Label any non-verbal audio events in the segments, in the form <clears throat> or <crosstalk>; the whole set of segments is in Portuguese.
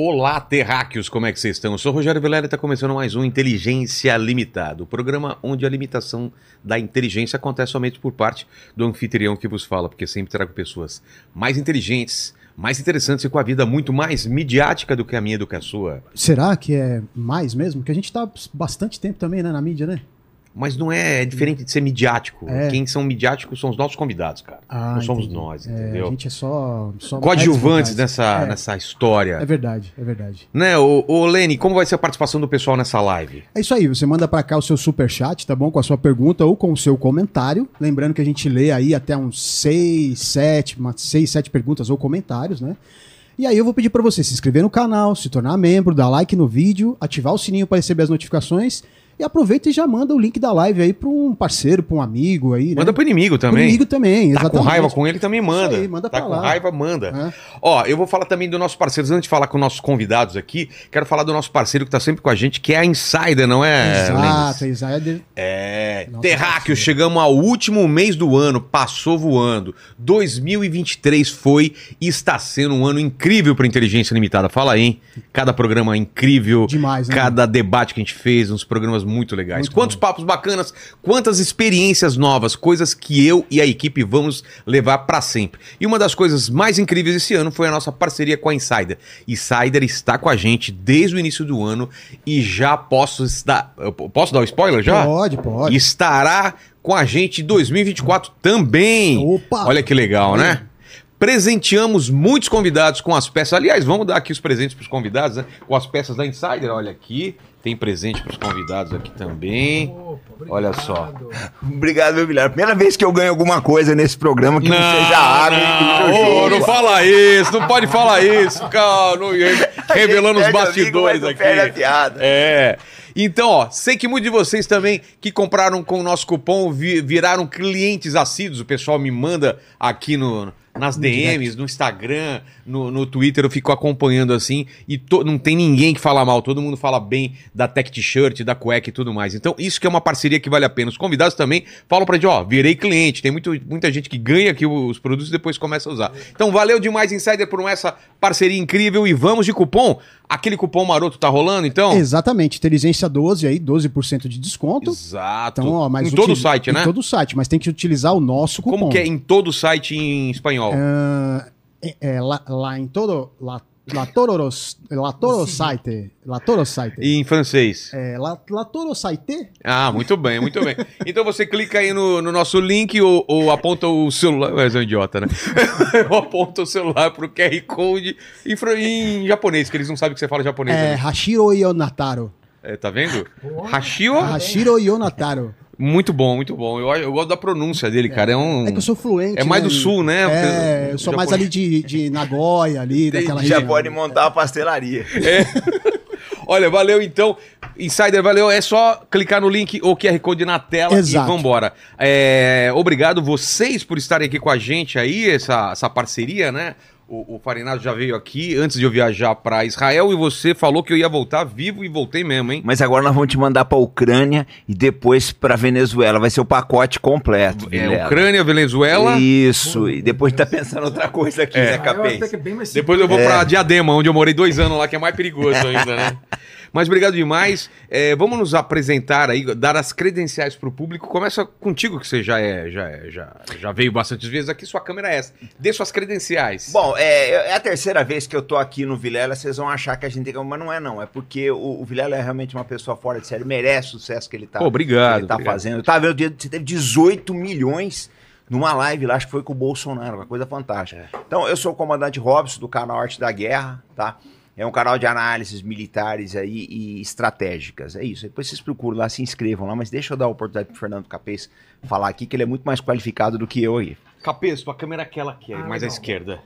Olá, terráqueos, como é que vocês estão? Eu sou o Rogério Vilela e está começando mais um Inteligência Limitada, o programa onde a limitação da inteligência acontece somente por parte do anfitrião que vos fala, porque sempre trago pessoas mais inteligentes, mais interessantes e com a vida muito mais midiática do que a minha do que a sua. Será que é mais mesmo? Porque a gente tá bastante tempo também né, na mídia, né? Mas não é, é diferente de ser midiático. É. Quem são midiáticos são os nossos convidados, cara. Ah, não somos entendi. nós, É, entendeu? a gente é só. só Coadjuvantes nessa, É. nessa história. É verdade, é verdade. Né, ô, ô Lene, como vai ser a participação do pessoal nessa live? É isso aí, você manda pra cá o seu super chat, tá bom? Com a sua pergunta ou com o seu comentário. Lembrando que a gente lê aí até uns 6, 7, umas 6, 7 perguntas ou comentários, né? E aí eu vou pedir pra você se inscrever no canal, se tornar membro, dar like no vídeo, ativar o sininho pra receber as notificações e aproveita e já manda o link da live aí pra um parceiro, pra um amigo aí, né? Manda pro inimigo Pro também. inimigo também, Tá com exatamente. raiva com ele também manda. Aí, manda tá pra com lá. raiva, manda. É. Ó, eu vou falar também dos nossos parceiros. Antes de falar com nossos convidados aqui, quero falar do nosso parceiro que tá sempre com a gente, que é a Insider, não é, Exato, Lênis? Insider. É, Nossa, Terráqueo, parceiro. chegamos ao último mês do ano, passou voando. 2023 foi e está sendo um ano incrível para Inteligência Limitada. Fala aí, hein? Cada programa incrível, Demais, né? cada debate que a gente fez, uns programas muito legais. Muito Quantos bom. papos bacanas, quantas experiências novas, coisas que eu e a equipe vamos levar para sempre. E uma das coisas mais incríveis esse ano foi a nossa parceria com a Insider. Insider está com a gente desde o início do ano e já posso dar, eu posso dar o spoiler já? Pode, pode. estará com a gente em 2024 também. Opa! Olha que legal, né? Presenteamos muitos convidados com as peças. Aliás, vamos dar aqui os presentes para os convidados, né? Com as peças da Insider. Olha aqui. Tem presente para os convidados aqui também. Olha só. Obrigado, meu Vilar. Primeira vez que eu ganho alguma coisa nesse programa que não, seja água. não, vinho. não fala isso, não pode falar isso, cara, não- <laughs> revelando os amigo, bastidores não aqui. piada. É. Então, ó, sei que muitos de vocês também que compraram com o nosso cupom vi- viraram clientes assíduos. O pessoal me manda aqui no, nas DMs, no Instagram, no, no Twitter, eu fico acompanhando assim. E to- não tem ninguém que fala mal, todo mundo fala bem da Tech T-shirt, da cueca e tudo mais. Então, isso que é uma parceria que vale a pena. Os convidados também falam pra gente, ó, virei cliente. Tem muito, muita gente que ganha aqui os produtos e depois começa a usar. Então, valeu demais, Insider, por essa parceria incrível. E vamos de cupom. Aquele cupom maroto tá rolando, então? Exatamente, inteligência 12 aí, 12% de desconto. Exato. Então, ó, mas em todo o site, né? Em todo o site, mas tem que utilizar o nosso cupom. Como que é em todo o site em espanhol? Ah, é, é, lá, lá em todo. Lá, todo site. Lá todo site. E em francês? É, todo site. Ah, muito bem, muito bem. Então você clica aí no, no nosso link ou, ou aponta o celular. Mas é um idiota, né? <laughs> ou aponta o celular pro QR Code em, em japonês, que eles não sabem que você fala japonês. É, né? Hashiro Yonataro. É, tá vendo? <laughs> Hashio? Hashiro Yonataro. Muito bom, muito bom. Eu, eu gosto da pronúncia dele, cara. É um. É que eu sou fluente. É mais né? do sul, né? É, eu sou mais ali de, de Nagoya, ali, daquela Já região. pode montar uma pastelaria. <laughs> Olha, valeu então. Insider, valeu. É só clicar no link ou QR Code na tela Exato. e vambora. É, obrigado vocês por estarem aqui com a gente aí, essa, essa parceria, né? O, o Farinado já veio aqui antes de eu viajar pra Israel e você falou que eu ia voltar vivo e voltei mesmo, hein? Mas agora nós vamos te mandar pra Ucrânia e depois pra Venezuela. Vai ser o pacote completo. É, Vilela. Ucrânia, Venezuela. Isso. E depois tá pensando outra coisa aqui, né, Eu até Capês? que é bem mais Depois eu vou É. pra Diadema, onde eu morei dois anos lá, que é mais perigoso ainda, né? <laughs> Mas obrigado demais. É, vamos nos apresentar aí, dar as credenciais pro público. Começa contigo, que você já é, já é, já, já veio bastantes vezes aqui. Sua câmera é essa. Dê suas credenciais. Bom, é, é a terceira vez que eu tô aqui no Vilela, vocês vão achar que a gente tem. Mas não é, não. É porque o, o Vilela é realmente uma pessoa fora de série, merece o sucesso que ele tá, Pô, obrigado, que ele tá obrigado. fazendo. Eu tava vendo, você teve 18 milhões numa live lá, acho que foi com o Bolsonaro, uma coisa fantástica. Então, eu sou o comandante Robson, do canal Arte da Guerra, tá? É um canal de análises militares aí e estratégicas. É isso. Depois vocês procuram lá, se inscrevam lá, mas deixa eu dar a oportunidade pro Fernando Capês falar aqui, que ele é muito mais qualificado do que eu aí. Capês, tua câmera é aquela que é, Ah, mais à legal. esquerda.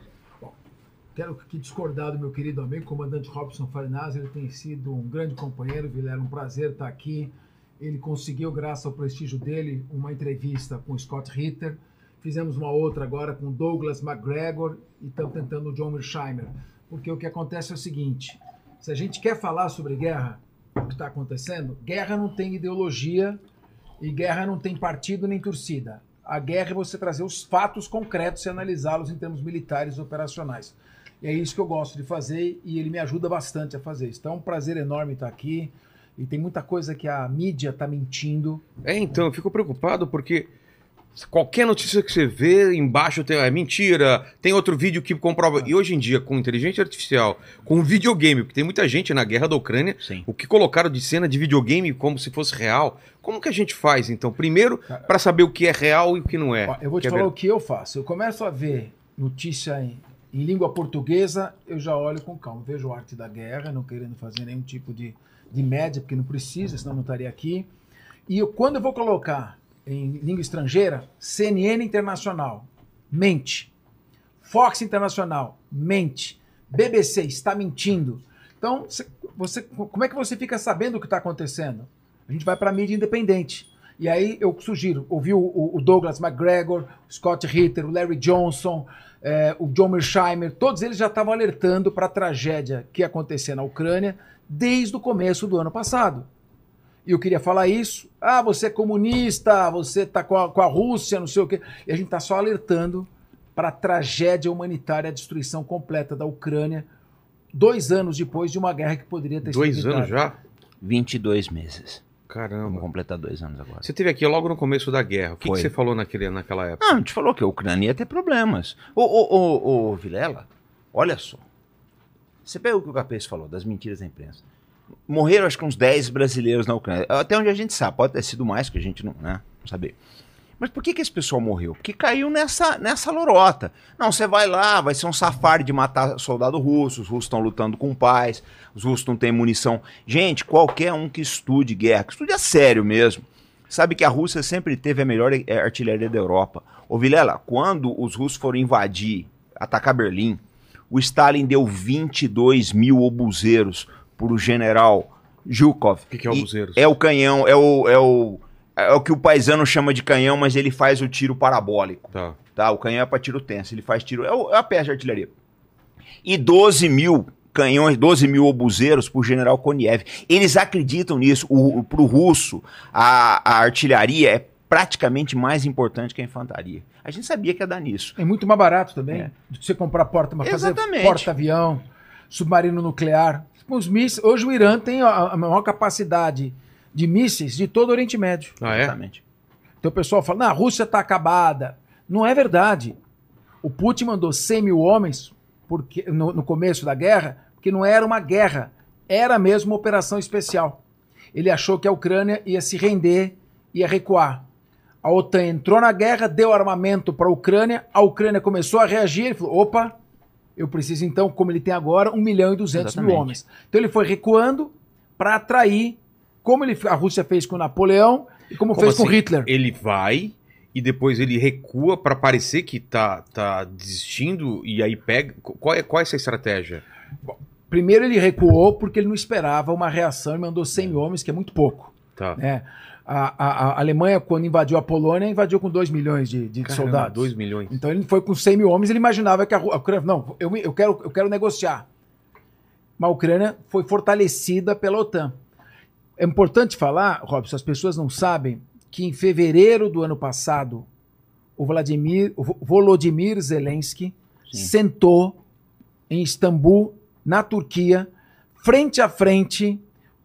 Quero aqui discordar do meu querido amigo, comandante Robson Farinaz. Ele tem sido um grande companheiro, Vilela, um prazer estar aqui. Ele conseguiu, graças ao prestígio dele, uma entrevista com o Scott Ritter. Fizemos uma outra agora com Douglas McGregor e estamos tentando o John Mersheimer. Porque o que acontece é o seguinte: se a gente quer falar sobre guerra, o que está acontecendo, guerra não tem ideologia e guerra não tem partido nem torcida. A guerra é você trazer os fatos concretos e analisá-los em termos militares e operacionais. E é isso que eu gosto de fazer e ele me ajuda bastante a fazer isso. Então é um prazer enorme estar aqui. E tem muita coisa que a mídia está mentindo. É, então, eu fico preocupado porque qualquer notícia que você vê embaixo tem, é mentira, tem outro vídeo que comprova. E hoje em dia, com inteligência artificial, com videogame, porque tem muita gente na guerra da Ucrânia, Sim. o que colocaram de cena de videogame como se fosse real. Como que a gente faz, então? Primeiro, para saber o que é real e o que não é. Eu vou te é falar ver- o que eu faço. Eu começo a ver notícia em, em língua portuguesa, eu já olho com calma. Vejo arte da guerra, não querendo fazer nenhum tipo de, de média, porque não precisa, senão não estaria aqui. E eu, quando eu vou colocar em língua estrangeira, CNN Internacional, mente. Fox Internacional, mente. BBC está mentindo. Então, cê- você, como é que você fica sabendo o que está acontecendo? A gente vai para a mídia independente. E aí eu sugiro, ouvir o, o- o Douglas McGregor, o Scott Ritter, o Larry Johnson, eh, o John Mersheimer, todos eles já estavam alertando para a tragédia que ia acontecer na Ucrânia desde o começo do ano passado. E eu queria falar isso. Ah, você é comunista, você está com, a- com a Rússia, não sei o quê. E a gente está só alertando para a tragédia humanitária, a destruição completa da Ucrânia, dois anos depois de uma guerra que poderia ter Dois sido anos evitada. já? 22 meses. Vamos Caramba. completar dois anos agora. Você teve aqui logo no começo da guerra. O que, que você falou naquele, naquela época? Não, a gente falou que a Ucrânia ia ter problemas. Ô, ô, ô, ô, Vilela, olha só. Você pega o que o Capês falou, das mentiras da imprensa. Morreram acho que uns 10 brasileiros na Ucrânia. Até onde a gente sabe, pode ter sido mais, que a gente não, né, não sabe. Mas por que, que esse pessoal morreu? Porque caiu nessa, nessa lorota. Não, você vai lá, vai ser um safari de matar soldado russo, os russos estão lutando com paz, os russos não têm munição. Gente, qualquer um que estude guerra, que estude a sério mesmo, sabe que a Rússia sempre teve a melhor artilharia da Europa. Ô Vilela, quando os russos foram invadir, atacar Berlim, o Stalin deu 22 mil obuseiros o general Zhukov. O que, que é E obuseiros? É o canhão, é o, é o, é o que o paisano chama de canhão, mas ele faz o tiro parabólico. Tá. Tá? O canhão é para tiro tenso, ele faz tiro. É, o- é a peça de artilharia. E 12 mil canhões, 12 mil obuseiros por general Koniev. Eles acreditam nisso. O, o, pro russo, a, a artilharia é praticamente mais importante que a infantaria. A gente sabia que ia dar nisso. É muito mais barato também É. do que você comprar porta, mas fazer Exatamente. porta-avião, submarino nuclear. Os mísseis, hoje o Irã tem a, maior capacidade de mísseis de todo o Oriente Médio. Ah, é? Exatamente. Então o pessoal fala, "Não, a Rússia está acabada. Não é verdade. O Putin mandou 100 mil homens porque, no, no começo da guerra, porque não era uma guerra, era mesmo uma operação especial. Ele achou que a Ucrânia ia se render, ia recuar. A OTAN entrou na guerra, deu armamento para a Ucrânia, a Ucrânia começou a reagir, ele falou, opa, eu preciso então, como ele tem agora, 1 milhão e 200 mil Exatamente. homens. Então ele foi recuando para atrair, como ele, a Rússia fez com Napoleão e como, Como fez com assim? Hitler. Ele vai e depois ele recua pra parecer que tá, tá desistindo e aí pega. Qual é, qual é essa estratégia? Primeiro ele recuou porque ele não esperava uma reação e mandou 100 mil homens, que é muito pouco. Tá. né? A, a- a Alemanha, quando invadiu a Polônia, invadiu com 2 milhões de, de Caramba, soldados. 2 milhões. Então ele foi com 100 mil homens, ele imaginava que a, a Ucrânia... Não, eu, eu, quero, eu quero negociar. Mas a Ucrânia foi fortalecida pela OTAN. É importante falar, Robson, as pessoas não sabem, que em fevereiro do ano passado, o Vladimir, o Vo- Volodymyr Zelensky Sim. sentou em Istambul, na Turquia, frente a frente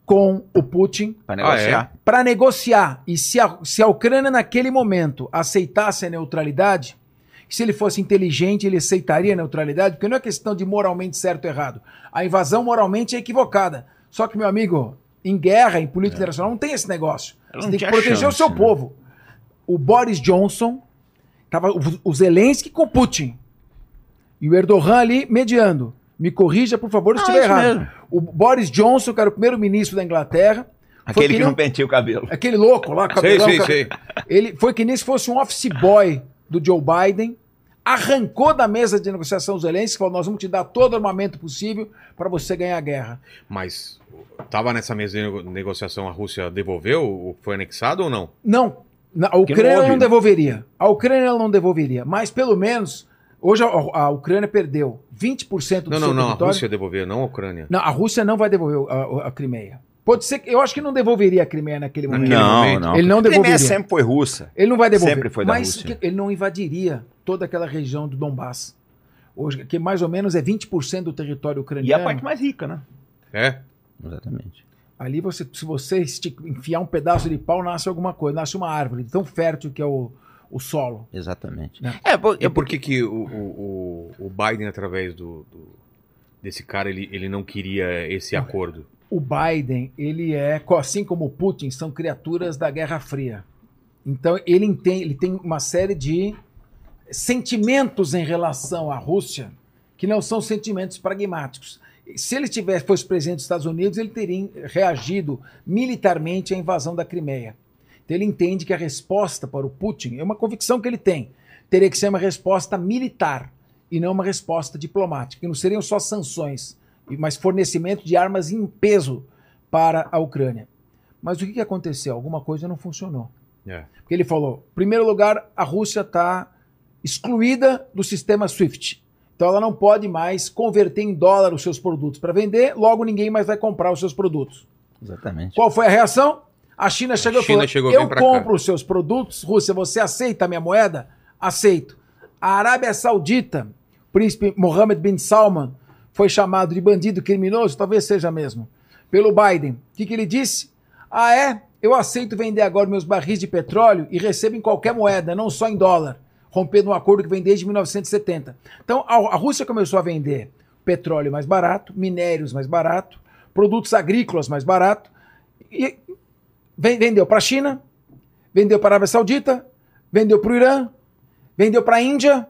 com o Putin Para Ah, negociar. para negociar. E se a, se a Ucrânia, naquele momento, aceitasse a neutralidade, se ele fosse inteligente, ele aceitaria a neutralidade, porque não é questão de moralmente certo ou errado. A invasão moralmente é equivocada. Só que, meu amigo, em guerra, em política internacional, não tem esse negócio. Você tem que proteger chance, o seu né? povo. O Boris Johnson, tava o, o Zelensky com o Putin. E o Erdogan ali mediando. Me corrija, por favor, se Não, estiver isso errado. mesmo. O Boris Johnson, que era o primeiro-ministro da Inglaterra, Aquele que nem não penteia o cabelo. Aquele louco lá, <laughs> Sei, cabelão, sei, cabe- sei. Ele foi que nem se fosse um office boy do Joe Biden, arrancou da mesa de negociação os Zelensky, falou: nós vamos te dar todo o armamento possível para você ganhar a guerra. Mas tava nessa mesa de nego- negociação, a Rússia devolveu? o- Foi anexado ou não? Não, a Ucrânia não não, houve. devolveria. A Ucrânia não devolveria, mas pelo menos hoje a, a Ucrânia perdeu 20% do Não, seu não, não. A território. Rússia devolveu, não a Ucrânia. Não, a Rússia não vai devolver a, a- a Crimeia. Pode ser que eu acho que não devolveria a Crimeia naquele momento. Não, momento. não. Ele não A Crimeia devolveria. sempre foi russa. Ele não vai devolver. Sempre foi da mas Rússia. que- ele não invadiria toda aquela região do Donbass. hoje, que mais ou menos é 20% do território E ucraniano. a parte mais rica, né? É. Exatamente. Ali você, se você enfiar um pedaço de pau, nasce alguma coisa, nasce uma árvore, tão fértil que é o, o solo. Exatamente. Né? É, por- E por que, que o, o, o- Biden, através do, do- desse cara, ele, ele não queria esse acordo? O Biden, ele é, assim como o Putin, são criaturas da Guerra Fria. Então ele tem, ele tem uma série de sentimentos em relação à Rússia que não são sentimentos pragmáticos. Se ele tivesse fosse presidente dos Estados Unidos, ele teria reagido militarmente à invasão da Crimeia. Então ele entende que a resposta para o Putin é uma convicção que ele tem. Teria que ser uma resposta militar e não uma resposta diplomática. Que não seriam só sanções, mas fornecimento de armas em peso para a Ucrânia. Mas o que que aconteceu? Alguma coisa não funcionou. É. Porque ele falou: em primeiro lugar, a Rússia está excluída do sistema SWIFT. Então ela não pode mais converter em dólar os seus produtos para vender, logo ninguém mais vai comprar os seus produtos. Exatamente. Qual foi a reação? A China chegou China e falou: chegou, Eu compro cá." os seus produtos, Rússia, você aceita a minha moeda? Aceito. A Arábia Saudita, o príncipe Mohammed bin Salman, foi chamado de bandido criminoso, talvez seja mesmo, pelo Biden. O que, que ele disse? Ah, é? Eu aceito vender agora meus barris de petróleo e recebo em qualquer moeda, não só em dólar, rompendo um acordo que vem desde 1970. Então a, a Rússia começou a vender petróleo mais barato, minérios mais barato, produtos agrícolas mais barato, e vendeu para a China, vendeu para a Arábia Saudita, vendeu para o Irã, vendeu para a Índia,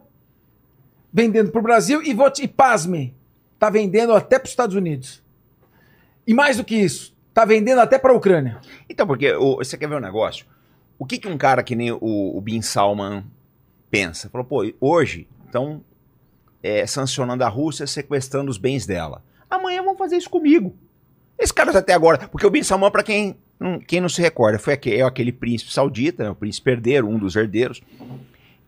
vendendo para o Brasil e, vou e pasme, está vendendo até para os Estados Unidos. E mais do que isso, está vendendo até para a Ucrânia. Então, porque o- você quer ver um negócio? O que, que um cara que nem o, o Bin Salman pensa? Falou, pô, hoje estão sancionando a Rússia, sequestrando os bens dela. Amanhã vão fazer isso comigo. Esses caras até agora. Porque o Bin Salman, para quem, não- quem não se recorda, foi aquele, é aquele príncipe saudita, né, o príncipe herdeiro, um dos herdeiros,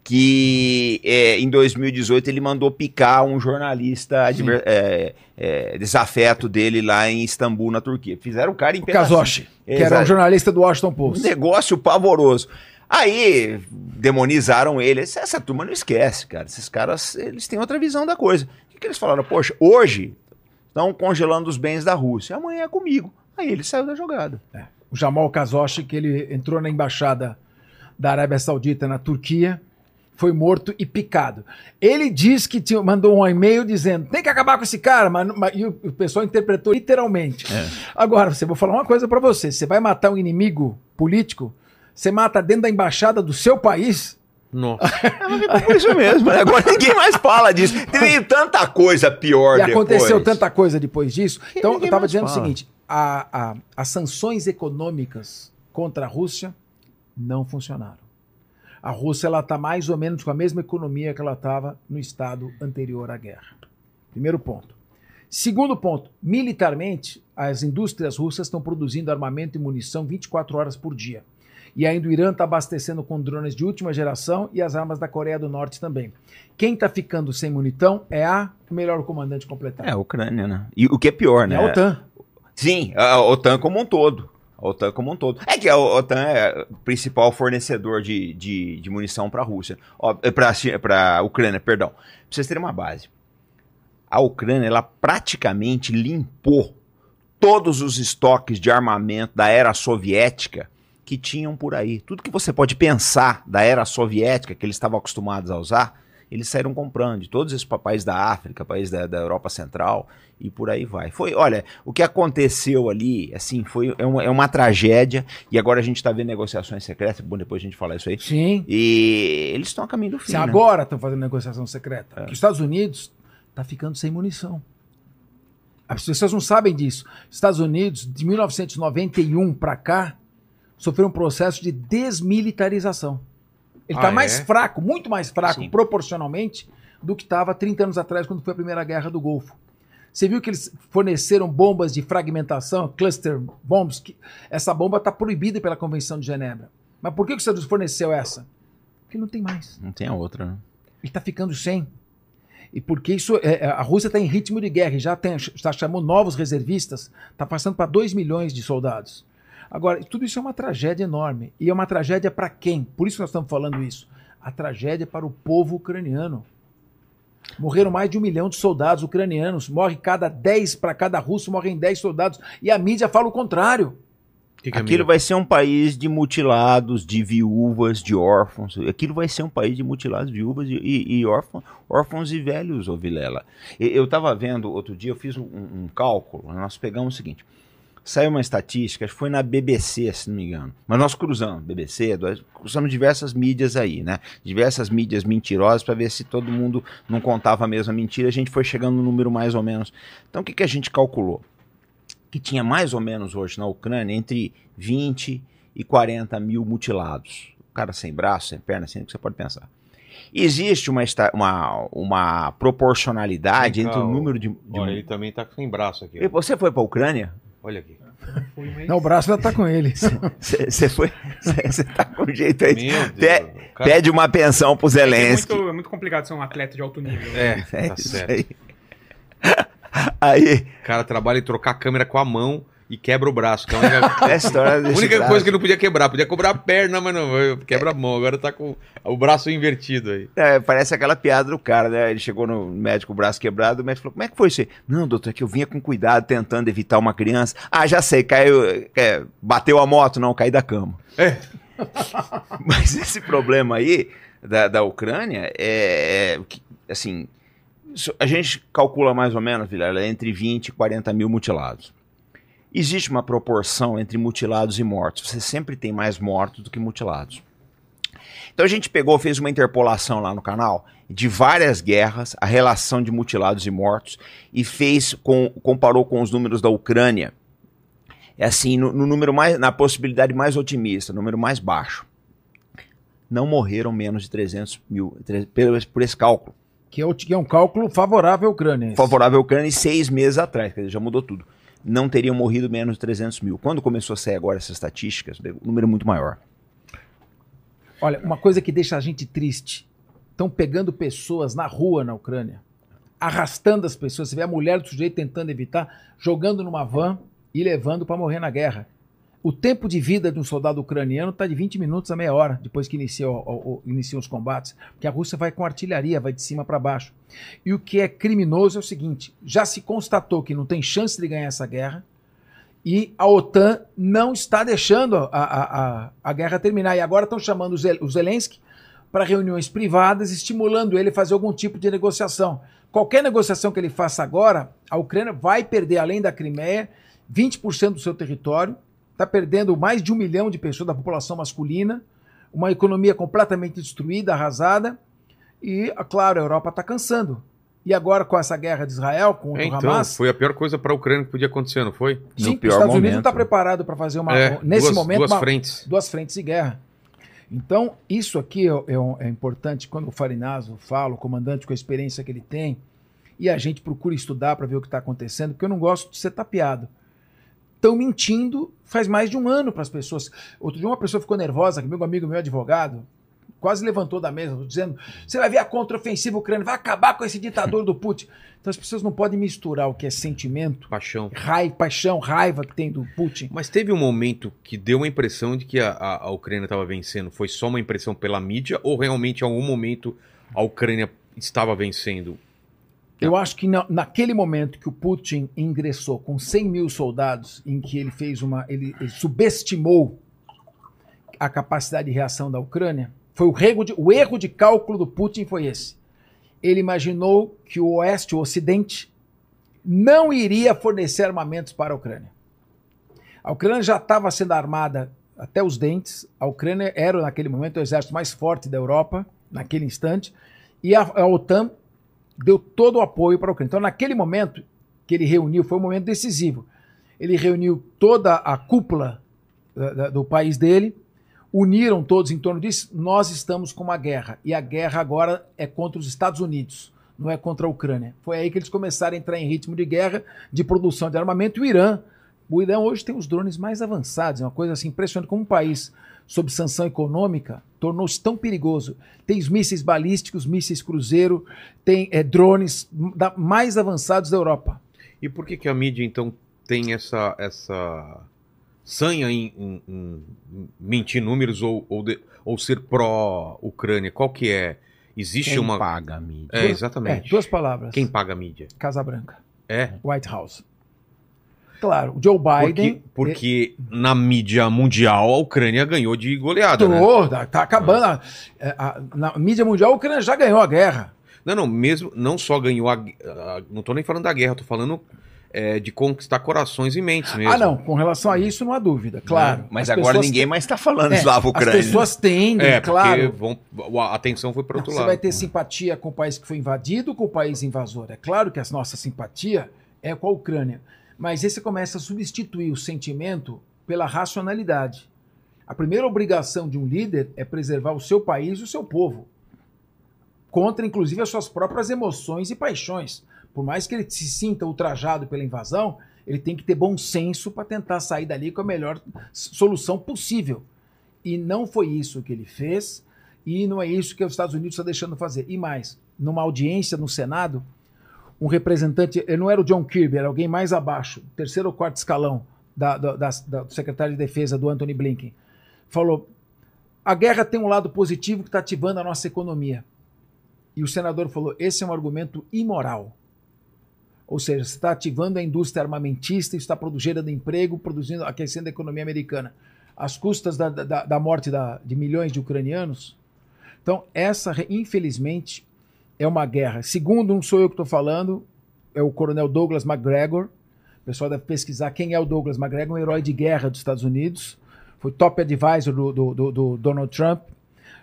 que é, em 2018 ele mandou picar um jornalista adver- é, é, desafeto dele lá em Istambul, na Turquia. Fizeram o cara em. Kazoshi, que era um jornalista do Washington Um Post. negócio pavoroso. Aí demonizaram ele. Essa, essa turma não esquece, cara. Esses caras, eles têm outra visão da coisa. O que, que eles falaram? Poxa, hoje estão congelando os bens da Rússia. Amanhã é comigo. Aí ele saiu da jogada. O Jamal Kazoshi, que ele entrou na embaixada da Arábia Saudita na Turquia, foi morto e picado. Ele diz que tinha- mandou um e-mail dizendo: tem que acabar com esse cara, mas, mas- e o, o pessoal interpretou literalmente. Agora, você vou falar uma coisa pra você: você vai matar um inimigo político, você mata dentro da embaixada do seu país. Nossa. <laughs> Por isso mesmo. né? Agora ninguém mais fala disso. Teve tanta coisa pior E aconteceu depois. tanta coisa depois disso. Então, eu estava dizendo o fala. seguinte: a- a- as sanções econômicas contra a Rússia não funcionaram. A Rússia ela está mais ou menos com a mesma economia que ela estava no estado anterior à guerra. Primeiro ponto. Segundo ponto, militarmente, as indústrias russas estão produzindo armamento e munição 24 horas por dia. E ainda o Irã está abastecendo com drones de última geração e as armas da Coreia do Norte também. Quem está ficando sem munitão é a melhor comandante completar. É, a Ucrânia, né? E o que é pior, É né? a OTAN. Sim, a OTAN como um todo. A OTAN como um todo. É que a OTAN é o principal fornecedor de, de, de munição para a Rússia. Para a Ucrânia, perdão. Pra vocês terem uma base. A Ucrânia, ela praticamente limpou todos os estoques de armamento da era soviética que tinham por aí. Tudo que você pode pensar da era soviética, que eles estavam acostumados a usar, eles saíram comprando de todos esses países da África, países da, da Europa Central e por aí vai. Foi, olha, o que aconteceu ali, assim, foi é uma, é uma tragédia e agora a gente está vendo negociações secretas, bom depois a gente falar isso aí. Sim. E eles estão a caminho do fim. Se né? agora estão fazendo negociação secreta. Que os Estados Unidos está ficando sem munição. As pessoas não sabem disso. Os Estados Unidos, de 1991 para cá, sofreu um processo de desmilitarização. Ele está Ah, mais é? fraco, muito mais fraco Sim. proporcionalmente do que estava 30 anos atrás, quando foi a primeira guerra do Golfo. Você viu que eles forneceram bombas de fragmentação, cluster bombs? Que essa bomba está proibida pela Convenção de Genebra. Mas por que que os Estados Unidos forneceu essa? Porque não tem mais. Não tem a outra, né? Ele está ficando sem. E porque isso, é, é, a Rússia está em ritmo de guerra, e já tem, está chamando novos reservistas, está passando para 2 milhões de soldados. Agora, tudo isso é uma tragédia enorme. E é uma tragédia para quem? Por isso que nós estamos falando isso. A tragédia para o povo ucraniano. Morreram mais de um milhão de soldados ucranianos. Morre cada 10 para cada russo, morrem 10 soldados. E a mídia fala o contrário. Que que é Aquilo meu? vai ser um país de mutilados, de viúvas, de órfãos. Aquilo vai ser um país de mutilados, viúvas e, e, e órfãos, órfãos e velhos, ô Vilela. Eu estava vendo outro dia, eu fiz um, um cálculo. Nós pegamos o seguinte: saiu uma estatística, acho que foi na BBC, se não me engano. Mas nós cruzamos, BBC, cruzamos diversas mídias aí, né? Diversas mídias mentirosas para ver se todo mundo não contava a mesma mentira. A gente foi chegando no número mais ou menos. Então o que, que a gente calculou? que tinha mais ou menos hoje na Ucrânia entre 20 e 40 mil mutilados. O cara sem braço, sem perna, sem o que você pode pensar. Existe uma, uma, uma proporcionalidade cá, entre o número de. de- Olha, ele também tá sem braço aqui. E Você foi para a Ucrânia? Olha aqui. Não, o braço ainda tá com ele. Você foi. Você tá com jeito aí. Meu Deus. Cara- Pede uma pensão pro É Zelensky. muito, é muito complicado ser um atleta de alto nível. É, É tá isso certo. aí. <laughs> Aí, O cara trabalha em trocar a câmera com a mão e quebra o braço. que é a única, <laughs> a história a única braço. coisa que não podia quebrar. Podia quebrar a perna, mas não. Quebra a mão. Agora tá com o braço invertido aí. É, parece aquela piada do cara, né? Ele chegou no médico o braço quebrado, o médico falou: Como é que foi isso? aí?" Não, doutor, é que eu vinha com cuidado tentando evitar uma criança. Ah, já sei, caiu. é, bateu a moto, não, caí da cama. É. <laughs> Mas esse problema aí da, da Ucrânia é, é assim. A gente calcula mais ou menos, Vilela, entre 20 e 40 mil mutilados. Existe uma proporção entre mutilados e mortos. Você sempre tem mais mortos do que mutilados. Então a gente pegou, fez uma interpolação lá no canal de várias guerras, a relação de mutilados e mortos, e fez com, comparou com os números da Ucrânia. É assim, no, no número mais, na possibilidade mais otimista, número mais baixo. Não morreram menos de 300 mil, tre- pelo- por esse cálculo. Que é, o- que é um cálculo favorável à Ucrânia. esse. Favorável à Ucrânia seis meses atrás, quer dizer, já mudou tudo. Não teriam morrido menos de 300 mil. Quando começou a sair agora essas estatísticas, o número é muito maior. Olha, uma coisa que deixa a gente triste. Estão pegando pessoas na rua na Ucrânia, arrastando as pessoas. Você vê a mulher do sujeito tentando evitar, jogando numa van e levando para morrer na guerra. O tempo de vida de um soldado ucraniano está de 20 minutos a meia hora depois que o- iniciam os combates, porque a Rússia vai com artilharia, vai de cima para baixo. E o que é criminoso é o seguinte: já se constatou que não tem chance de ganhar essa guerra e a OTAN não está deixando a, a, a, a guerra terminar. E agora estão chamando o Zelensky para reuniões privadas, estimulando ele a fazer algum tipo de negociação. Qualquer negociação que ele faça agora, a Ucrânia vai perder, além da Crimeia, 20% do seu território, está perdendo mais de um milhão de pessoas da população masculina, uma economia completamente destruída, arrasada, e, claro, a Europa está cansando. E agora, com essa guerra de Israel contra É, o então, Hamas, foi a pior coisa pra Ucrânia que podia acontecer, não foi? No sim, os Estados Unidos não momento. está preparado para fazer uma, É, nesse duas, momento duas uma- frentes. duas frentes de guerra. Então, isso aqui é, é é importante quando o Farinazo fala, o comandante com a experiência que ele tem, e a gente procura estudar para ver o que está acontecendo, porque eu não gosto de ser tapeado. Estão mentindo faz mais de um ano para as pessoas. Outro dia uma pessoa ficou nervosa, meu amigo, meu advogado, quase levantou da mesa, dizendo: você vai ver a contraofensiva ucraniana, vai acabar com esse ditador do Putin. Então as pessoas não podem misturar o que é sentimento, Paixão. raiva, paixão, raiva que tem do Putin. Mas teve um momento que deu uma impressão de que a, a, a Ucrânia estava vencendo. Foi só uma impressão pela mídia ou realmente em algum momento a Ucrânia estava vencendo? Eu acho que na- naquele momento que o Putin ingressou com 100 mil soldados, em que ele fez uma. ele, ele subestimou a capacidade de reação da Ucrânia, foi o erro, de, o erro de cálculo do Putin foi esse. Ele imaginou que o Oeste, o Ocidente, não iria fornecer armamentos para a Ucrânia. A Ucrânia já estava sendo armada até os dentes. A Ucrânia era, naquele momento, o exército mais forte da Europa, naquele instante. E a, a OTAN deu todo o apoio para a Ucrânia. Então, naquele momento que ele reuniu, foi um momento decisivo. Ele reuniu toda a cúpula da- do país dele, uniram todos em torno disso. Nós estamos com uma guerra. E a guerra agora é contra os Estados Unidos, não é contra a Ucrânia. Foi aí que eles começaram a entrar em ritmo de guerra, de produção de armamento. O Irã. O Irã hoje tem os drones mais avançados, é uma coisa assim impressionante. Como um país sob sanção econômica tornou-se tão perigoso. Tem os mísseis balísticos, mísseis cruzeiro, tem eh, drones da- mais avançados da Europa. E por que, que a mídia, então, tem essa, essa sanha em, em- em mentir números ou, ou, de- ou ser pró-Ucrânia? Qual que é? Existe Quem uma. paga a mídia? É, É, exatamente. duas palavras. Quem paga a mídia? Casa Branca. É. White House. Claro, o Joe Biden. Porque, porque na mídia mundial a Ucrânia ganhou de goleada. né? Tô, tá, tá acabando. a- é, a- na mídia mundial, a Ucrânia já ganhou a guerra. Não, não, mesmo. Não só ganhou a. a- não tô nem falando da guerra, tô falando é, de conquistar corações e mentes mesmo. Ah, não, com relação a isso não há dúvida, claro. Mas As agora ninguém mais está falando é, eslavo As ucrânia. pessoas tendem, É, porque claro. vão, a atenção foi para outro Você lado. vai ter simpatia com o país que foi invadido ou com o país invasor? É claro que a nossa simpatia é com a Ucrânia. Mas você começa a substituir o sentimento pela racionalidade. A primeira obrigação de um líder é preservar o seu país e o seu povo. Contra, inclusive, as suas próprias emoções e paixões. Por mais que ele se sinta ultrajado pela invasão, ele tem que ter bom senso para tentar sair dali com a melhor solução possível. E não foi isso que ele fez, e não é isso que os Estados Unidos está deixando fazer. E mais, numa audiência no Senado, um representante, ele não era o John Kirby, era alguém mais abaixo, terceiro ou quarto escalão da, da- da- da- do secretário de defesa do Anthony Blinken, falou: a guerra tem um lado positivo que está ativando a nossa economia. E o senador falou: esse é um argumento imoral. Ou seja, está ativando a indústria armamentista, está produzindo emprego, produzindo, aquecendo a economia americana, às custas da, da, da morte da- de milhões de ucranianos. Então, essa, infelizmente, é uma guerra. Segundo, não sou eu que estou falando, é o coronel Douglas McGregor. O pessoal deve pesquisar quem é o Douglas McGregor, um herói de guerra dos Estados Unidos. Foi top advisor do, do- do- do Donald Trump.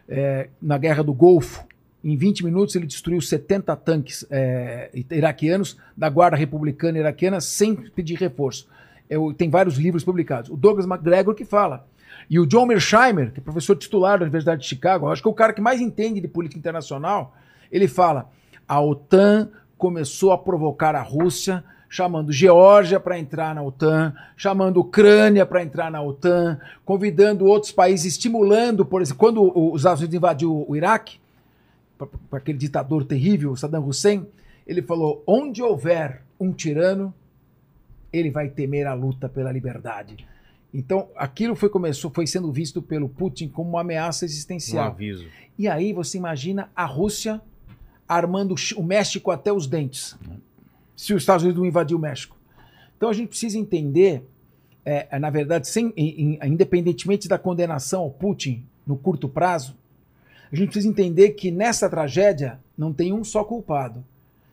É, na guerra do Golfo, em 20 minutos ele destruiu 70 tanques é, iraquianos da guarda republicana iraquiana sem pedir reforço. Eu- tem vários livros publicados. O Douglas McGregor que fala. E o John Mersheimer, que é professor titular da Universidade de Chicago, acho que é o cara que mais entende de política internacional, ele fala: a OTAN começou a provocar a Rússia, chamando Geórgia para entrar na OTAN, chamando Ucrânia para entrar na OTAN, convidando outros países, estimulando, por exemplo, quando os Estados Unidos invadiu o Iraque, para aquele ditador terrível, Saddam Hussein, ele falou: onde houver um tirano, ele vai temer a luta pela liberdade. Então, aquilo foi começou, foi sendo visto pelo Putin como uma ameaça Um existencial. aviso. E aí você imagina a Rússia armando o México até os dentes, se os Estados Unidos não invadir o México. Então a gente precisa entender, é, é, na verdade, sem, em- em- independentemente da condenação ao Putin no curto prazo, a gente precisa entender que nessa tragédia não tem um só culpado.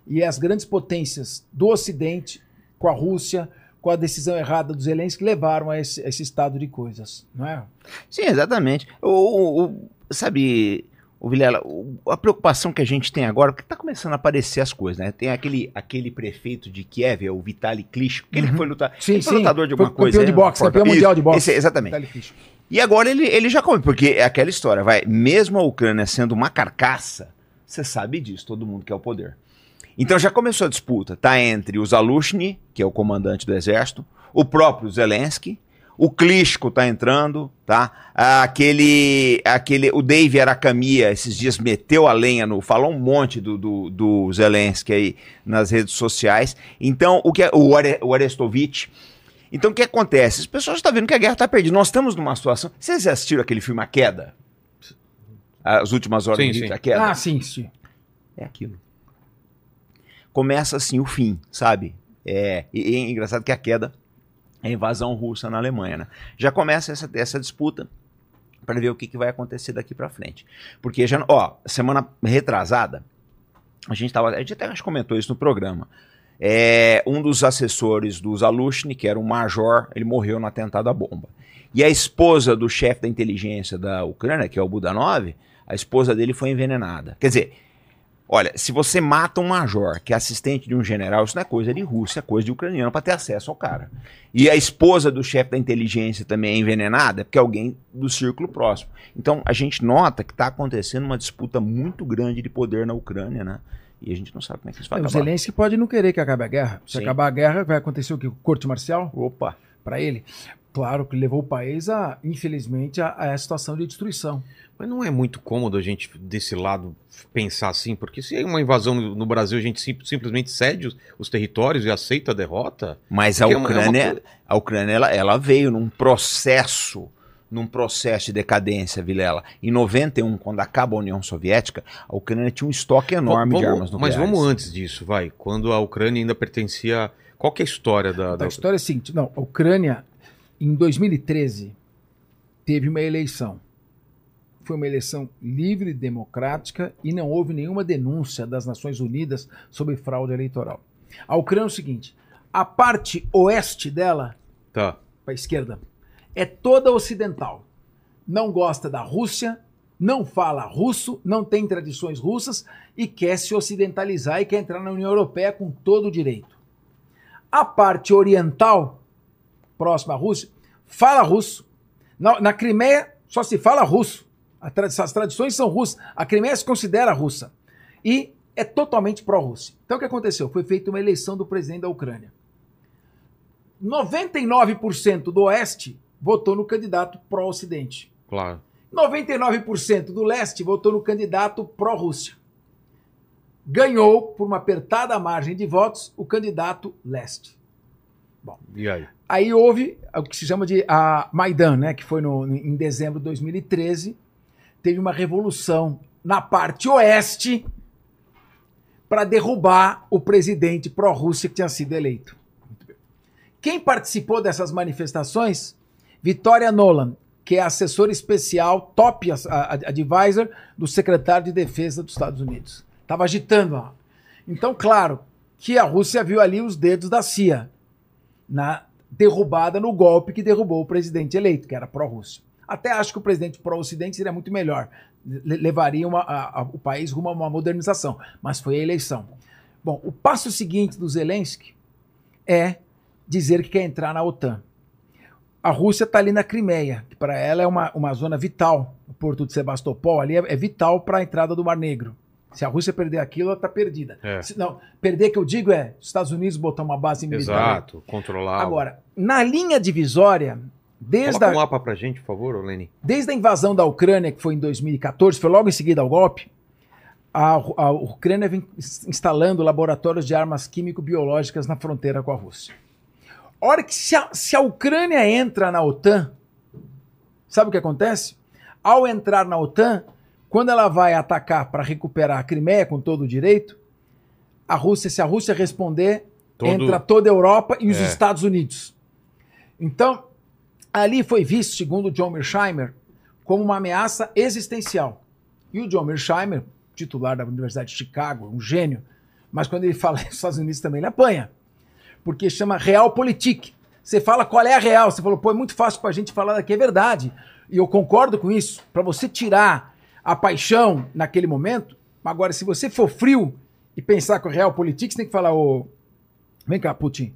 E as grandes potências do Ocidente, com a Rússia, com a decisão errada dos Zelensky, que levaram a esse, a esse estado de coisas. Não é? Sim, exatamente. O, o- o- sabe, o Vilela, a preocupação que a gente tem agora, porque tá começando a aparecer as coisas, né? Tem aquele, aquele prefeito de Kiev, é o Vitali Klitschko, que ele foi lutar, Sim, ele foi sim. lutador de Foi alguma coisa. campeão de é, boxe, campeão Isso, mundial de boxe. esse- exatamente. Vitaly. E agora ele, ele já come, porque é aquela história, vai, mesmo a Ucrânia sendo uma carcaça, você sabe disso, todo mundo quer o poder. Então já começou a disputa, tá entre o Zalushny, que é o comandante do exército, o próprio Zelensky, o Klitschko tá entrando, tá? Aquele, aquele, o Dave Aracamia esses dias meteu a lenha no, falou um monte do, do, do Zelensky aí nas redes sociais. Então o que é, o, Are, o Arestovich, então o que acontece? As pessoas estão vendo que a guerra está perdida. Nós estamos numa situação. Vocês já assistiram aquele filme A Queda? As últimas horas Sim, de sim. A Queda? Ah, sim, sim. É aquilo. Começa assim o fim, sabe? É, e, e é engraçado que a queda a invasão russa na Alemanha, né? Já começa essa, essa disputa para ver o que, que vai acontecer daqui para frente. Porque já, ó, semana retrasada, a gente tava, a gente até comentou isso no programa. É, um dos assessores do Zalushny, que era um major, ele morreu no atentado à bomba. E a esposa do chefe da inteligência da Ucrânia, que é o Budanov, a esposa dele foi envenenada. Quer dizer, olha, se você mata um major que é assistente de um general, isso não é coisa de Rússia, é coisa de ucraniano para ter acesso ao cara. E a esposa do chefe da inteligência também é envenenada, é porque é alguém do círculo próximo. Então a gente nota que está acontecendo uma disputa muito grande de poder na Ucrânia, né? E a gente não sabe como é que isso vai o acabar. Zelensky pode não querer que acabe a guerra. Se Sim. acabar a guerra, vai acontecer o quê? Corte marcial Opa! para ele? Claro que levou o país, a, infelizmente, a, a essa situação de destruição. Mas não é muito cômodo a gente, desse lado, pensar assim, porque se é uma invasão no Brasil, a gente sim- simplesmente cede os, os territórios e aceita a derrota. Mas a Porque é uma- é uma Ucrânia, a Ucrânia ela, ela veio num processo, num processo de decadência, Vilela. Em 91, quando acaba a União Soviética, a Ucrânia tinha um estoque enorme Vamos- de armas nucleares. Mas vamos antes disso, vai. Quando a Ucrânia ainda pertencia. Qual que é a história da. da- A história é a seguinte: não, a Ucrânia, em 2013, teve uma eleição. Foi uma eleição livre, democrática e não houve nenhuma denúncia das Nações Unidas sobre fraude eleitoral. A Ucrânia é o seguinte: a parte oeste dela, Tá. para a esquerda, é toda ocidental. Não gosta da Rússia, não fala russo, não tem tradições russas e quer se ocidentalizar e quer entrar na União Europeia com todo o direito. A parte oriental, próxima à Rússia, fala russo. Na, na Crimeia só se fala russo. As tradições são russas. A Crimeia se considera russa. E é totalmente pró-Rússia. Então o que aconteceu? Foi feita uma eleição do presidente da Ucrânia. 99% do oeste votou no candidato pró-ocidente. Claro. 99% do leste votou no candidato pró-Rússia. Ganhou, por uma apertada margem de votos, o candidato leste. E aí? Aí houve o que se chama de a Maidan, né, que foi no- em dezembro de 2013. Teve uma revolução na parte oeste para derrubar o presidente pró-Rússia que tinha sido eleito. Quem participou dessas manifestações? Vitória Nolan, que é assessora especial, top advisor do secretário de Defesa dos Estados Unidos. Estava agitando. ó. Então, claro que a Rússia viu ali os dedos da CIA na derrubada, no golpe que derrubou o presidente eleito, que era pró-Rússia. Até acho que o presidente pró-Ocidente seria muito melhor, le- levaria uma- a- a- o país rumo a uma modernização, mas foi a eleição. Bom, o passo seguinte do Zelensky é dizer que quer entrar na OTAN. A Rússia está ali na Crimeia, que para ela é uma, uma zona vital. O porto de Sebastopol ali é, é vital para a entrada do Mar Negro. Se a Rússia perder aquilo, ela está perdida. É. Se- não, perder que eu digo é os Estados Unidos botar uma base militar. Exato. Controlar. Agora, na linha divisória, desde Coloca a, um mapa pra gente, por favor, Leni. desde a invasão da Ucrânia, que foi em 2014, foi logo em seguida ao golpe, a, a Ucrânia vem ins- instalando laboratórios de armas químico-biológicas na fronteira com a Rússia. A hora que se a, se a Ucrânia entra na OTAN, sabe o que acontece? Ao entrar na OTAN, quando ela vai atacar para recuperar a Crimeia com todo o direito, a Rússia, se a Rússia responder, Todo- entra toda a Europa e os É. Estados Unidos. Então, ali foi visto, segundo John Mearsheimer, como uma ameaça existencial. E o John Mearsheimer, titular da Universidade de Chicago, um gênio, mas quando ele <laughs> fala dos Estados Unidos também ele apanha, porque chama Realpolitik. Você fala qual é a real, você falou, pô, é muito fácil pra gente falar daqui, é verdade. E eu concordo com isso. Para você tirar a paixão naquele momento, agora se você for frio e pensar com a Realpolitik, você tem que falar, ô, vem cá, Putin,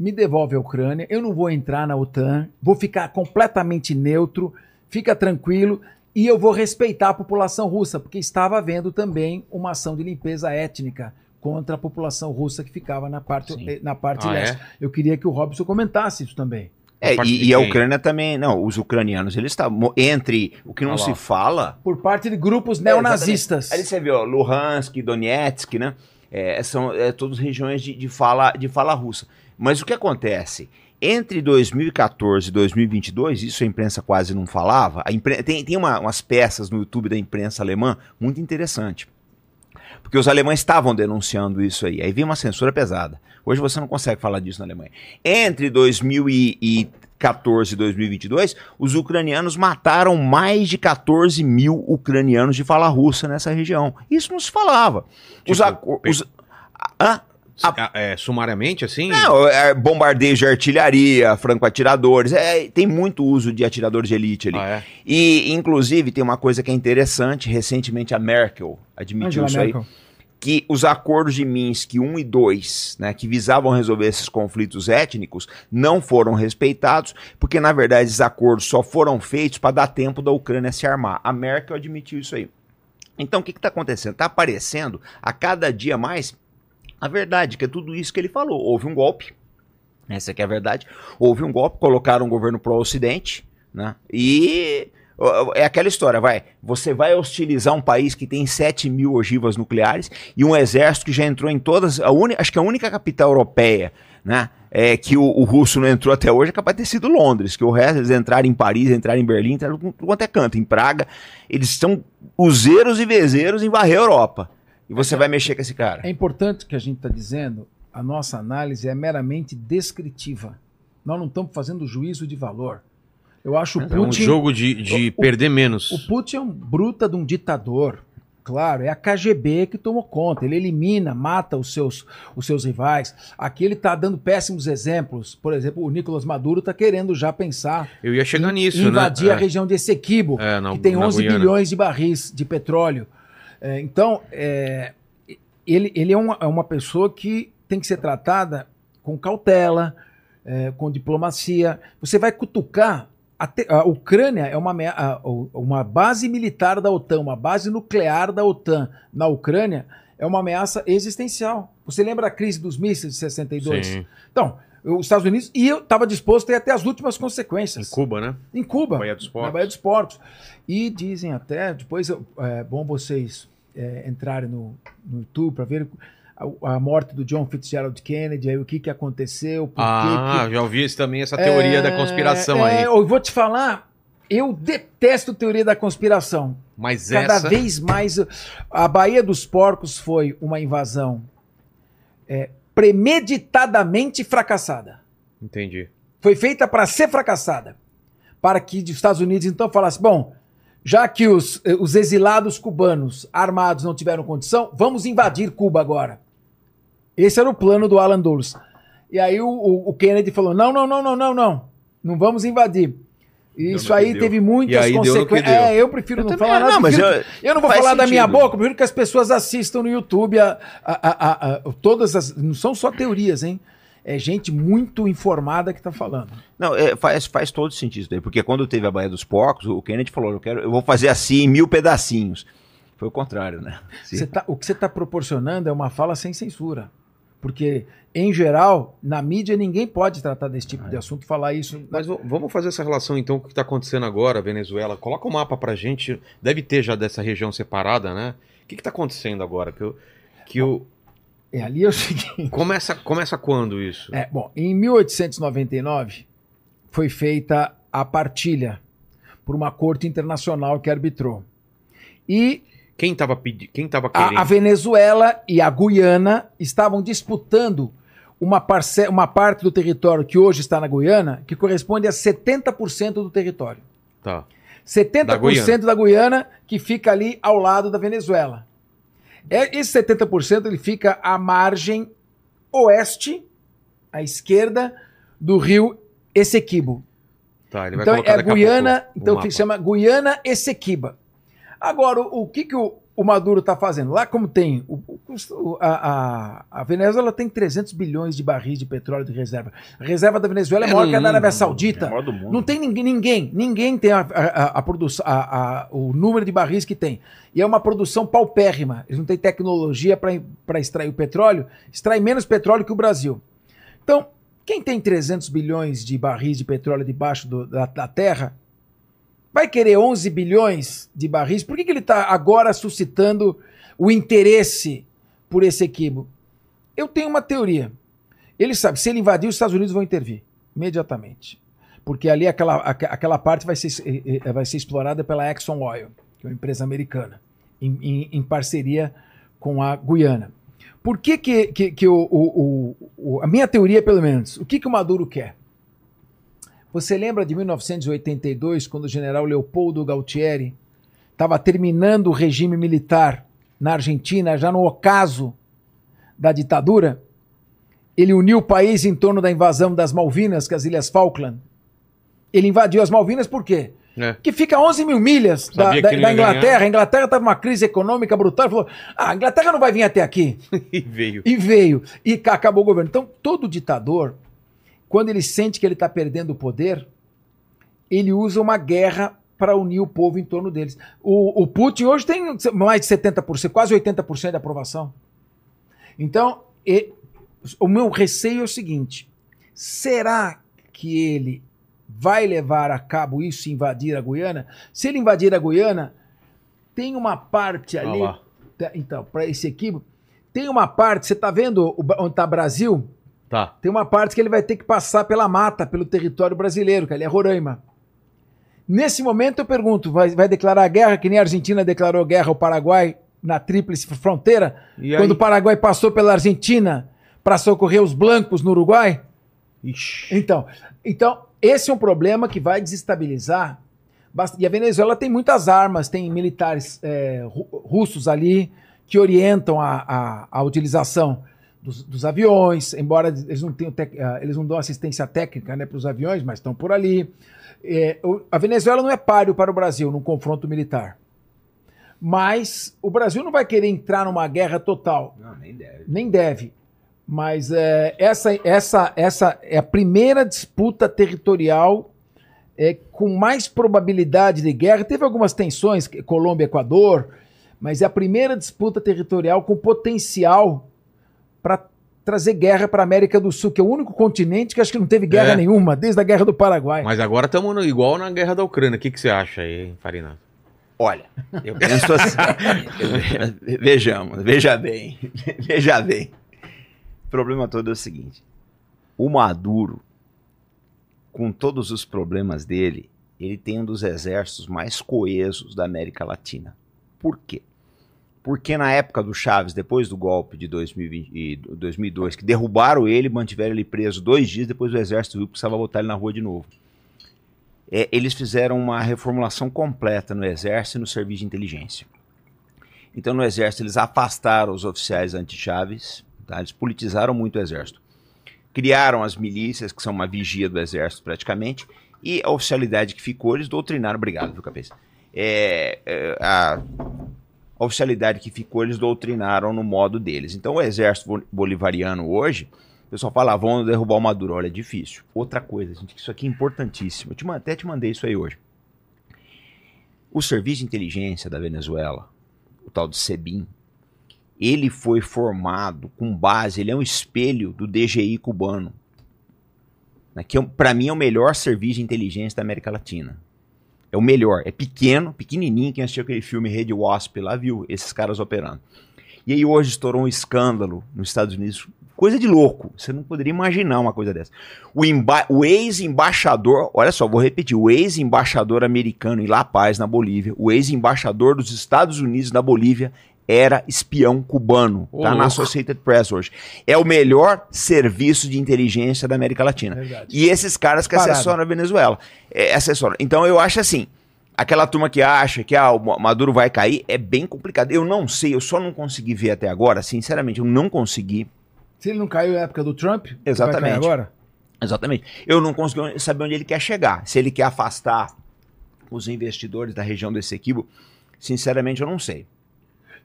me devolve a Ucrânia, eu não vou entrar na OTAN, vou ficar completamente neutro, fica tranquilo, e eu vou respeitar a população russa, porque estava havendo também uma ação de limpeza étnica contra a população russa que ficava na parte, Sim. eh, na parte Ah, leste. é? Eu queria que o Robson comentasse isso também. É, e, e a? Ucrânia também, não, os ucranianos, eles estavam entre o que não se fala. Por parte de grupos É, neonazistas. exatamente. Ali você vê, ó, Luhansk, Donetsk, né? É, são é, todas regiões de, de fala, de fala russa. Mas o que acontece? Entre 2014 e 2022, isso a imprensa quase não falava. A impre- tem tem uma- umas peças no YouTube da imprensa alemã muito interessante. Porque os alemães estavam denunciando isso aí. Aí vem uma censura pesada. Hoje você não consegue falar disso na Alemanha. Entre 2014 e 2022, os ucranianos mataram mais de 14 mil ucranianos de fala russa nessa região. Isso não se falava. Tipo, os- Hã? Ah, é, sumariamente, assim? Não, é, bombardeios de artilharia, franco-atiradores, é, tem muito uso de atiradores de elite ali. Ah, é? E, inclusive, tem uma coisa que é interessante, recentemente a Merkel admitiu Angela isso aí, Merkel. que os acordos de Minsk 1 e 2, né, que visavam resolver esses conflitos étnicos, não foram respeitados, porque, na verdade, esses acordos só foram feitos para dar tempo da Ucrânia se armar. A Merkel admitiu isso aí. Então, o que está acontecendo? Está aparecendo a cada dia mais a verdade, que é tudo isso que ele falou. Houve um golpe, essa que é a verdade. Houve um golpe, colocaram um governo pró-ocidente, né? E é aquela história, vai. Você vai hostilizar um país que tem 7 mil ogivas nucleares e um exército que já entrou em todas. A uni, acho que a única capital europeia né? É, que o, o russo não entrou até hoje, é capaz de ter sido Londres, que o resto, eles entraram em Paris, entraram em Berlim, entraram quanto é canto, em Praga. Eles são useiros e vezeiros em varrer a Europa. E você vai mexer com esse cara. É importante que a gente está dizendo, a nossa análise é meramente descritiva. Nós não estamos fazendo juízo de valor. Eu acho o É um Putin. jogo de, de o- perder menos. O Putin é um bruta de um ditador. Claro, é a KGB que tomou conta. Ele elimina, mata os seus, os seus rivais. Aqui ele está dando péssimos exemplos. Por exemplo, o Nicolas Maduro está querendo já pensar Eu ia chegar nisso, invadir né? a região de Essequibo, É, que tem na 11 Guiana. bilhões de barris de petróleo. É, então, é, ele, ele é, uma, é uma pessoa que tem que ser tratada com cautela, é, com diplomacia. Você vai cutucar. A, te- a Ucrânia é uma, a- uma base militar da OTAN, uma base nuclear da OTAN na Ucrânia é uma ameaça existencial. Você lembra a crise dos mísseis de 62? Sim. Então, os Estados Unidos, e eu estava disposto a ir até as últimas Em consequências. Cuba, né? Em Cuba. Baía dos Portos. Na Baía dos Portos. E dizem até, depois é bom vocês é, entrarem no, no YouTube para ver a, a morte do John Fitzgerald Kennedy, aí o que, que aconteceu, por Ah, que. já ouvi esse, também essa teoria da conspiração é, aí. Eu vou te falar, eu detesto teoria da conspiração. Mas Cada essa. vez mais. A Baía dos Porcos foi uma invasão é, premeditadamente fracassada. Entendi. foi feita para ser fracassada. Para que os Estados Unidos então falassem: bom, já que os, eh, os exilados cubanos armados não tiveram condição, vamos invadir Cuba agora. Esse era o plano do Alan Dulles. E aí o, o- o Kennedy falou: não, não, não, não, não, não. Não vamos invadir. Isso aí deu. teve muitas consequências. É, eu prefiro não também- falar nada. não, mas prefiro- eu- eu não vou falar da minha sentido. boca, eu prefiro que as pessoas assistam no YouTube a, a- a- a- a- todas as. Não são só teorias, hein? É gente muito informada que tá falando. Não, é, faz, faz todo sentido isso daí, porque quando teve a Baía dos Porcos, o Kennedy falou, eu, quero, eu vou fazer assim em mil pedacinhos. Foi o contrário, né? <laughs> Tá- o que você está proporcionando é uma fala sem censura. Porque, em geral, na mídia ninguém pode tratar desse tipo de assunto, falar isso. Mas vamos fazer essa relação então com o que está acontecendo agora, Venezuela. Coloca o mapa pra gente. Deve ter já dessa região separada, né? O que está acontecendo agora? Que, eu, que eu, É, ali é o <laughs> seguinte. começa, começa quando isso? É, bom, em 1899 foi feita a partilha por uma corte internacional que arbitrou. E Quem estava pedindo? Quem tava querendo? a, a Venezuela e a Guiana estavam disputando uma, parce- uma parte do território que hoje está na Guiana, que corresponde a 70% do território. Tá. 70% Da da Guiana. Guiana. que fica ali ao lado da Venezuela. É, esse 70% ele fica à margem oeste, à esquerda, do rio Essequibo. Tá, Então é Guiana, então se chama Guiana Essequiba. Agora, o, o que, que o, o Maduro está fazendo? Lá como tem, o- o- a, a, Venezuela tem 300 bilhões de barris de petróleo de reserva. A reserva da Venezuela é É, maior que a da Arábia não- Saudita. É. Não tem ninguém, ninguém, ninguém tem a, a, produção, o número de barris que tem. E é uma produção paupérrima. Eles não têm tecnologia para extrair o petróleo, extrai menos petróleo que o Brasil. Então, quem tem 300 bilhões de barris de petróleo debaixo do- da, da terra vai querer 11 bilhões de barris. Por que, que ele está agora suscitando o interesse por esse equibo? Eu tenho uma teoria. Ele sabe, se ele invadir, os Estados Unidos vão intervir imediatamente. Porque ali aquela, aque- aquela parte vai ser, eh, eh, vai ser explorada pela Exxon Oil, que é uma empresa americana, em, em- em parceria com a Guiana. Por que, que, que, que o- o- o- a minha teoria, pelo menos, o que, que o Maduro quer? Você lembra de 1982, quando o general Leopoldo Galtieri estava terminando o regime militar na Argentina, já no ocaso da ditadura? Ele uniu o país em torno da invasão das Malvinas, que é as Ilhas Falkland. Ele invadiu as Malvinas por quê? É. Que fica a 11 mil milhas da, da- da Inglaterra. ganhar. A Inglaterra estava numa crise econômica brutal. Falou: ah, a Inglaterra não vai vir até aqui. <laughs> E veio. E veio. E ca- acabou o governo. Então, todo ditador, quando ele sente que ele está perdendo o poder, ele usa uma guerra para unir o povo em torno deles. O, o Putin hoje tem mais de 70%, quase 80% de aprovação. Então, o meu receio é o seguinte: será que ele vai levar a cabo isso e invadir a Guiana? Se ele invadir a Guiana, tem uma parte Olha ali. Tá, Então, para esse equipe, tem uma parte, você está vendo onde está Brasil? Tá. Tem uma parte que ele vai ter que passar pela mata, pelo território brasileiro, que ali é Roraima. Nesse momento eu pergunto, vai, vai declarar guerra, que nem a Argentina declarou guerra ao Paraguai na tríplice fronteira? E quando aí? o Paraguai passou pela Argentina para socorrer os blancos no Uruguai? Ixi. Então, então, esse é um problema que vai desestabilizar. E a Venezuela tem muitas armas, tem militares é, ru- russos ali que orientam a, a, a utilização dos, dos aviões, embora eles não, tenham ah, eles não dão assistência técnica né, para os aviões, mas estão por ali. É, o- a Venezuela não é páreo para o Brasil num confronto militar. Mas o Brasil não vai querer entrar numa guerra total Não, nem deve. nem deve. Mas é, essa, essa, essa é a primeira disputa territorial é, com mais probabilidade de guerra. Teve algumas tensões, Colômbia e Equador, mas é a primeira disputa territorial com potencial para trazer guerra para a América do Sul, que é o único continente que acho que não teve guerra É. nenhuma, desde a Guerra do Paraguai. Mas agora estamos igual na guerra da Ucrânia. O que, que você acha aí, hein, Farinato? Olha, eu <laughs> penso assim. <laughs> Vejamos, veja bem. <laughs> Veja bem. O problema todo é o seguinte: o Maduro, com todos os problemas dele, ele tem um dos exércitos mais coesos da América Latina. Por quê? Porque na época do Chaves, depois do golpe de 2020 e 2002, que derrubaram ele, mantiveram ele preso dois dias, depois o exército viu que precisava botar ele na rua de novo. É, eles fizeram uma reformulação completa no exército e no serviço de inteligência. Então, no exército, eles afastaram os oficiais anti-Chaves, tá? eles politizaram muito o exército. Criaram as milícias, que são uma vigia do exército praticamente, e a oficialidade que ficou, eles doutrinaram. Obrigado, viu, cabeça? É, é, a, oficialidade que ficou, eles doutrinaram no modo deles. Então, o exército bo- bolivariano hoje, o pessoal fala, ah, derrubar o Maduro. Olha, é difícil. Outra coisa, gente, isso aqui é importantíssimo. Eu te, até te mandei isso aí hoje. O serviço de inteligência da Venezuela, o tal de SEBIN, ele foi formado com base, ele é um espelho do DGI cubano. né, Que para mim é o melhor serviço de inteligência da América Latina. É o melhor, é pequeno, pequenininho, quem assistiu aquele filme Rede Wasp lá viu esses caras operando. E aí hoje estourou um escândalo nos Estados Unidos, coisa de louco, você não poderia imaginar uma coisa dessa. O, o ex-embaixador, olha só, vou repetir, o ex-embaixador americano em La Paz, na Bolívia, o ex-embaixador dos Estados Unidos na Bolívia, era espião cubano, Ô, tá na. Associated Press hoje. É o melhor serviço de inteligência da América Latina. Verdade. E esses caras que Parado. assessoram a Venezuela. É, assessoram. Então eu acho assim, aquela turma que acha que ah, o Ma- Maduro vai cair, é bem complicado. Eu não sei, eu só não consegui ver até agora, sinceramente, eu não consegui Se ele não caiu na época do Trump, Exatamente. agora? Exatamente. Eu não consegui saber onde ele quer chegar. Se ele quer afastar os investidores da região do Essequibo, sinceramente eu não sei.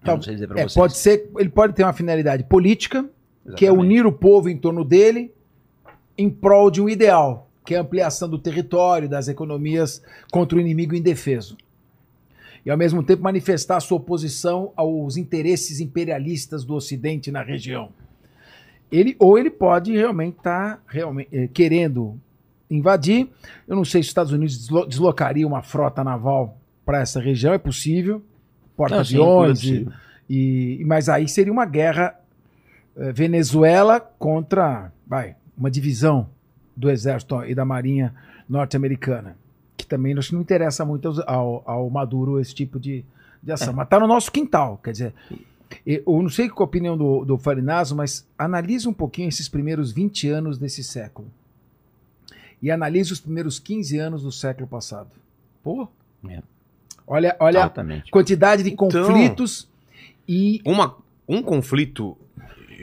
Tá, não sei dizer pra É, vocês. pode ser, ele pode ter uma finalidade política, que é Exatamente. unir o povo em torno dele em prol de um ideal, que é a ampliação do território, das economias contra o inimigo indefeso. E ao mesmo tempo manifestar sua oposição aos interesses imperialistas do Ocidente na região. Ele, ou ele pode realmente estar realmente, eh, querendo invadir. Eu não sei se os Estados Unidos deslo- deslocaria uma frota naval para essa região, é possível. Porta-aviões, e- é e, mas aí seria uma guerra eh, Venezuela contra vai, uma divisão do exército e da marinha norte-americana, que também acho que não interessa muito ao, ao Maduro esse tipo de, de ação. Mas está no nosso quintal, quer dizer. Eu não sei qual a opinião do, do Farinazo, mas analise um pouquinho esses primeiros 20 anos desse século. E analise os primeiros 15 anos do século passado. Pô! É. Olha, olha a quantidade de Então- conflitos e Uma, um conflito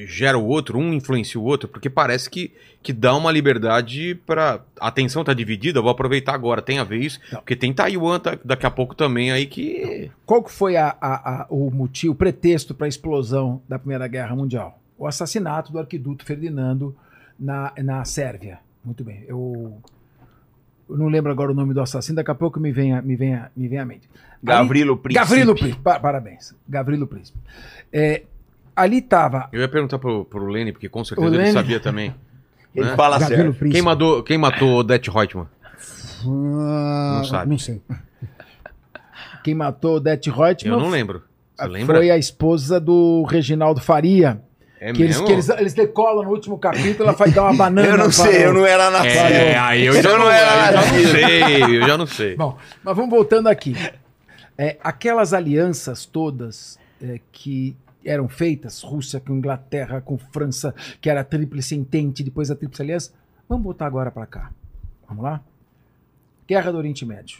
gera o outro, um influencia o outro, porque parece que, que dá uma liberdade para A atenção tá dividida, eu vou aproveitar agora, tem a ver isso, Não. porque tem Taiwan tá- daqui a pouco também aí que. Qual que foi a- a- a- o motivo, o pretexto para a explosão da Primeira Guerra Mundial? O assassinato do arquiduto Ferdinando na, na Sérvia. Muito bem. Eu, eu não lembro agora o nome do assassino, daqui a pouco me vem a, me vem a, me vem à mente. Gavrilo Príncipe. Gavrilo Príncipe. Pa- parabéns. Gavrilo Príncipe. É, ali estava. Eu ia perguntar pro, pro Lenny, porque com certeza ele sabia também. Ele né? fala Gavrilo certo. Príncipe. Quem matou, quem matou Odete Reutemann? Ah, Não sabe. Não sei. Quem matou Odete Reutemann Eu não lembro. Você lembra? foi a esposa do Reginaldo Faria, É que eles, que eles, eles decolam no último capítulo, ela vai dar uma <laughs> banana. Eu não para sei, o- eu não era na É, aí eu já Eu não, não era já não sei, eu já não sei. Bom, mas vamos voltando aqui. É, aquelas alianças todas é, que eram feitas, Rússia com Inglaterra, com França, que era a tríplice entente, depois a tríplice aliança, vamos voltar agora para cá. Vamos lá? Guerra do Oriente Médio.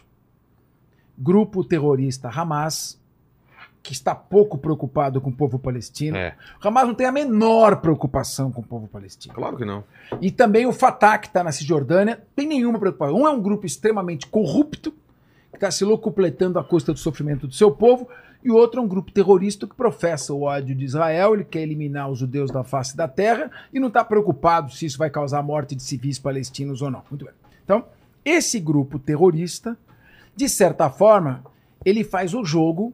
Grupo terrorista Hamas, que está pouco preocupado com o povo palestino. É, O Hamas não tem a menor preocupação com o povo palestino. claro que não. E também o Fatah, que está na Cisjordânia, tem nenhuma preocupação. Um é um grupo extremamente corrupto, que está se locupletando à custa do sofrimento do seu povo, e o outro é um grupo terrorista que professa o ódio de Israel, ele quer eliminar os judeus da face da terra e não está preocupado se isso vai causar a morte de civis palestinos ou não. Muito bem. Então, esse grupo terrorista, de certa forma, ele faz o jogo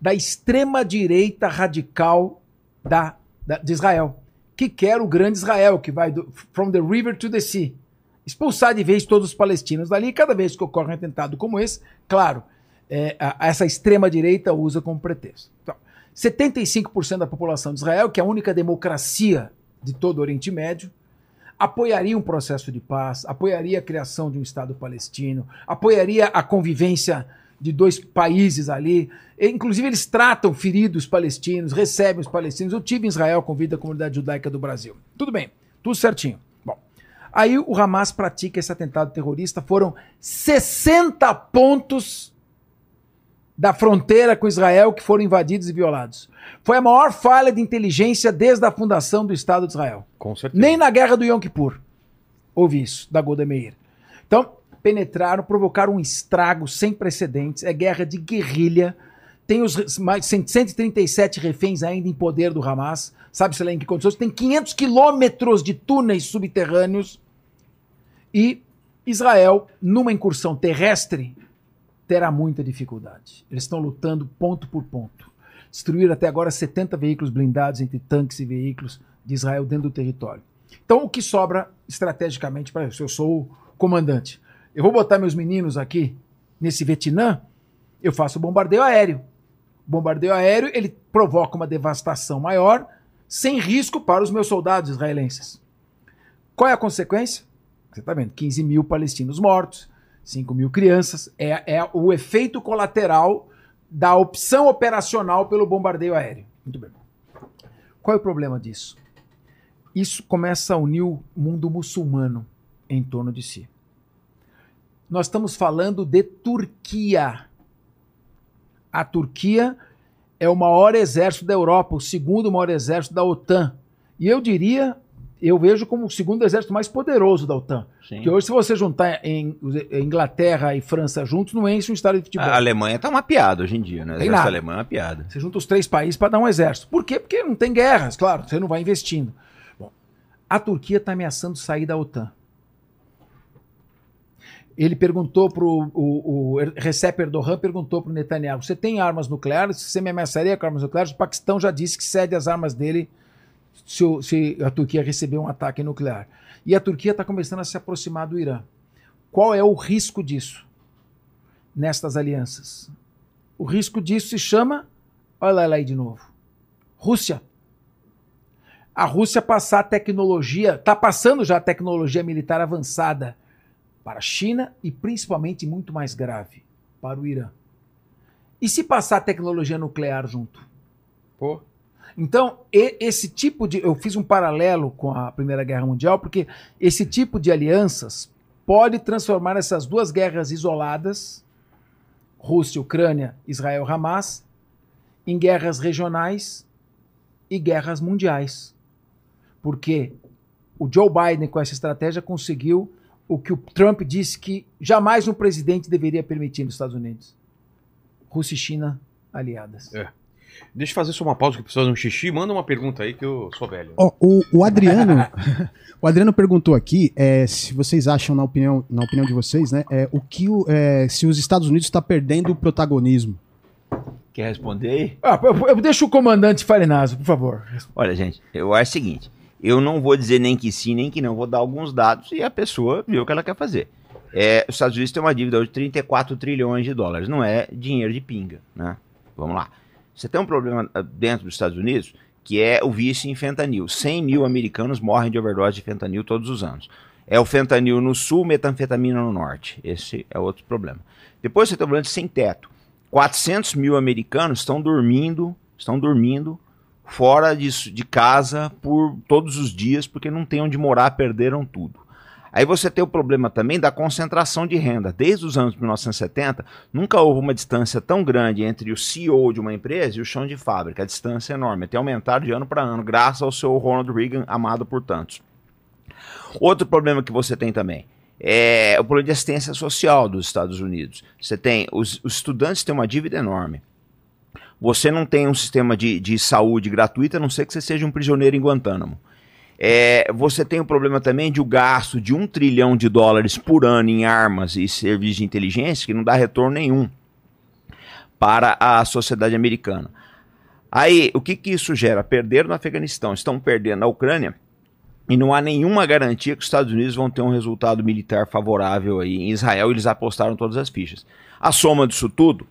da extrema-direita radical da, da- de Israel, que quer o grande Israel, que vai do, from the river to the sea. Expulsar de vez todos os palestinos dali, cada vez que ocorre um atentado como esse, claro, é, a- essa extrema-direita usa como pretexto. Então, 75% da população de Israel, que é a única democracia de todo o Oriente Médio, apoiaria um processo de paz, apoiaria a criação de um Estado palestino, apoiaria a convivência de dois países ali. E, inclusive, eles tratam feridos palestinos, recebem os palestinos. Eu tive em Israel, convido a comunidade judaica do Brasil. Tudo bem, tudo certinho. Bom, aí o Hamas pratica esse atentado terrorista. Foram 60 pontos da fronteira com Israel que foram invadidos e violados. Foi a maior falha de inteligência desde a fundação do Estado de Israel. Com certeza. Nem na guerra do Yom Kippur houve isso, da Golda Meir. Então, penetraram, provocaram um estrago sem precedentes, é guerra de guerrilha. Tem os mais 137 reféns ainda em poder do Hamas, sabe-se lá em que condições. Tem 500 quilômetros de túneis subterrâneos. E Israel, numa incursão terrestre, terá muita dificuldade. Eles estão lutando ponto por ponto. Destruíram até agora 70 veículos blindados entre tanques e veículos de Israel dentro do território. Então, o que sobra estrategicamente para isso? Eu sou o comandante. Eu vou botar meus meninos aqui nesse Vietnã, eu faço bombardeio aéreo. Bombardeio aéreo, ele provoca uma devastação maior, sem risco para os meus soldados israelenses. Qual é a consequência? Você está vendo, 15 mil palestinos mortos, 5 mil crianças. É, é o efeito colateral da opção operacional pelo bombardeio aéreo. Muito bem. Qual é o problema disso? Isso começa a unir o mundo muçulmano em torno de si. Nós estamos falando de Turquia. A Turquia é o maior exército da Europa, o segundo maior exército da OTAN. E eu diria, eu vejo como o segundo exército mais poderoso da OTAN. Sim. Porque hoje, se você juntar em Inglaterra e França juntos, não enche um estádio de futebol. A Alemanha tá uma piada hoje em dia, né? O exército alemão é uma piada. Você junta os três países para dar um exército. Por quê? Porque não tem guerras, claro, você não vai investindo. Bom, a Turquia está ameaçando sair da OTAN. Ele perguntou para o, o Recep Erdogan perguntou para o Netanyahu: você tem armas nucleares? Você me ameaçaria com armas nucleares? O Paquistão já disse que cede as armas dele se, se a Turquia receber um ataque nuclear. E a Turquia está começando a se aproximar do Irã. Qual é o risco disso nestas alianças? O risco disso se chama, olha lá aí de novo, Rússia. A Rússia passar tecnologia, está passando já tecnologia militar avançada para a China e principalmente muito mais grave para o Irã. E se passar tecnologia nuclear junto? Pô. Então, esse tipo de. Eu fiz um paralelo com a Primeira Guerra Mundial, porque esse tipo de alianças pode transformar essas duas guerras isoladas, Rússia, Ucrânia, Israel, Hamas, em guerras regionais e guerras mundiais. Porque o Joe Biden, com essa estratégia, conseguiu o que o Trump disse que jamais um presidente deveria permitir nos Estados Unidos: Rússia e China aliadas. É. Deixa eu fazer só uma pausa que eu preciso fazer um xixi. Manda uma pergunta aí que eu sou velho. Ó, o, o Adriano, <laughs> o Adriano perguntou aqui é, se vocês acham, na opinião, na opinião de vocês, né, é, o que o- é, se os Estados Unidos está perdendo o protagonismo. Quer responder aí? Ah, eu, eu deixo o comandante Farinazo, por favor. Olha, gente, eu acho o seguinte: eu não vou dizer nem que sim, nem que não, vou dar alguns dados e a pessoa vê o que ela quer fazer. É, os Estados Unidos têm uma dívida de 34 trilhões de dólares, não é dinheiro de pinga, né? Vamos lá. Você tem um problema ah, dentro dos Estados Unidos que é o vício em fentanil. 100 mil americanos morrem de overdose de fentanil todos os anos. É o fentanil no sul, metanfetamina no norte. Esse é outro problema. Depois você tem o problema de sem teto. 400 mil americanos estão dormindo, estão dormindo fora de, de casa por todos os dias porque não tem onde morar, perderam tudo. Aí você tem o problema também da concentração de renda. Desde os anos 1970, nunca houve uma distância tão grande entre o CEO de uma empresa e o chão de fábrica. A distância é enorme, tem aumentado de ano para ano, graças ao seu Ronald Reagan, amado por tantos. Outro problema que você tem também é o problema de assistência social dos Estados Unidos. Você tem, os, os estudantes têm uma dívida enorme. Você não tem um sistema de, de saúde gratuito, a não ser que você seja um prisioneiro em Guantánamo. É, você tem o problema também de o gasto de um trilhão de dólares por ano em armas e serviços de inteligência que não dá retorno nenhum para a sociedade americana. Aí, o que, que isso gera? Perderam no Afeganistão, estão perdendo na Ucrânia e não há nenhuma garantia que os Estados Unidos vão ter um resultado militar favorável aí. Em Israel, eles apostaram todas as fichas. A soma disso tudo,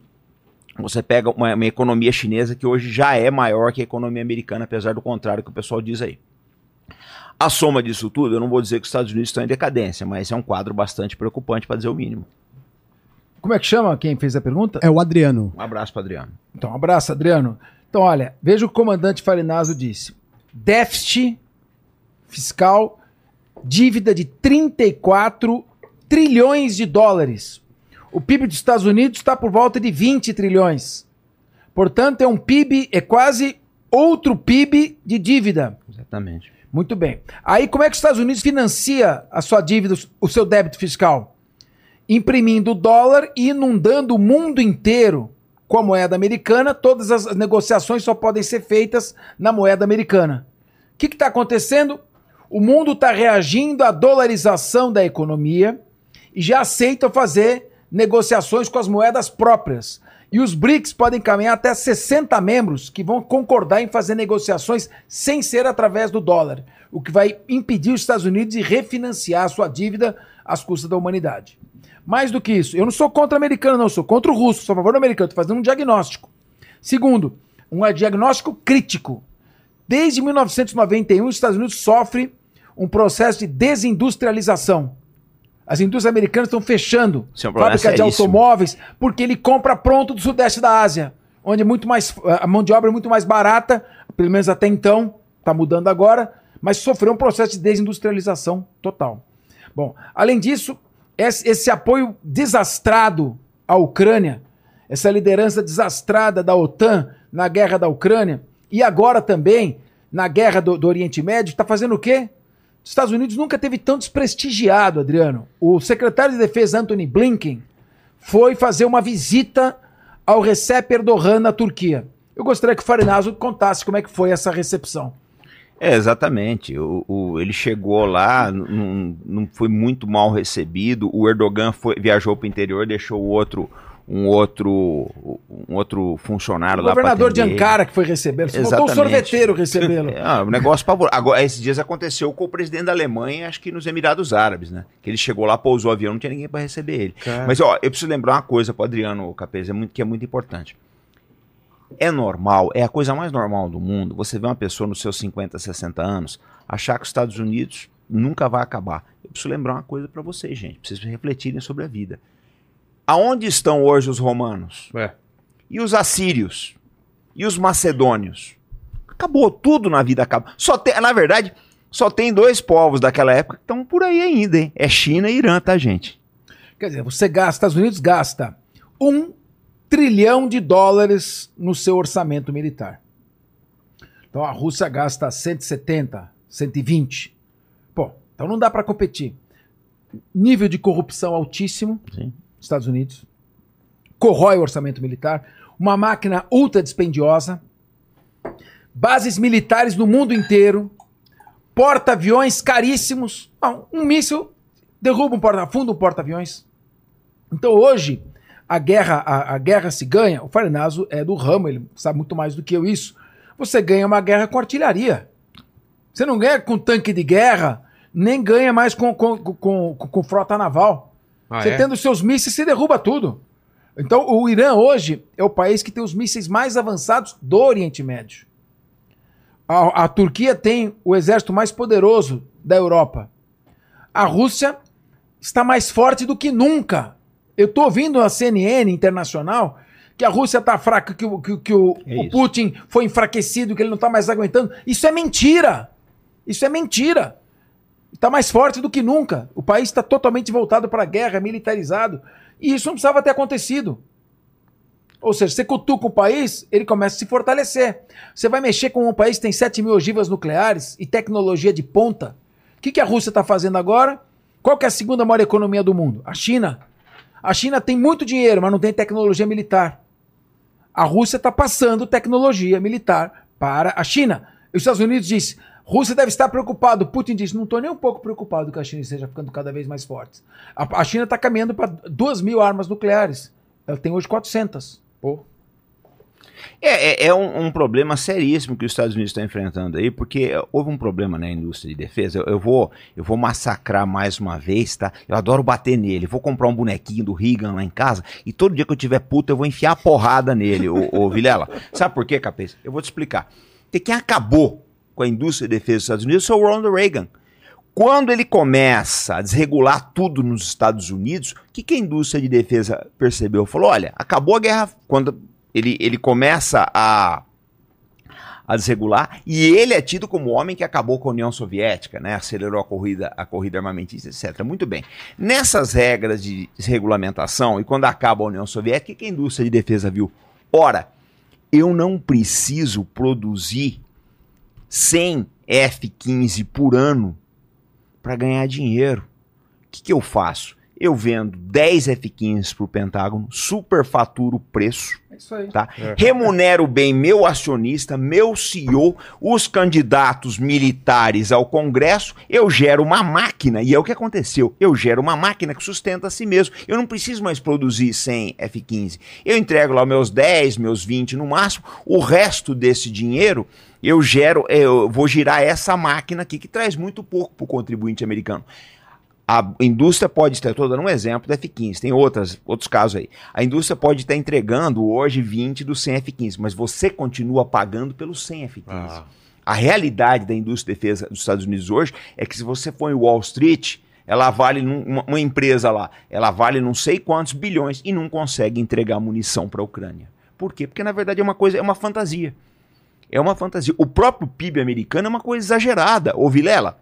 você pega uma, uma economia chinesa que hoje já é maior que a economia americana, apesar do contrário que o pessoal diz aí. A soma disso tudo, eu não vou dizer que os Estados Unidos estão em decadência, mas é um quadro bastante preocupante, para dizer o mínimo. Como é que chama quem fez a pergunta? É o Adriano. Um abraço para Adriano. Então, um abraço, Adriano. Então, olha, veja o que o comandante Farinazo disse. Déficit fiscal, dívida de 34 trilhões de dólares. O PIB dos Estados Unidos está por volta de 20 trilhões. Portanto, é um PIB, é quase outro PIB de dívida. Exatamente. Muito bem. Aí, como é que os Estados Unidos financia a sua dívida, o seu débito fiscal? Imprimindo dólar e inundando o mundo inteiro com a moeda americana. Todas as negociações só podem ser feitas na moeda americana. O que está acontecendo? O mundo está reagindo à dolarização da economia e já aceita fazer negociações com as moedas próprias. E os BRICS podem caminhar até 60 membros que vão concordar em fazer negociações sem ser através do dólar, o que vai impedir os Estados Unidos de refinanciar sua dívida às custas da humanidade. Mais do que isso, eu não sou contra o americano, não, sou contra o russo, sou a favor do americano, estou fazendo um diagnóstico. Segundo, um diagnóstico crítico. Desde 1991, os Estados Unidos sofrem um processo de desindustrialização. As indústrias americanas estão fechando Isso é fábrica de automóveis porque ele compra pronto do sudeste da Ásia, onde é muito mais a mão de obra é muito mais barata, pelo menos até então, está mudando agora, mas sofreu um processo de desindustrialização total. Bom, além disso, esse, esse apoio desastrado à Ucrânia, essa liderança desastrada da OTAN na guerra da Ucrânia e agora também na guerra do, do Oriente Médio, está fazendo o quê? Os Estados Unidos nunca teve tão desprestigiado, Adriano. O secretário de Defesa Anthony Blinken foi fazer uma visita ao Recep Erdogan na Turquia. Eu gostaria que o Farinazo contasse como é que foi essa recepção. É, exatamente. O, o- ele chegou lá, não foi muito mal recebido. O Erdogan foi, viajou para o interior, deixou o outro, um outro, um outro funcionário O lá governador de. Ankara que foi recebê-lo. Só faltou o Exatamente. sorveteiro recebê-lo. <laughs> É, um negócio pavor. Agora, esses dias aconteceu com o presidente da Alemanha, acho que nos Emirados Árabes, né? Que ele chegou lá, pousou o avião, não tinha ninguém para receber ele. Mas, ó, eu preciso lembrar uma coisa pro Adriano Capes, é muito, que é muito importante. É normal, é a coisa mais normal do mundo, você vê uma pessoa nos seus 50, 60 anos achar que os Estados Unidos nunca vai acabar. Eu preciso lembrar uma coisa para vocês, gente, vocês refletirem sobre a vida. Aonde estão hoje os romanos? É. E os assírios? E os macedônios? Acabou tudo na vida acaba. Só tem, na verdade, só tem dois povos daquela época que estão por aí ainda, hein? É China e Irã, tá, gente? Quer dizer, você gasta, Estados Unidos gasta um trilhão de dólares no seu orçamento militar. Então a Rússia gasta 170, 120. Pô, então não dá para competir. Nível de corrupção altíssimo, Sim. Estados Unidos. Corrói o orçamento militar. Uma máquina ultra dispendiosa. Bases militares no mundo inteiro. Porta-aviões caríssimos. Não, um míssil derruba um porta afunda um porta-aviões. Então hoje, a guerra, a, a guerra se ganha. O Farinazo é do ramo, ele sabe muito mais do que eu isso. Você ganha uma guerra com artilharia. Você não ganha com tanque de guerra, nem ganha mais com, com, com, com- com frota naval. Ah, você é? tendo seus mísseis, você derruba tudo. Então, o Irã hoje é o país que tem os mísseis mais avançados do Oriente Médio. A, a Turquia tem o exército mais poderoso da Europa. A Rússia está mais forte do que nunca. Eu estou ouvindo a CNN internacional que a Rússia está fraca, que, o- que, que o, É o. Putin foi enfraquecido, que ele não está mais aguentando. Isso é mentira. Isso é mentira. Está mais forte do que nunca. O país está totalmente voltado para a guerra, militarizado. E isso não precisava ter acontecido. Ou seja, você cutuca o país, ele começa a se fortalecer. Você vai mexer com um país que tem 7 mil ogivas nucleares e tecnologia de ponta. O que, que a Rússia está fazendo agora? Qual que é a segunda maior economia do mundo? A China. A China tem muito dinheiro, mas não tem tecnologia militar. A Rússia está passando tecnologia militar para a China. Os Estados Unidos diz, Rússia deve estar preocupado. Putin diz, não estou nem um pouco preocupado que a China esteja ficando cada vez mais forte. A, a China está caminhando para 2 mil armas nucleares. Ela tem hoje 400. Pô. É, é, é um, um problema seríssimo que os Estados Unidos estão enfrentando aí, porque houve um problema na indústria de defesa. Eu, eu vou, eu vou massacrar mais uma vez, tá? Eu adoro bater nele. Vou comprar um bonequinho do Reagan lá em casa e todo dia que eu tiver puto eu vou enfiar a porrada nele, ô, ô Vilela. Sabe por quê, Capês? Eu vou te explicar. Porque quem acabou com a indústria de defesa dos Estados Unidos foi o Ronald Reagan. Quando ele começa a desregular tudo nos Estados Unidos, o que, que a indústria de defesa percebeu? Falou: olha, acabou a guerra. Quando ele, ele começa a, a desregular, e ele é tido como o homem que acabou com a União Soviética, né? acelerou a corrida, a corrida armamentista, etc. Muito bem. Nessas regras de desregulamentação, e quando acaba a União Soviética, o que que a indústria de defesa viu? Ora, eu não preciso produzir 100 F-15 por ano para ganhar dinheiro. O que, que eu faço? Eu vendo 10 F-15 para o Pentágono, superfaturo o preço, É isso aí. tá? Remunero bem meu acionista, meu CEO, os candidatos militares ao Congresso, eu gero uma máquina, e é o que aconteceu. Eu gero uma máquina que sustenta a si mesmo. Eu não preciso mais produzir 100 F-15. Eu entrego lá meus 10, meus 20 no máximo, o resto desse dinheiro eu gero, eu vou girar essa máquina aqui que traz muito pouco para o contribuinte americano. A indústria pode estar, estou dando um exemplo da F-15, tem outras, outros casos aí. A indústria pode estar entregando hoje 20 do 100 F-15, mas você continua pagando pelos 100 F-15. Ah. A realidade da indústria de defesa dos Estados Unidos hoje é que se você for em Wall Street, ela vale, num- uma, uma empresa lá, ela vale não sei quantos bilhões e não consegue entregar munição para a Ucrânia. Por quê? Porque na verdade é uma coisa, é uma fantasia. É uma fantasia. O próprio PIB americano é uma coisa exagerada. Ô Vilela,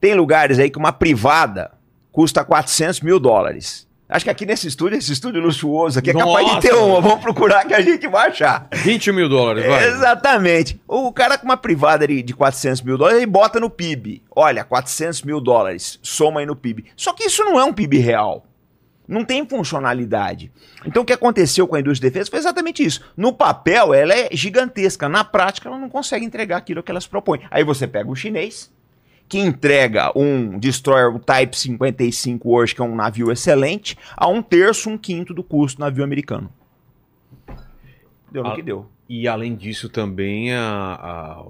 tem lugares aí que uma privada custa 400 mil dólares. Acho que aqui nesse estúdio, esse estúdio luxuoso aqui, é capaz de Nossa! ter uma. Vamos procurar que a gente vai achar. 20 mil dólares, vai. Exatamente. O cara com uma privada de, de 400 mil dólares, ele bota no PIB. Olha, 400 mil dólares, soma aí no PIB. Só que isso não é um PIB real. Não tem funcionalidade. Então o que aconteceu com a indústria de defesa foi exatamente isso. No papel, ela é gigantesca. Na prática, ela não consegue entregar aquilo que elas propõem. Aí você pega o chinês, que entrega um destroyer, o Type 55 hoje, que é um navio excelente, a um terço, um quinto do custo do navio americano. Deu no Ah, que deu. E além disso, também a, a-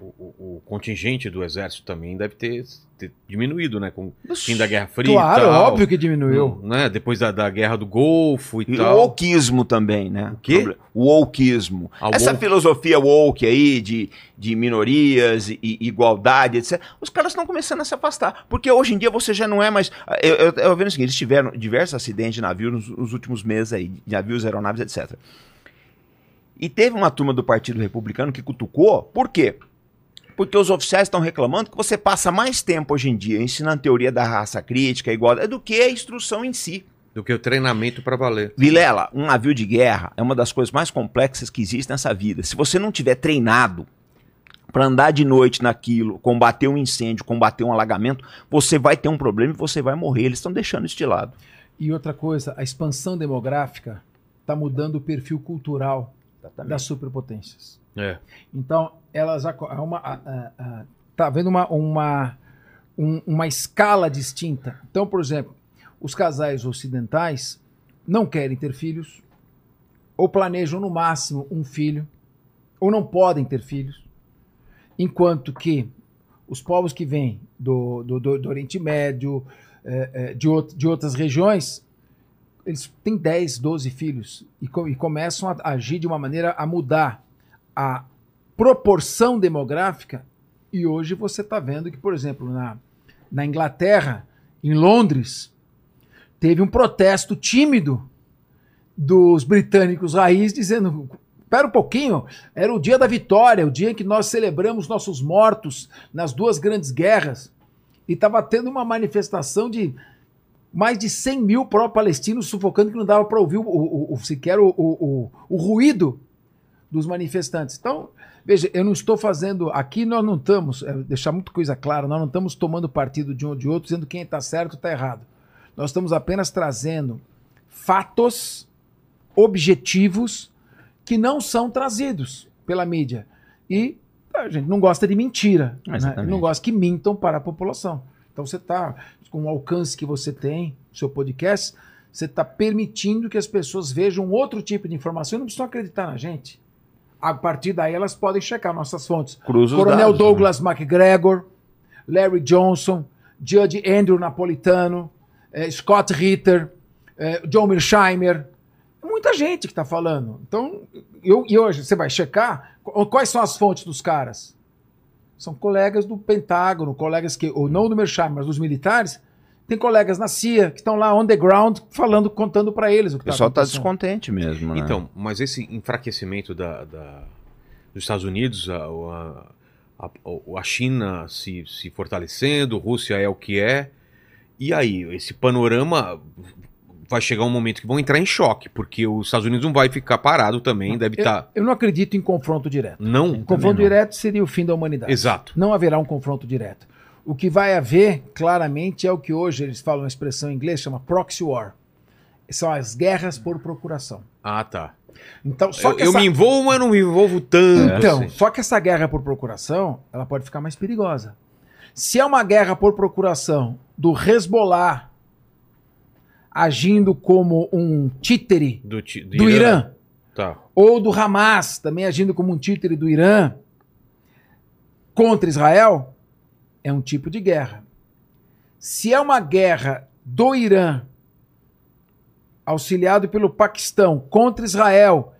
o, o- o contingente do exército também deve ter, ter diminuído, né? Com o fim da Guerra Fria. Claro, e tal. óbvio que diminuiu. Né? Depois da, da Guerra do Golfo e, E o tal. wokeismo também, né? O quê? O wokeismo. Ah, Essa woke. filosofia woke aí de, de minorias e, e igualdade, etc. Os caras estão começando a se afastar. Porque hoje em dia você já não é mais. Eu, eu, eu vendo o seguinte: eles tiveram diversos acidentes de navio nos, nos últimos meses aí, de navios, aeronaves, etc. E teve uma turma do Partido Republicano que cutucou. Por quê? Porque os oficiais estão reclamando que você passa mais tempo hoje em dia ensinando teoria da raça crítica, igualdade, do que a instrução em si. Do que o treinamento pra valer. Vilela, um navio de guerra é uma das coisas mais complexas que existe nessa vida. Se você não tiver treinado para andar de noite naquilo, combater um incêndio, combater um alagamento, você vai ter um problema e você vai morrer. Eles estão deixando isso de lado. E outra coisa, a expansão demográfica está mudando o perfil cultural das superpotências. É. Então, elas há uma, a- a- a- tá havendo uma, uma, um- uma escala distinta. Então, por exemplo, os casais ocidentais não querem ter filhos, ou planejam no máximo um filho, ou não podem ter filhos, enquanto que os povos que vêm do, do, do- Oriente Médio, eh, eh, de, out- de outras regiões, eles têm 10, 12 filhos e, e começam a agir de uma maneira a mudar a, proporção demográfica. E hoje você está vendo que, por exemplo, na, na Inglaterra, em Londres, teve um protesto tímido dos britânicos raiz dizendo. Espera um pouquinho, era o dia da vitória, o dia em que nós celebramos nossos mortos nas duas grandes guerras. E estava tendo uma manifestação de mais de 100 mil pró-palestinos sufocando que não dava para ouvir o, o, o, sequer o, o, o ruído dos manifestantes. Então, veja, eu não estou fazendo. Aqui nós não estamos, é, deixar muito coisa clara, nós não estamos tomando partido de um ou de outro, dizendo quem está certo ou está errado. Nós estamos apenas trazendo fatos objetivos que não são trazidos pela mídia. E a gente não gosta de mentira. Né? Não gosta que mintam para a população. Então você está, com o alcance que você tem, seu podcast, você está permitindo que as pessoas vejam outro tipo de informação e não precisam acreditar na gente. A partir daí elas podem checar nossas fontes. Cruza Coronel dados, Douglas McGregor, Larry Johnson, Judge Andrew Napolitano, eh, Scott Ritter, eh, John Mersheimer, muita gente que está falando. Então, eu, e hoje você vai checar quais são as fontes dos caras. São colegas do Pentágono, colegas que, ou não do Mersheimer, mas dos militares. Tem colegas na CIA que estão lá on the ground falando, contando para eles o que O pessoal está acontecendo. descontente mesmo, né? Então, mas esse enfraquecimento da, da- dos Estados Unidos, a, a, a- a China se, se fortalecendo, Rússia é o que é, e aí, esse panorama vai chegar um momento que vão entrar em choque, porque os Estados Unidos não vai ficar parado também, deve Eu, estar... eu não acredito em confronto direto. Não? confronto não. direto seria o fim da humanidade. Exato. Não haverá um confronto direto. O que vai haver, claramente, é o que hoje eles falam uma expressão em inglês, chama proxy war. São as guerras por procuração. Ah, tá. Então, só Eu, que eu essa... me envolvo, mas não me envolvo tanto. Então, assim. só que essa guerra por procuração, ela pode ficar mais perigosa. Se é uma guerra por procuração do Hezbollah agindo como um títere Do, ti- do do Irã, Tá. ou do Hamas também agindo como um títere do Irã contra Israel, é um tipo de guerra. Se é uma guerra do Irã auxiliado pelo Paquistão contra Israel,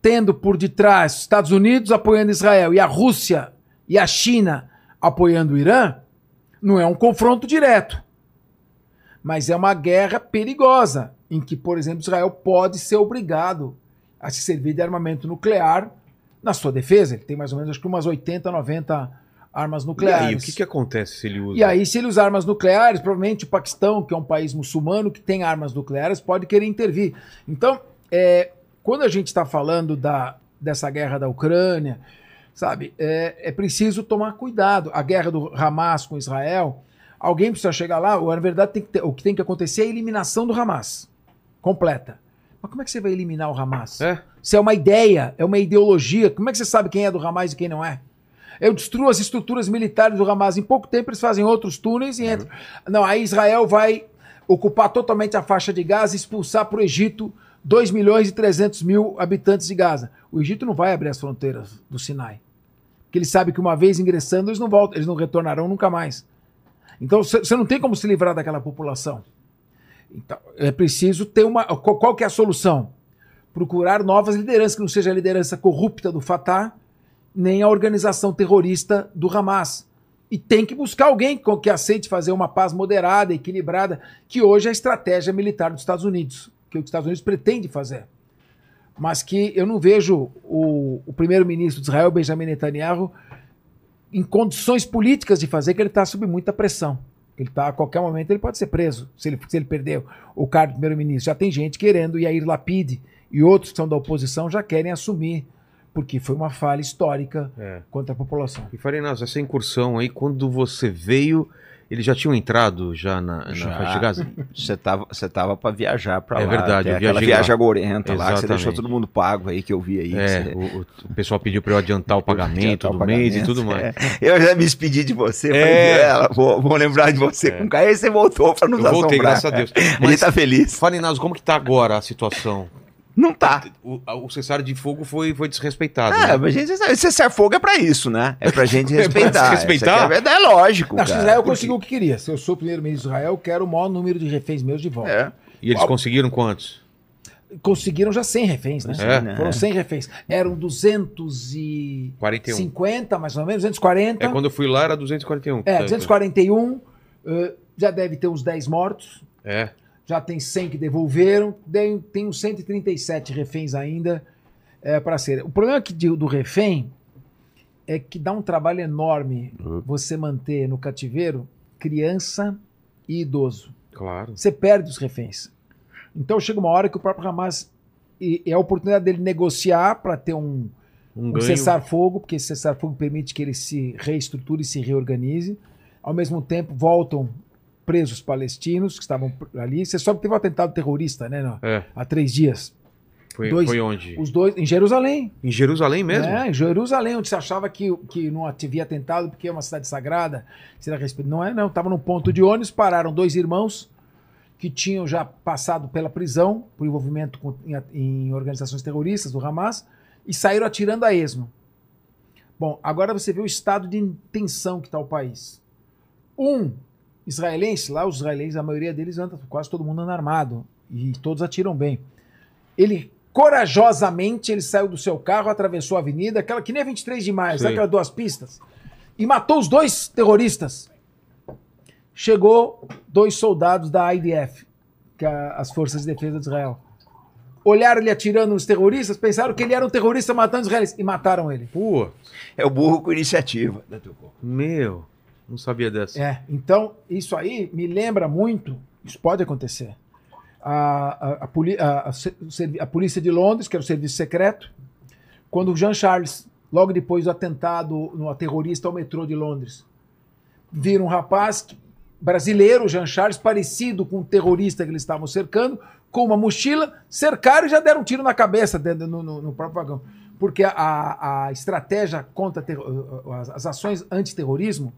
tendo por detrás os Estados Unidos apoiando Israel e a Rússia e a China apoiando o Irã, não é um confronto direto. Mas é uma guerra perigosa, em que, por exemplo, Israel pode ser obrigado a se servir de armamento nuclear na sua defesa. Ele tem mais ou menos acho que umas 80, 90 armas E nucleares. aí, o que, que acontece se ele usa? E aí, se ele usar armas nucleares, provavelmente o Paquistão, que é um país muçulmano que tem armas nucleares, pode querer intervir. Então, é, quando a gente está falando da, dessa guerra da Ucrânia, sabe, é, é preciso tomar cuidado. A guerra do Hamas com Israel, alguém precisa chegar lá, ou, na verdade, tem que ter- o que tem que acontecer é a eliminação do Hamas completa. Mas como é que você vai eliminar o Hamas? É? Se é uma ideia, é uma ideologia, como é que você sabe quem é do Hamas e quem não é? Eu destruo as estruturas militares do Hamas. Em pouco tempo eles fazem outros túneis e entram. Não, aí Israel vai ocupar totalmente a faixa de Gaza e expulsar para o Egito 2 milhões e 300 mil habitantes de Gaza. O Egito não vai abrir as fronteiras do Sinai. Porque ele sabe que uma vez ingressando, eles não voltam, eles não retornarão nunca mais. Então você você não tem como se livrar daquela população. Então, é preciso ter uma. Qual, qual que é a solução? Procurar novas lideranças, que não seja a liderança corrupta do Fatah, nem a organização terrorista do Hamas. E tem que buscar alguém que aceite fazer uma paz moderada, equilibrada, que hoje é a estratégia militar dos Estados Unidos, que os Estados Unidos pretende fazer. Mas que eu não vejo o, o primeiro-ministro de Israel, Benjamin Netanyahu, em condições políticas de fazer, que ele está sob muita pressão. Ele tá, a qualquer momento ele pode ser preso, se ele, se ele perder o cargo de primeiro-ministro. Já tem gente querendo, Yair Lapid e outros que são da oposição já querem assumir, porque foi uma falha histórica É. contra a população. E Farinas, essa incursão aí, quando você veio, eles já tinham entrado já na, na Já. faixa de Gaza? Você tava, você tava pra viajar pra É lá. verdade, ter eu viajei viagem lá. agorenta lá, que você deixou todo mundo pago aí, que eu vi aí. É, você- o, o- pessoal pediu para eu adiantar o pagamento Adiantar do o mês e pagamento, tudo mais. é. Eu já me despedi de você, É. "Ela, vou, vou lembrar de você com carinho. Aí você voltou pra nos Eu voltei, assombrar. graças a Deus. Ele Mas, tá feliz. Farinazo, como que tá agora a situação? Não tá. O, o cessar de fogo foi, foi desrespeitado. Ah, né? mas a gente sabe, cessar fogo é pra isso, né? É pra gente <laughs> respeitar. respeitar? Aqui É, verdade, é lógico. Não, cara. Israel Por conseguiu o que queria. Se eu sou o primeiro-ministro de Israel, eu quero o maior número de reféns meus de volta. É. E eles conseguiram quantos? conseguiram já 100 reféns, né? É. né? Foram 100 reféns. Eram 240 41. mais ou menos, 240. É, quando eu fui lá era 241. É, 241. eh, já deve ter uns 10 mortos. É. Já tem 100 que devolveram. Tem, tem uns 137 reféns ainda é, para ser. O problema que de- do refém é que dá um trabalho enorme você manter no cativeiro criança e idoso. Claro. Você perde os reféns. Então chega uma hora que o próprio Hamas e, é a oportunidade dele negociar para ter um, Um um cessar-fogo, porque esse cessar-fogo permite que ele se reestruture e se reorganize. Ao mesmo tempo, voltam presos palestinos que estavam ali. Você sabe que teve um atentado terrorista, né? É. Há três dias. Foi, Dois- foi onde? Os dois em Jerusalém. Em Jerusalém mesmo? É, em Jerusalém, onde se achava que, que não havia atentado porque é uma cidade sagrada. Será respeito? Não é, não. Estava num ponto de ônibus, pararam dois irmãos que tinham já passado pela prisão por envolvimento com- em, em organizações terroristas do Hamas e saíram atirando a esmo. Bom, agora você vê o estado de tensão que está o país. Um israelense, lá os israelenses, a maioria deles anda, quase todo mundo anda armado e todos atiram bem. Ele corajosamente ele saiu do seu carro, atravessou a avenida, aquela que nem é 23 de maio, sabe aquelas duas pistas? E matou os dois terroristas. Chegou dois soldados da IDF, que é as Forças de Defesa de Israel. Olharam ele atirando nos terroristas, pensaram que ele era um terrorista matando os israelenses e mataram ele. Pô, É o burro com iniciativa. meu. Não sabia dessa. É, então isso aí me lembra muito, isso pode acontecer. A, a, a, a- polícia de Londres, que era o serviço secreto, quando o Jean Charles, logo depois do atentado no terrorista ao metrô de Londres, viram um rapaz que- brasileiro, Jean Charles, parecido com o terrorista que eles estavam cercando, com uma mochila, cercaram e já deram um tiro na cabeça dentro, no, no- no próprio vagão. Porque a, a estratégia contra as, as ações antiterrorismo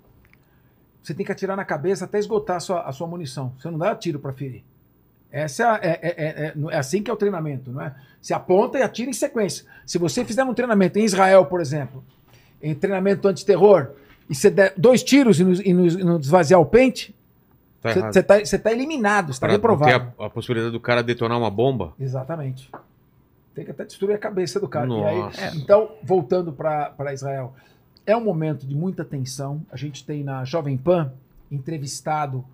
você tem que atirar na cabeça até esgotar a sua, a sua munição. Você não dá tiro para ferir. Essa é, é, é- é- é- é assim que é o treinamento, não é? Você aponta e atira em sequência. Se você fizer um treinamento em Israel, por exemplo, em treinamento antiterror, e você der dois tiros e não, e não- e não esvaziar o pente, Tá você está tá eliminado, você está reprovado. a, a possibilidade do cara detonar uma bomba. Exatamente. Tem que até destruir a cabeça do cara. E aí- é, então, voltando para Israel, é um momento de muita tensão. A gente tem na Jovem Pan entrevistado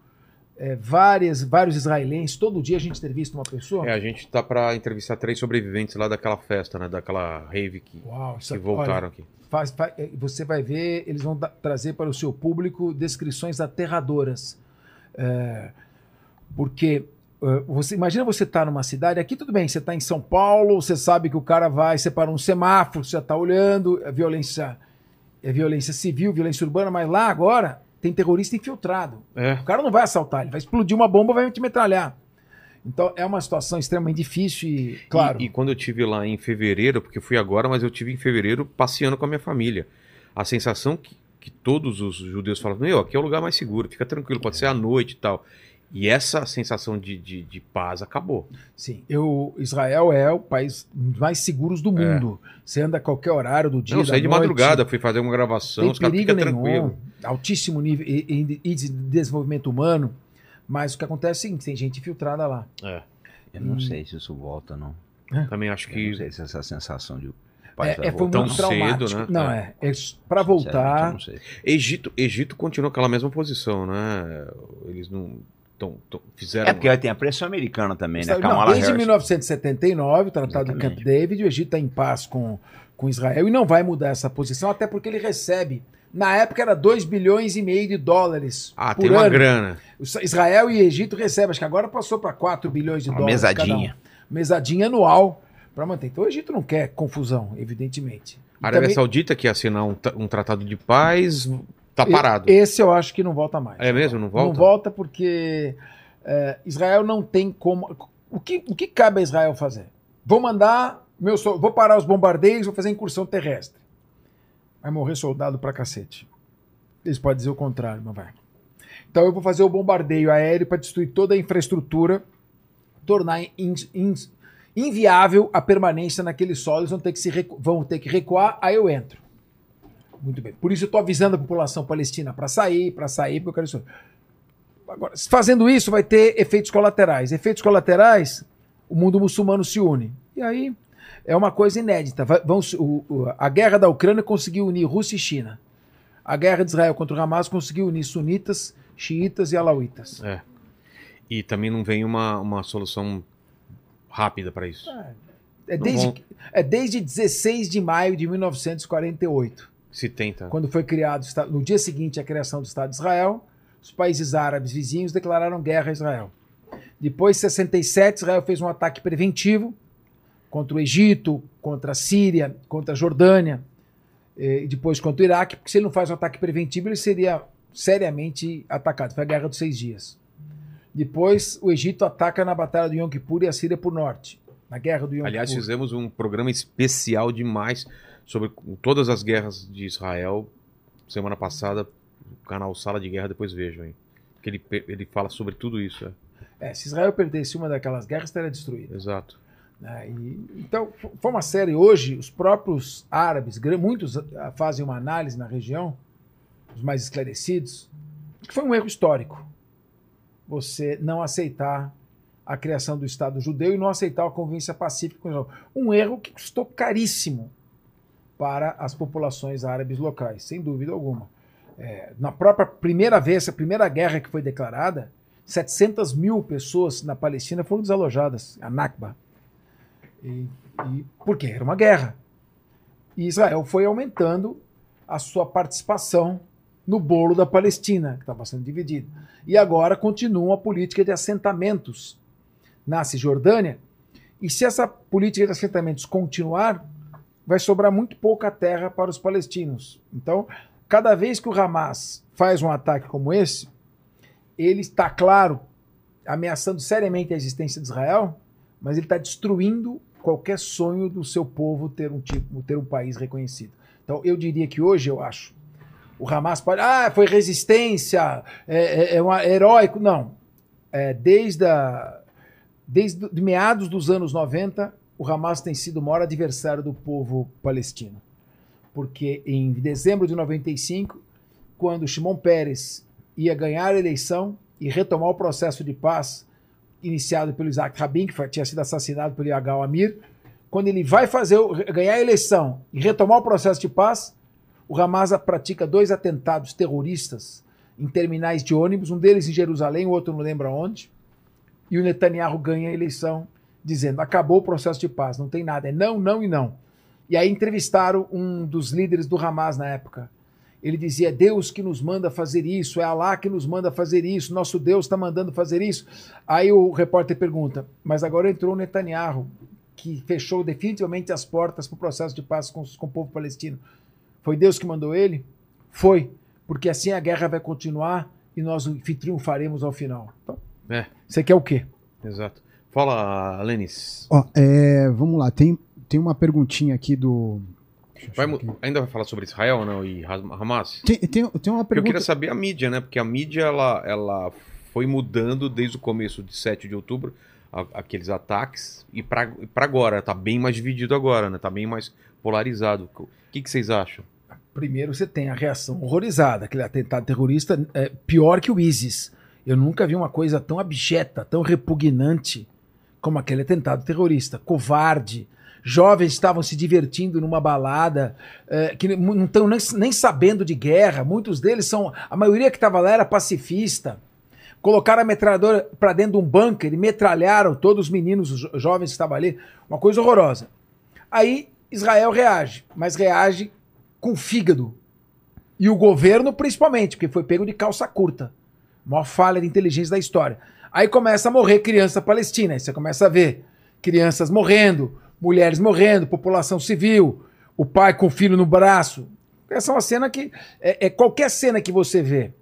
é, várias, vários israelenses. Todo dia a gente entrevista uma pessoa. É, a gente tá pra entrevistar três sobreviventes lá daquela festa, né? Daquela rave que, Uau, que é- voltaram olha, aqui. faz- fa- é, você vai ver, eles vão trazer para o seu público descrições aterradoras. É, porque é, você imagina você estar numa cidade, aqui tudo bem, você está em São Paulo, você sabe que o cara vai separar um semáforo, você já está olhando, é violência, é violência civil, violência urbana, mas lá agora tem terrorista infiltrado. É. O cara não vai assaltar, ele vai explodir uma bomba, vai te metralhar. Então é uma situação extremamente difícil e, claro, E, e quando eu tive lá em fevereiro, porque eu fui agora, mas eu tive em fevereiro passeando com a minha família. A sensação que, que todos os judeus falam, meu, aqui é o lugar mais seguro, fica tranquilo, pode ser à noite e tal. E essa sensação de, de, de paz acabou. Sim, eu, Israel é o país mais seguros do mundo. Você anda a qualquer horário do dia. É. Não, eu da saí de noite, madrugada, fui fazer uma gravação, Tem os caras perigo ficam nenhum. tranquilos. Altíssimo nível e, e- de desenvolvimento humano. Mas o que acontece é o seguinte: tem gente infiltrada lá. É, Eu não sei se isso volta, não. também acho Eu não que sei se essa sensação de. É, é, foi Tão muito cedo, traumático. né? Não, é. é para voltar. Egito, Egito continua aquela mesma posição, né? Eles não tão, tão- fizeram. É porque tem a pressão americana também, né? Não, desde Harris. 1979, o Tratado de Camp. David, o Egito está em paz com, com Israel e não vai mudar essa posição, até porque ele recebe. Na época era 2 bilhões e meio de dólares. Ah, por tem uma ano. grana. Os- Israel e Egito recebem, acho que agora passou para 4 bilhões de Uma dólares. cada mesadinha. um. Mesadinha anual para manter. Então o Egito não quer confusão, evidentemente. A Arábia também- Saudita que ia assinar um, um tratado de paz, tá parado. Esse eu acho que não volta mais. É mesmo? Não volta? Não volta porque é, Israel não tem como. O que, o que cabe a Israel fazer? Vou mandar. Meu, vou parar os bombardeios, vou fazer incursão terrestre. Vai morrer soldado pra cacete. Eles podem dizer o contrário, mas vai. Então eu vou fazer o bombardeio aéreo para destruir toda a infraestrutura, tornar in- in- inviável a permanência naquele solo. Eles vão ter que, se recu- vão ter que recuar, aí eu entro. Muito bem. Por isso eu estou avisando a população palestina para sair, para sair, porque eu quero isso. Agora, fazendo isso, vai ter efeitos colaterais. Efeitos colaterais, o mundo muçulmano se une. E aí é uma coisa inédita. Vão o- o- a guerra da Ucrânia conseguiu unir Rússia e China. A guerra de Israel contra o Hamas conseguiu unir sunitas, xiitas e alauítas. É. E também não vem uma, uma solução rápida para isso. É Não desde, vão. é desde 16 de maio de 1948, Se tenta. quando foi criado, no dia seguinte à criação do Estado de Israel, os países árabes vizinhos declararam guerra a Israel. Depois, em 67, Israel fez um ataque preventivo contra o Egito, contra a Síria, contra a Jordânia, eh, e depois contra o Iraque, porque se ele não faz um ataque preventivo, ele seria seriamente atacado. Foi a Guerra dos Seis Dias. Depois, o Egito ataca na Batalha do Yom Kippur e a Síria por norte, na Guerra do Yom Aliás, Kippur. fizemos um programa especial demais sobre todas as guerras de Israel. Semana passada, o canal Sala de Guerra, depois vejam aí. Que ele, ele fala sobre tudo isso. é. É, se Israel perdesse uma daquelas guerras, estaria destruída. Exato. né? E- então, foi uma série. Hoje, os próprios árabes, muitos ah, fazem uma análise na região, os mais esclarecidos, que foi um erro histórico. Você não aceitar a criação do Estado judeu e não aceitar a convivência pacífica com Israel. Um erro que custou caríssimo para as populações árabes locais, sem dúvida alguma. É, na própria primeira vez, a primeira guerra que foi declarada, 700 mil pessoas na Palestina foram desalojadas, a Nakba. E, e por quê? Era uma guerra. E Israel foi aumentando a sua participação no bolo da Palestina, que estava sendo dividido. E agora continua a política de assentamentos na Cisjordânia. E se essa política de assentamentos continuar, vai sobrar muito pouca terra para os palestinos. Então, cada vez que o Hamas faz um ataque como esse, ele está, claro, ameaçando seriamente a existência de Israel, mas ele está destruindo qualquer sonho do seu povo ter um tipo, ter um país reconhecido. Então, eu diria que hoje, eu acho, o Hamas pode. Ah, foi resistência, é, é, é um heróico. Não. É, desde, a, desde de meados dos anos 90, o Hamas tem sido o maior adversário do povo palestino. Porque em dezembro de 95, quando Shimon Peres ia ganhar a eleição e retomar o processo de paz iniciado pelo Isaac Rabin, que tinha sido assassinado pelo Yagal Amir, quando ele vai fazer ganhar a eleição e retomar o processo de paz, o Hamas pratica dois atentados terroristas em terminais de ônibus, um deles em Jerusalém, o outro não lembra onde, e o Netanyahu ganha a eleição dizendo: acabou o processo de paz, não tem nada, é não, não e não. E aí entrevistaram um dos líderes do Hamas na época. Ele dizia: Deus que nos manda fazer isso, é Alá que nos manda fazer isso, nosso Deus está mandando fazer isso. Aí o repórter pergunta: Mas agora entrou o Netanyahu, que fechou definitivamente as portas para o processo de paz com, com o povo palestino. Foi Deus que mandou ele? Foi, porque assim a guerra vai continuar e nós triunfaremos ao final. Então, É, você quer o quê? exato. Fala, Lenis. Ó, é, vamos lá, tem, tem uma perguntinha aqui do. Vai aqui. ainda vai falar sobre Israel não, e Hamas? Tem, tem, tem uma Porque Eu pergunta. queria saber a mídia, né? Porque a mídia ela, ela foi mudando desde o começo de 7 de outubro, a- aqueles ataques, e para agora. Tá bem mais dividido agora, né? Tá bem mais polarizado. O que, que vocês acham? Primeiro você tem a reação horrorizada, aquele atentado terrorista é pior que o ISIS. Eu nunca vi uma coisa tão abjeta, tão repugnante como aquele atentado terrorista. Covarde. Jovens estavam se divertindo numa balada, é, que não estão nem, nem sabendo de guerra. Muitos deles são. A maioria que estava lá era pacifista. Colocaram a metralhadora para dentro de um bunker e metralharam todos os meninos, os jo- jovens que estavam ali. Uma coisa horrorosa. Aí Israel reage, mas reage com fígado. E o governo, principalmente, porque foi pego de calça curta. Maior falha de inteligência da história. Aí começa a morrer criança palestina. Aí você começa a ver crianças morrendo, mulheres morrendo, população civil, o pai com o filho no braço. Essa é uma cena que. É, é qualquer cena que você vê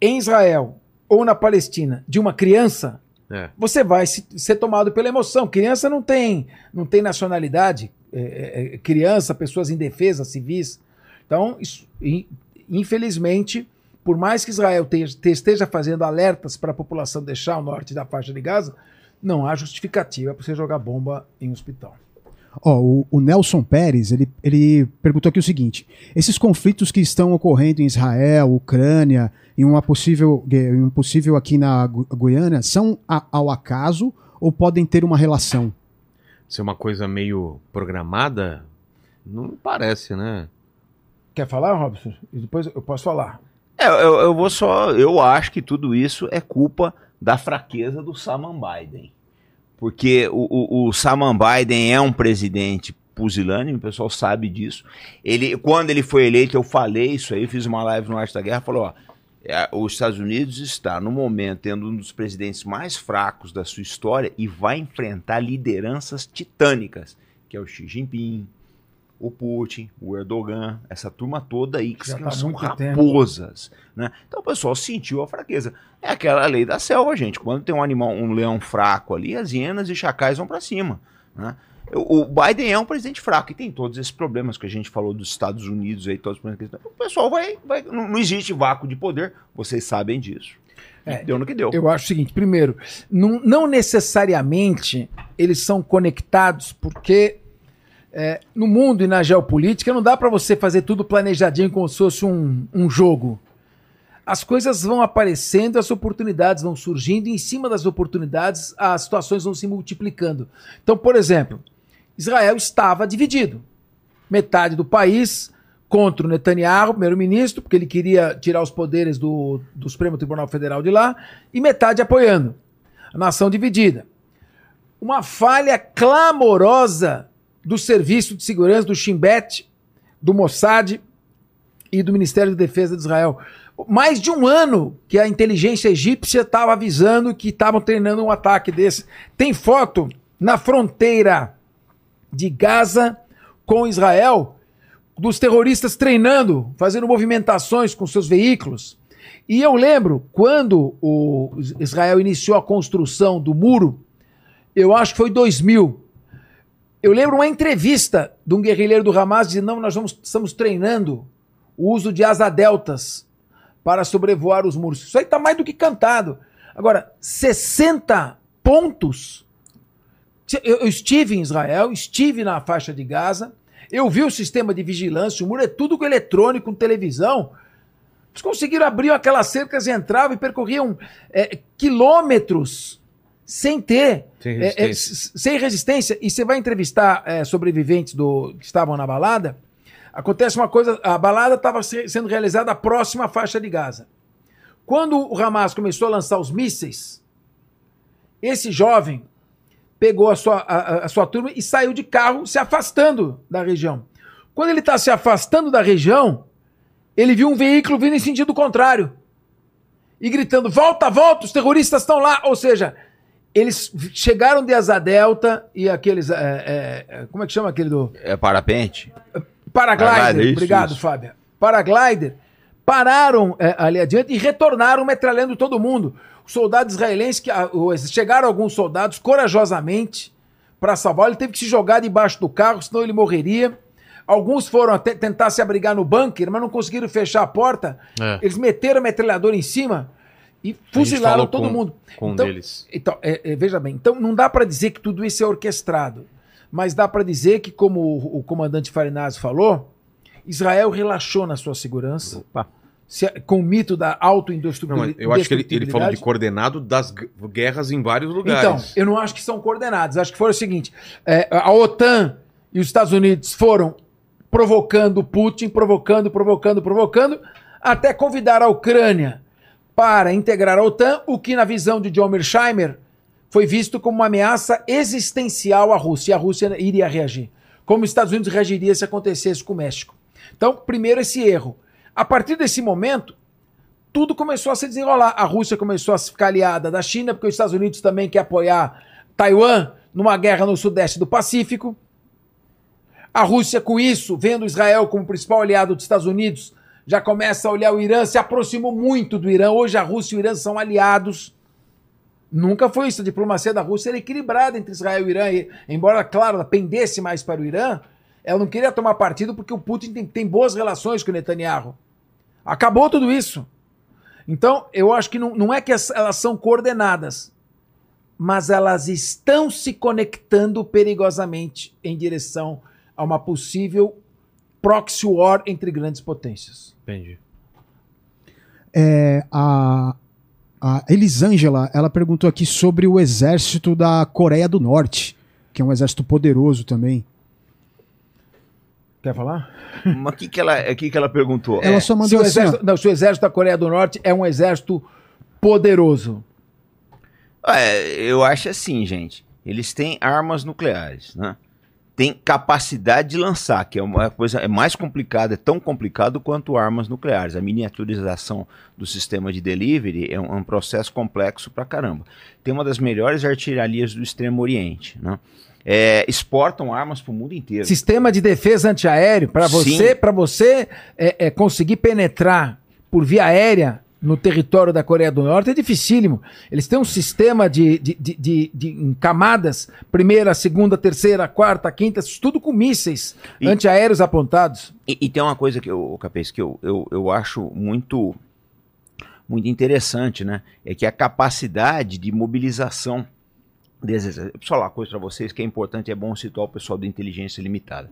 em Israel ou na Palestina de uma criança, É. você vai se- ser tomado pela emoção. Criança não tem, não tem nacionalidade. É, é, é, criança, pessoas indefesas, civis. Então, isso, in- infelizmente, por mais que Israel te- te- esteja fazendo alertas para a população deixar o norte da faixa de Gaza, não há justificativa para você jogar bomba em um hospital. Ó, o, o Nelson Pérez, ele, ele perguntou aqui o seguinte: esses conflitos que estão ocorrendo em Israel, Ucrânia, em uma possível, em um possível aqui na Gu- Guiana, são a- ao acaso ou podem ter uma relação? Ser uma coisa meio programada, não me parece, né? Quer falar, Robson? E depois eu posso falar. É, eu, eu vou só. Eu acho que tudo isso é culpa da fraqueza do Saman Biden. Porque o, o, o Saman Biden é um presidente pusilânime, o pessoal sabe disso. Ele, quando ele foi eleito, eu falei isso aí, fiz uma live no Arte da Guerra, falou, ó, é, os Estados Unidos está, no momento, tendo um dos presidentes mais fracos da sua história e vai enfrentar lideranças titânicas, que é o Xi Jinping, o Putin, o Erdogan, essa turma toda aí que Já tá são tempo. raposas, né? Então o pessoal sentiu a fraqueza. É aquela lei da selva, gente. Quando tem um animal, um leão fraco ali, as hienas e chacais vão para cima, né? O Biden é um presidente fraco e tem todos esses problemas que a gente falou dos Estados Unidos aí, todos os problemas que. O pessoal vai, vai não, não existe vácuo de poder, vocês sabem disso. É, deu no que deu. Eu acho o seguinte: primeiro, não, não necessariamente eles são conectados, porque é, no mundo e na geopolítica não dá para você fazer tudo planejadinho como se fosse um, um jogo. As coisas vão aparecendo, as oportunidades vão surgindo, e em cima das oportunidades as situações vão se multiplicando. Então, por exemplo, Israel estava dividido. Metade do país contra o Netanyahu, primeiro-ministro, porque ele queria tirar os poderes do, do Supremo Tribunal Federal de lá, e metade apoiando. A nação dividida. Uma falha clamorosa do Serviço de Segurança do Shin Bet, do Mossad e do Ministério de Defesa de Israel. Mais de um ano que a inteligência egípcia estava avisando que estavam treinando um ataque desse. Tem foto na fronteira de Gaza com Israel dos terroristas treinando, fazendo movimentações com seus veículos. E eu lembro quando o Israel iniciou a construção do muro, eu acho que foi 2000. Eu lembro uma entrevista de um guerrilheiro do Hamas dizendo: não, nós vamos, estamos treinando o uso de asa deltas para sobrevoar os muros. Isso aí está mais do que cantado. Agora, 60 pontos. Eu, eu estive em Israel, estive na faixa de Gaza, eu vi o sistema de vigilância, o muro é tudo com eletrônico, com televisão. Eles conseguiram abrir aquelas cercas e entravam e percorriam é, quilômetros sem ter, Sem é, é, resistência. s- sem resistência. E você vai entrevistar é, sobreviventes do, que estavam na balada. Acontece uma coisa: a balada estava sendo realizada próxima à faixa de Gaza. Quando o Hamas começou a lançar os mísseis, esse jovem pegou a sua, a- a sua turma e saiu de carro, se afastando da região. Quando ele está se afastando da região, ele viu um veículo vindo em sentido contrário e gritando: Volta, volta, os terroristas estão lá. Ou seja, eles chegaram de asa delta e aqueles. é, é, é, como é que chama aquele do. É parapente? Paraglider. Paraglider, isso, Obrigado, isso. Fábio. Paraglider. Pararam é, ali adiante e retornaram metralhando todo mundo. Os soldados israelenses, que, chegaram alguns soldados corajosamente para salvar. Ele teve que se jogar debaixo do carro, senão ele morreria. Alguns foram até tentar se abrigar no bunker, mas não conseguiram fechar a porta. É. Eles meteram a metralhadora em cima e fuzilaram todo com- mundo. com um então, deles. Então, é, é, veja bem, então não dá para dizer que tudo isso é orquestrado, mas dá para dizer que, como o, o comandante Farinazzi falou, Israel relaxou na sua segurança Opa. se- com o mito da auto-indestrutibilidade. eu acho que ele, ele falou de coordenado das gu- guerras em vários Então, lugares. eu não acho que são coordenados. Acho que foi o seguinte: é, a OTAN e os Estados Unidos foram provocando Putin, provocando, provocando, provocando, até convidar a Ucrânia para integrar a OTAN, o que, na visão de John Mearsheimer, foi visto como uma ameaça existencial à Rússia. E a Rússia iria reagir. Como os Estados Unidos reagiria se acontecesse com o México. Então, primeiro, esse erro. A partir desse momento, tudo começou a se desenrolar. A Rússia começou a ficar aliada da China, porque os Estados Unidos também quer apoiar Taiwan numa guerra no sudeste do Pacífico. A Rússia, com isso, vendo Israel como principal aliado dos Estados Unidos, já começa a olhar o Irã, se aproximou muito do Irã. Hoje a Rússia e o Irã são aliados. Nunca foi isso. A diplomacia da Rússia era equilibrada entre Israel e Irã. E, embora, claro, ela pendesse mais para o Irã, ela não queria tomar partido porque o Putin tem, tem boas relações com o Netanyahu. Acabou tudo isso. Então, eu acho que não, não é que as- elas são coordenadas, mas elas estão se conectando perigosamente em direção a uma possível proxy war entre grandes potências. Entendi. É, a, A Elisângela, ela perguntou aqui sobre o exército da Coreia do Norte, que é um exército poderoso também. Quer falar? Mas o que, que, ela, que, que ela perguntou? Ela só Se mandou o, assim, exército, não, se o exército da Coreia do Norte é um exército poderoso. É, eu acho assim, gente. Eles têm armas nucleares, né? Tem capacidade de lançar, que é uma coisa é mais complicada, é tão complicado quanto armas nucleares. A miniaturização do sistema de delivery é um, é um processo complexo pra caramba. Tem uma das melhores artilharias do Extremo Oriente, né? É, exportam armas para o mundo inteiro. Sistema de defesa antiaéreo, para você, pra você é, é, conseguir penetrar por via aérea no território da Coreia do Norte é dificílimo. Eles têm um sistema de, de, de, de- de- camadas, primeira, segunda, terceira, quarta, quinta, tudo com mísseis E- antiaéreos apontados. E, e tem uma coisa que eu, Capês, que eu, eu, eu acho muito, muito interessante, né? É que a capacidade de mobilização desses. Eu preciso falar uma coisa para vocês que é importante, é bom situar o pessoal da inteligência limitada.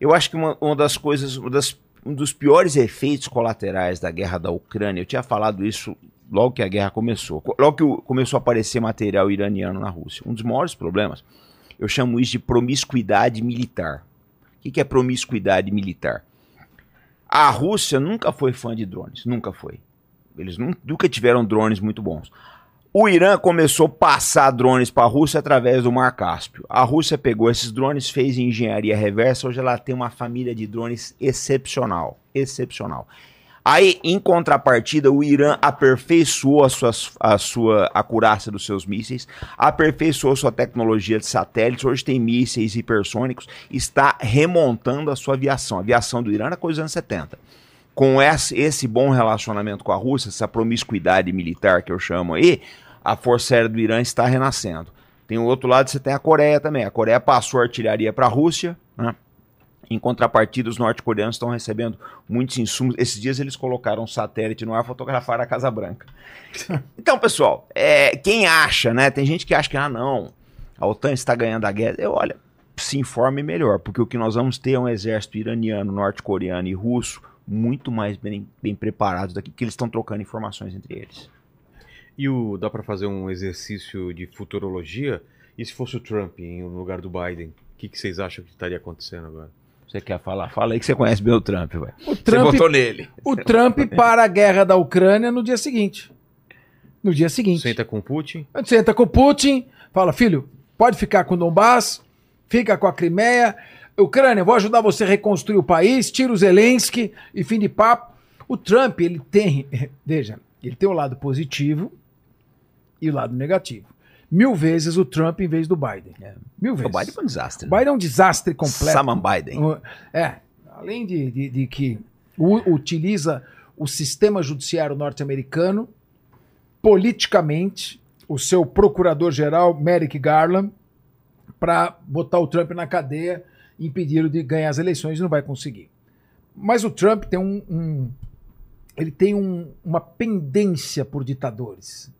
Eu acho que uma, uma das coisas, uma das- um dos piores efeitos colaterais da guerra da Ucrânia, eu tinha falado isso logo que a guerra começou, co- logo que começou a aparecer material iraniano na Rússia. Um dos maiores problemas, eu chamo isso de promiscuidade militar. O que, é promiscuidade militar? A Rússia nunca foi fã de drones, nunca foi. Eles nun- nunca tiveram drones muito bons. O Irã começou a passar drones para a Rússia através do Mar Cáspio. A Rússia pegou esses drones, fez engenharia reversa. Hoje ela tem uma família de drones excepcional, excepcional. Aí, em contrapartida, o Irã aperfeiçoou a, suas, a sua acurácia dos seus mísseis, aperfeiçoou sua tecnologia de satélites. Hoje tem mísseis hipersônicos, está remontando a sua aviação. A aviação do Irã era coisa dos anos 70 com esse, esse bom relacionamento com a Rússia, essa promiscuidade militar que eu chamo aí, a Força Aérea do Irã está renascendo. Tem o outro lado, você tem a Coreia também. A Coreia passou artilharia para a Rússia, né? Em contrapartida, os norte-coreanos estão recebendo muitos insumos. Esses dias eles colocaram um satélite no ar e fotografaram a Casa Branca. <laughs> Então, pessoal, é, quem acha, né? Tem gente que acha que, ah, não, a OTAN está ganhando a guerra. Eu, olha, se informe melhor, porque o que nós vamos ter é um exército iraniano, norte-coreano e russo muito mais bem, bem preparados daqui, que eles estão trocando informações entre eles. E o, dá pra fazer um exercício de futurologia? E se fosse o Trump em no lugar do Biden? O que, que vocês acham que estaria acontecendo agora? Você quer falar? Fala aí que você conhece bem o Trump, velho. O Você Trump, botou nele. o Trump para a guerra da Ucrânia no dia seguinte. No dia seguinte. Senta com o Putin? Senta com o Putin, fala, filho, pode ficar com o Donbass, fica com a Crimeia. Ucrânia, vou ajudar você a reconstruir o país, tira o Zelensky e fim de papo. O Trump, ele tem, <laughs> veja, ele tem o lado positivo e o lado negativo. Mil vezes o Trump em vez do Biden. É. Mil O vezes. Biden foi um desastre. O Biden é um desastre completo. Saman Biden. O- É, além de, de- de que utiliza o sistema judiciário norte-americano politicamente, o seu procurador-geral, Merrick Garland, para botar o Trump na cadeia impedir de ganhar as eleições, e não vai conseguir. Mas o Trump tem um, um- ele tem um- uma pendência por ditadores.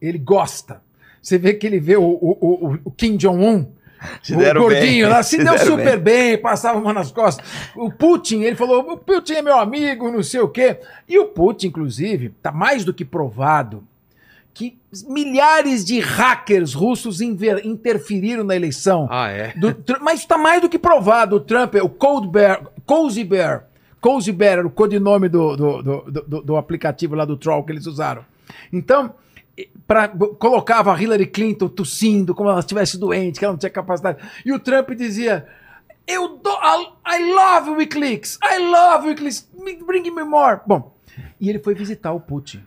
Ele gosta. Você vê que ele vê o, o- o- o Kim Jong-un, Se o gordinho bem. lá, se, <laughs> Se deu super bem. passava uma nas costas. O Putin, ele falou: o Putin é meu amigo, não sei o quê. E o Putin, inclusive, tá mais do que provado que milhares de hackers russos interferiram na eleição. Ah, é? Do mas está mais do que provado. O Trump, o Cold Bear, Cozy Bear, Cozy Bear era o codinome do, do, do, do- do aplicativo lá do Troll que eles usaram. Então, pra, colocava a Hillary Clinton tossindo, como ela estivesse doente, que ela não tinha capacidade. E o Trump dizia: Eu do, I, I love Wikileaks, I love Wikileaks, bring me more. Bom, e ele foi visitar o Putin.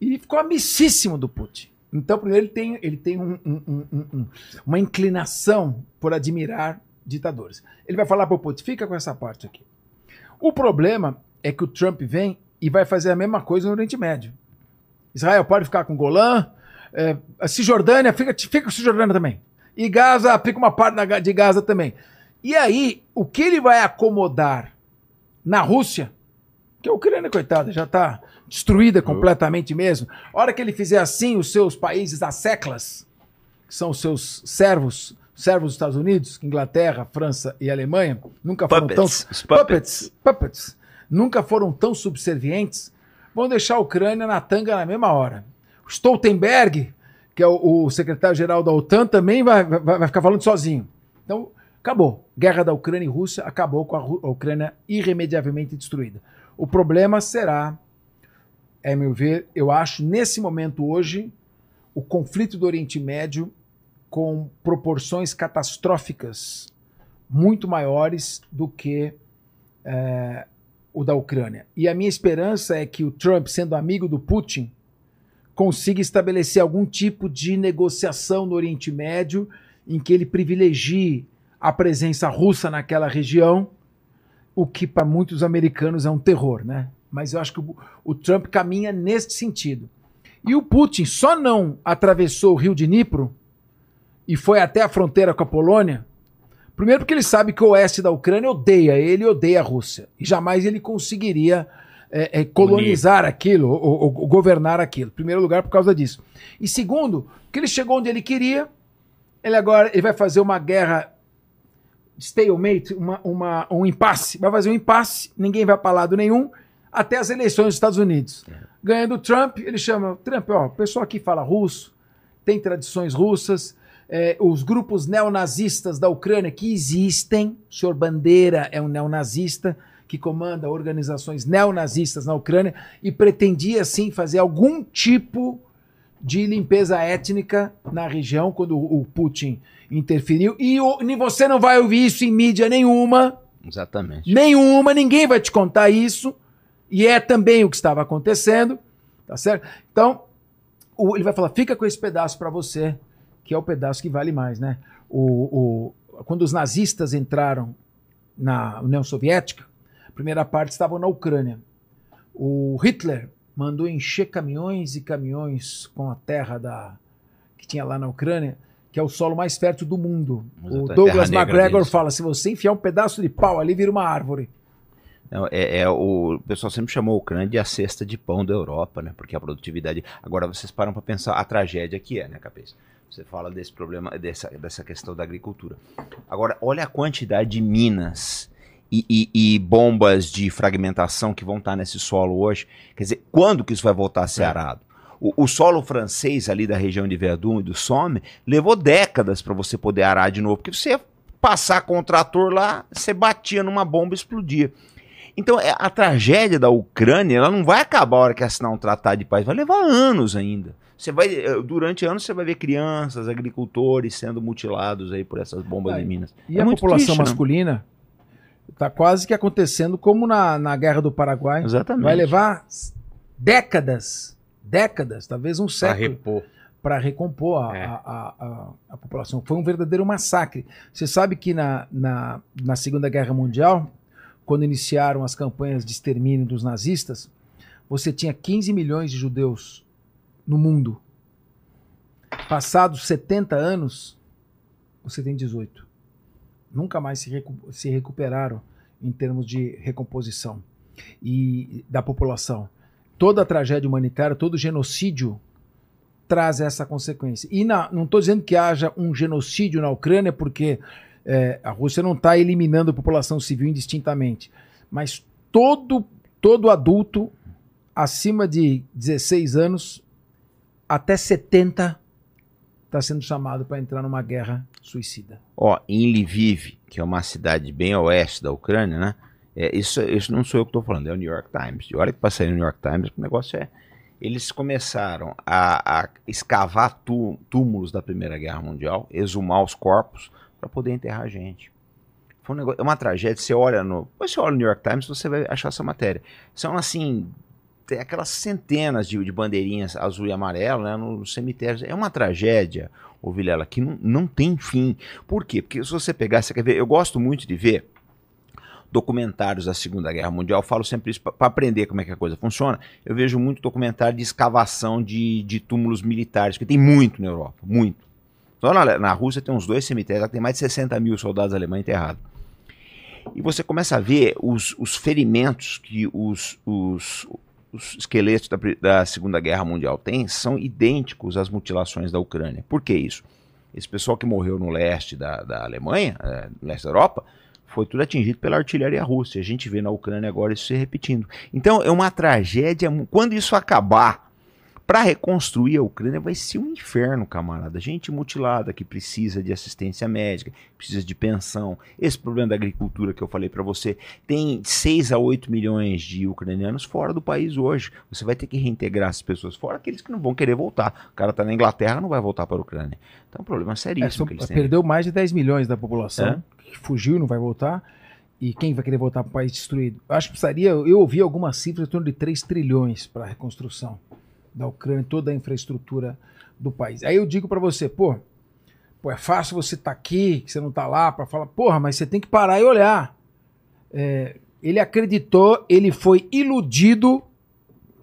E ficou amicíssimo do Putin. Então, primeiro, ele tem, ele tem um- um- um- uma inclinação por admirar ditadores. Ele vai falar para o Putin, fica com essa parte aqui. O problema é que o Trump vem e vai fazer a mesma coisa no Oriente Médio. Israel pode ficar com Golã, é, a Cisjordânia, fica, fica com Cisjordânia também. E Gaza, fica uma parte de Gaza também. E aí, o que ele vai acomodar na Rússia, que a Ucrânia, coitada, já está destruída completamente mesmo. A hora que ele fizer assim, os seus países asseclas, que são os seus servos, servos dos Estados Unidos, Inglaterra, França e Alemanha, nunca foram Puppets, tão os puppets, puppets, nunca foram tão subservientes. Vão deixar a Ucrânia na tanga na mesma hora. Stoltenberg, que é o, o secretário-geral da OTAN, também vai, vai, vai ficar falando sozinho. Então, acabou. Guerra da Ucrânia e Rússia acabou com a, a Ucrânia irremediavelmente destruída. O problema será, é meu ver, eu acho, nesse momento hoje, o conflito do Oriente Médio com proporções catastróficas muito maiores do que é, o da Ucrânia. E a minha esperança é que o Trump, sendo amigo do Putin, consiga estabelecer algum tipo de negociação no Oriente Médio em que ele privilegie a presença russa naquela região, o que para muitos americanos é um terror, né? Mas eu acho que o, o Trump caminha neste sentido. E o Putin só não atravessou o rio de Dnipro e foi até a fronteira com a Polônia, primeiro porque ele sabe que o oeste da Ucrânia odeia ele e odeia a Rússia. E jamais ele conseguiria é, é, colonizar aquilo, ou, ou- ou governar aquilo. Em primeiro lugar, por causa disso. E segundo, que ele chegou onde ele queria, ele agora ele vai fazer uma guerra stalemate, uma, uma, um impasse. Vai fazer um impasse, ninguém vai para lado nenhum, até as eleições dos Estados Unidos. Ganhando o Trump, ele chama, Trump, ó, o pessoal aqui fala russo, tem tradições russas, é, os grupos neonazistas da Ucrânia que existem, o senhor Bandeira é um neonazista que comanda organizações neonazistas na Ucrânia e pretendia, sim, fazer algum tipo de limpeza étnica na região quando o Putin interferiu. E o- e você não vai ouvir isso em mídia nenhuma, Exatamente. nenhuma, ninguém vai te contar isso. E é também o que estava acontecendo, tá certo? Então, o- ele vai falar: fica com esse pedaço para você, que é o pedaço que vale mais, né? O, o- quando os nazistas entraram na União Soviética, a primeira parte estavam na Ucrânia. O Hitler mandou encher caminhões e caminhões com a terra da que tinha lá na Ucrânia, que é o solo mais fértil do mundo. O Douglas deles. fala: se você enfiar um pedaço de pau ali, vira uma árvore. Não, é, é o, o pessoal sempre chamou a Ucrânia de a cesta de pão da Europa, né? Porque a produtividade. Agora vocês param para pensar a tragédia que é, né, Capês? Você fala desse problema, dessa, dessa questão da agricultura. Agora, olha a quantidade de minas e, e- e bombas de fragmentação que vão estar nesse solo hoje. Quer dizer, quando que isso vai voltar a ser arado? O, o solo francês ali da região de Verdun e do Somme levou décadas para você poder arar de novo, porque você ia passar com o trator lá, você batia numa bomba e explodia. Então, é- a tragédia da Ucrânia, ela não vai acabar a hora que assinar um tratado de paz, vai levar anos ainda. Você vai, eh, durante anos, você vai ver crianças, agricultores sendo mutilados aí por essas bombas Ah, de minas. E É a população triste, né? masculina está quase que acontecendo como na, na Guerra do Paraguai. Exatamente. Vai levar décadas, décadas, talvez um século, para recompor a, É. a- a- a- a população. Foi um verdadeiro massacre. Você sabe que na, na, na Segunda Guerra Mundial, quando iniciaram as campanhas de extermínio dos nazistas, você tinha 15 milhões de judeus no mundo. Passados 70 anos, você tem 18. Nunca mais se, recu- se recuperaram em termos de recomposição e da população. Toda a tragédia humanitária, todo genocídio traz essa consequência. E na- não estou dizendo que haja um genocídio na Ucrânia, porque é, a Rússia não está eliminando a população civil indistintamente, mas todo, todo adulto acima de 16 anos até 70 está sendo chamado para entrar numa guerra suicida. Ó, em Lviv, que é uma cidade bem a oeste da Ucrânia, né? É, isso, isso não sou eu que estou falando, é o New York Times. E olha que passei no New York Times, o negócio é. Eles começaram a, a escavar tú- túmulos da Primeira Guerra Mundial, exumar os corpos para poder enterrar gente. Foi um negócio, é uma tragédia. Você olha no. Você olha no New York Times, você vai achar essa matéria. São assim. Tem aquelas centenas de, de bandeirinhas azul e amarelo né, nos cemitérios. É uma tragédia, ô Vilela, que não, não tem fim. Por quê? Porque se você pegar, você quer ver, eu gosto muito de ver documentários da Segunda Guerra Mundial, eu falo sempre isso para aprender como é que a coisa funciona. Eu vejo muito documentário de escavação de, de túmulos militares, que tem muito na Europa, muito. Então, na, na Rússia tem uns dois cemitérios, lá tem mais de 60 mil soldados alemães enterrados. E você começa a ver os, os ferimentos que os, os, os esqueletos da, da Segunda Guerra Mundial têm são idênticos às mutilações da Ucrânia. Por que isso? Esse pessoal que morreu no leste da, da Alemanha, eh, no leste da Europa, foi tudo atingido pela artilharia russa. A gente vê na Ucrânia agora isso se repetindo. Então é uma tragédia. Quando isso acabar, para reconstruir a Ucrânia vai ser um inferno, camarada. Gente mutilada que precisa de assistência médica, precisa de pensão. Esse problema da agricultura que eu falei para você, tem 6 a 8 milhões de ucranianos fora do país hoje. Você vai ter que reintegrar essas pessoas fora, aqueles que não vão querer voltar. O cara tá na Inglaterra, não vai voltar para a Ucrânia. Então é um problema É, seríssimo só- que eles têm. perdeu mais de 10 milhões da população, É. que fugiu, não vai voltar. E quem vai querer voltar para o país destruído? Acho que precisaria. Eu ouvi algumas cifras em torno de 3 trilhões para a reconstrução da Ucrânia, toda a infraestrutura do país. Aí eu digo para você, pô, pô, é fácil você estar aqui, que você não está lá, para falar, porra, mas você tem que parar e olhar. É, ele acreditou, ele foi iludido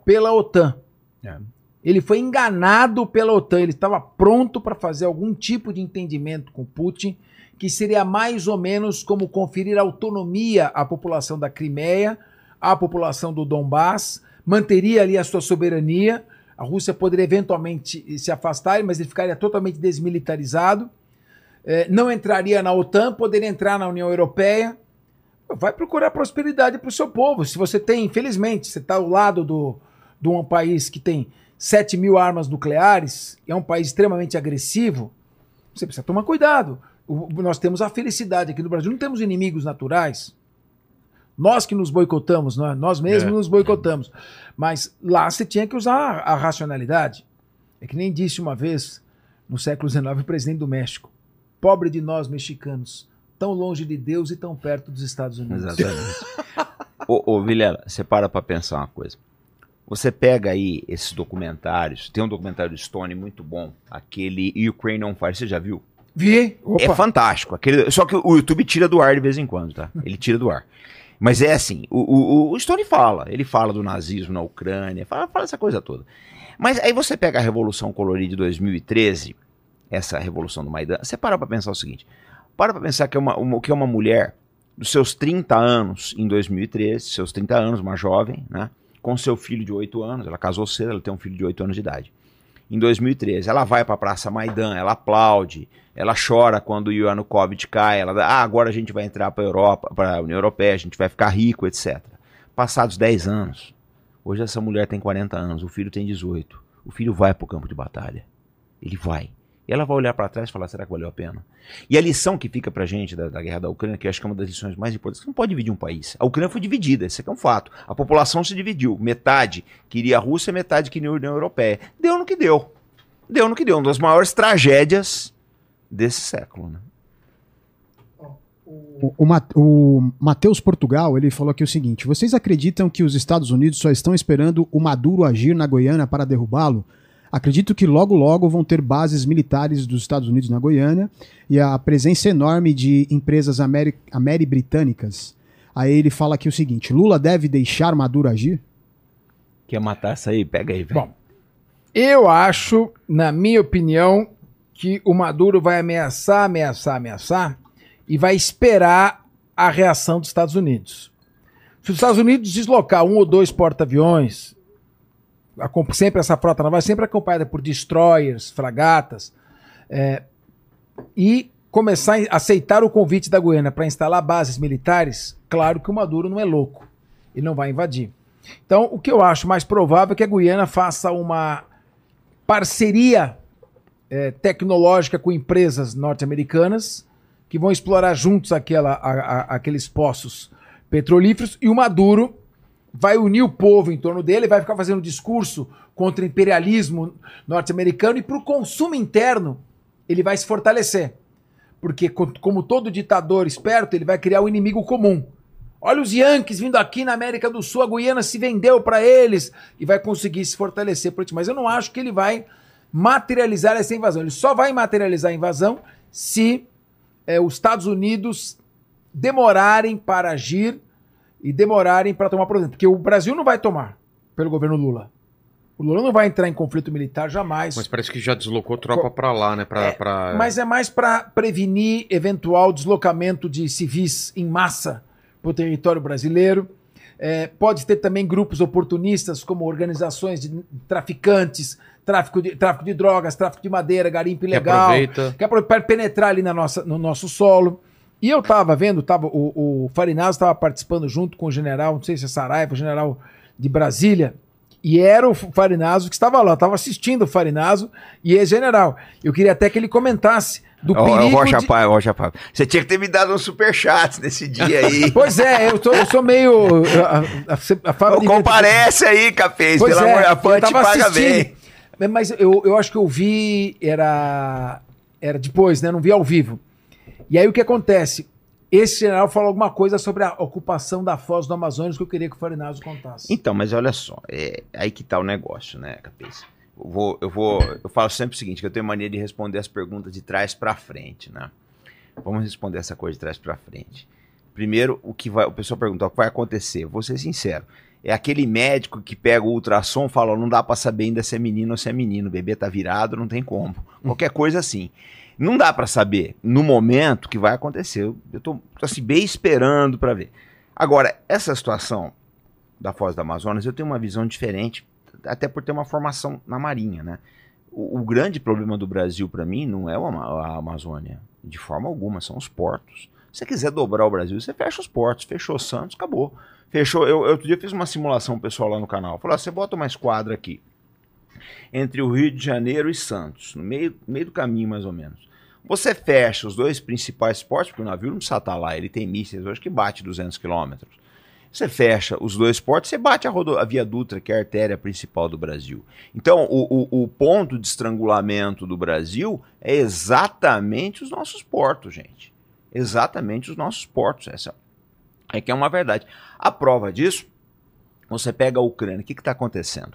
pela OTAN. É. Ele foi enganado pela OTAN. Ele estava pronto para fazer algum tipo de entendimento com Putin, que seria mais ou menos como conferir autonomia à população da Crimeia, à população do Donbass, manteria ali a sua soberania. A Rússia poderia eventualmente se afastar, mas ele ficaria totalmente desmilitarizado. Eh, não entraria na OTAN, poderia entrar na União Europeia. Vai procurar prosperidade para o seu povo. Se você tem, infelizmente, você está ao lado do, de um país que tem 7 mil armas nucleares, é um país extremamente agressivo, você precisa tomar cuidado. O- nós temos a felicidade aqui no Brasil, não temos inimigos naturais. Nós que nos boicotamos, não é? nós mesmos É. nos boicotamos. Mas lá você tinha que usar a racionalidade. É que nem disse uma vez, no século XIX, o presidente do México: pobre de nós mexicanos, tão longe de Deus e tão perto dos Estados Unidos. Exatamente. <laughs> ô, ô, Vilela, você para pra pensar uma coisa. Você pega aí esses documentários, tem um documentário do Stone muito bom, aquele Ukraine on Fire, você já viu? Vi? Opa. É fantástico. Aquele, só que o YouTube tira do ar de vez em quando, tá? Ele tira do ar. Mas é assim, o, o, o Stone fala, ele fala do nazismo na Ucrânia, fala, fala essa coisa toda. Mas aí você pega a Revolução Colorida de 2013, essa Revolução do Maidan, você para pra pensar o seguinte, para pra pensar que é uma, uma, que é uma mulher dos seus 30 anos em 2013, seus 30 anos, uma jovem, né? Com seu filho de 8 anos, ela casou cedo, ela tem um filho de 8 anos de idade. Em 2013, ela vai para a Praça Maidan, ela aplaude, ela chora quando o Yanukovych cai, ela dá, ah, agora a gente vai entrar para a Europa, para a União Europeia, a gente vai ficar rico, etc. Passados 10 anos, hoje essa mulher tem 40 anos, o filho tem 18. O filho vai para o campo de batalha. Ele vai. Ela vai olhar para trás e falar, será que valeu a pena? E a lição que fica pra gente da, da guerra da Ucrânia, que eu acho que é uma das lições mais importantes, não pode dividir um país. A Ucrânia foi dividida, isso aqui é um fato. A população se dividiu. Metade queria a Rússia, metade queria a União Europeia. Deu no que deu. Deu no que deu. Uma das maiores tragédias desse século, né? O, o, o Matheus Portugal, ele falou aqui o seguinte: vocês acreditam que os Estados Unidos só estão esperando o Maduro agir na Goiânia para derrubá-lo? Acredito que logo logo vão ter bases militares dos Estados Unidos na Goiânia e a presença enorme de empresas ameri ameri-britânicas. Aí ele fala aqui o seguinte: Lula deve deixar Maduro agir? Quer matar essa aí? Pega aí, velho. Bom, eu acho, na minha opinião, que o Maduro vai ameaçar, ameaçar, ameaçar e vai esperar a reação dos Estados Unidos. Se os Estados Unidos deslocar um ou dois porta-aviões, sempre essa frota naval, sempre acompanhada por destroyers, fragatas, é, e começar a aceitar o convite da Guiana para instalar bases militares, claro que o Maduro não é louco, ele não vai invadir. Então, o que eu acho mais provável é que a Guiana faça uma parceria eh, tecnológica com empresas norte-americanas que vão explorar juntos aquela, a- a- aqueles poços petrolíferos e o Maduro vai unir o povo em torno dele, vai ficar fazendo discurso contra o imperialismo norte-americano e para o consumo interno ele vai se fortalecer. Porque, co- como todo ditador esperto, ele vai criar um inimigo comum. Olha os Yankees vindo aqui na América do Sul, a Guiana se vendeu para eles e vai conseguir se fortalecer por isso. Mas eu não acho que ele vai materializar essa invasão. Ele só vai materializar a invasão se eh, os Estados Unidos demorarem para agir e demorarem para tomar providência. Porque o Brasil não vai tomar pelo governo Lula. O Lula não vai entrar em conflito militar jamais. Mas parece que já deslocou tropa pra lá, né? Pra, pra... Mas é mais para prevenir eventual deslocamento de civis em massa para o território brasileiro. É, pode ter também grupos oportunistas, como organizações de traficantes, tráfico de, tráfico de drogas, tráfico de madeira, garimpo que ilegal, aproveita. que é para penetrar ali na nossa, no nosso solo. E eu tava vendo, tava, o, o Farinazzo estava participando junto com o general, não sei se é Saraiva, o general de Brasília, e era o Farinazzo que estava lá, estava assistindo o Farinazzo e é general. Eu queria até que ele comentasse do ô, perigo Rocha de... Paiva, Rocha Paiva. Você tinha que ter me dado um superchat nesse dia aí. <laughs> Pois é, eu sou, eu sou meio... A, a, a comparece aí, Capês. Pois Pelo é, amor de eu Deus, te paga assistindo. bem. Mas eu, eu acho que eu vi, era, era depois, né? Não vi ao vivo. E aí o que acontece? Esse general falou alguma coisa sobre a ocupação da Foz do Amazonas que eu queria que o Farinazzo contasse. Então, mas olha só, é aí que tá o negócio, né, Capês? Eu vou, eu vou, eu falo sempre o seguinte, que eu tenho mania de responder as perguntas de trás pra frente, né? Vamos responder essa coisa de trás pra frente. Primeiro, o que vai, o pessoal pergunta, o que vai acontecer? Vou ser sincero. É aquele médico que pega o ultrassom e fala, não dá pra saber ainda se é menino ou se é menino, o bebê tá virado, não tem como. Qualquer coisa assim. Não dá pra saber no momento que vai acontecer. Eu, tô assim bem esperando pra ver. Agora, essa situação da Foz do Amazonas, eu tenho uma visão diferente, até por ter uma formação na Marinha, né? O, o grande problema do Brasil, para mim, não é a Amazônia, de forma alguma, são os portos. Se você quiser dobrar o Brasil, você fecha os portos. Fechou Santos, acabou. Fechou. Eu, eu outro dia fiz uma simulação pessoal lá no canal. Falei, ó, você bota uma esquadra aqui, entre o Rio de Janeiro e Santos, no meio, meio do caminho mais ou menos. Você fecha os dois principais portos, porque o navio não precisa estar lá, ele tem mísseis hoje que bate 200 quilômetros. Você fecha os dois portos, você bate a, rodo- a Via Dutra, que é a artéria principal do Brasil. Então, o, o- o ponto de estrangulamento do Brasil é exatamente os nossos portos, gente. Exatamente os nossos portos. Essa é que é uma verdade. A prova disso, você pega a Ucrânia, o que está acontecendo?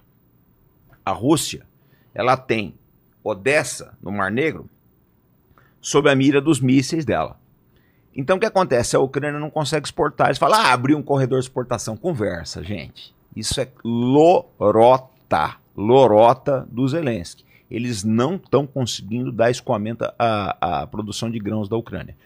A Rússia, ela tem Odessa, no Mar Negro, sob a mira dos mísseis dela. Então o que acontece? A Ucrânia não consegue exportar. Eles falam, ah, abriu um corredor de exportação. Conversa, gente. Isso é lorota. Lorota do Zelensky. Eles não estão conseguindo dar escoamento à, à produção de grãos da Ucrânia.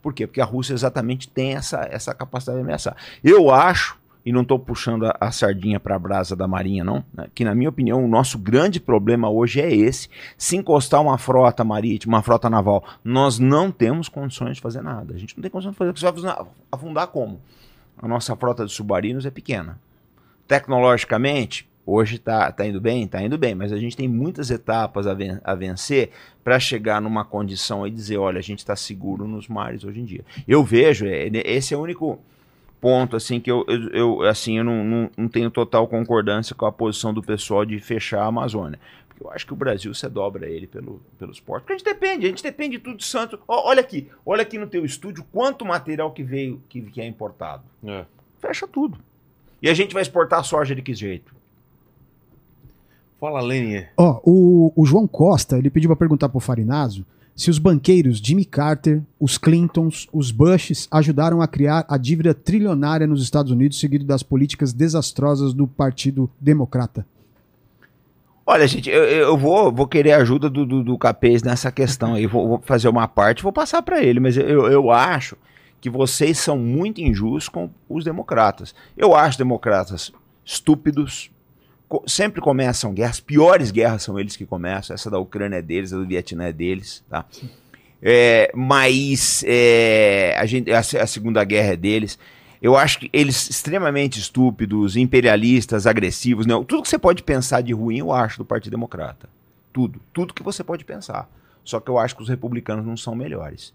Por quê? Porque a Rússia exatamente tem essa, essa capacidade de ameaçar. Eu acho, e não estou puxando a, a sardinha para a brasa da Marinha, não, né, que na minha opinião o nosso grande problema hoje é esse. Se encostar uma frota marítima, uma frota naval, nós não temos condições de fazer nada. A gente não tem condições de fazer. Você vai afundar- como? A nossa frota de submarinos é pequena. Tecnologicamente, hoje está tá indo bem? Está indo bem, mas a gente tem muitas etapas a, ven- a vencer para chegar numa condição e dizer, olha, a gente está seguro nos mares hoje em dia. Eu vejo, é, esse é o único ponto assim que eu, eu, eu, assim eu não, não, não tenho total concordância com a posição do pessoal de fechar a Amazônia. Porque eu acho que o Brasil você dobra ele pelo, pelos portos. Porque a gente depende, a gente depende de tudo de santo. Ó, olha aqui, olha aqui no teu estúdio quanto material que veio, que, que é importado. É. Fecha tudo. E a gente vai exportar soja de que jeito? Fala, Lênin. Ó, o, o João Costa, ele pediu pra perguntar pro Farinazzo se os banqueiros Jimmy Carter, os Clintons, os Bushes ajudaram a criar a dívida trilionária nos Estados Unidos, seguido das políticas desastrosas do Partido Democrata. Olha, gente, eu, eu vou, vou querer a ajuda do, do, do Capês nessa questão aí. Vou, vou fazer uma parte, vou passar para ele, mas eu, eu acho que vocês são muito injustos com os democratas. Eu acho democratas estúpidos. Sempre começam guerras, piores guerras são eles que começam. Essa da Ucrânia é deles, a do Vietnã é deles, tá? É, mas é, a, gente, a, a Segunda Guerra é deles. Eu acho que eles extremamente estúpidos, imperialistas, agressivos, não. Tudo que você pode pensar de ruim, eu acho do Partido Democrata. Tudo, tudo que você pode pensar. Só que eu acho que os republicanos não são melhores.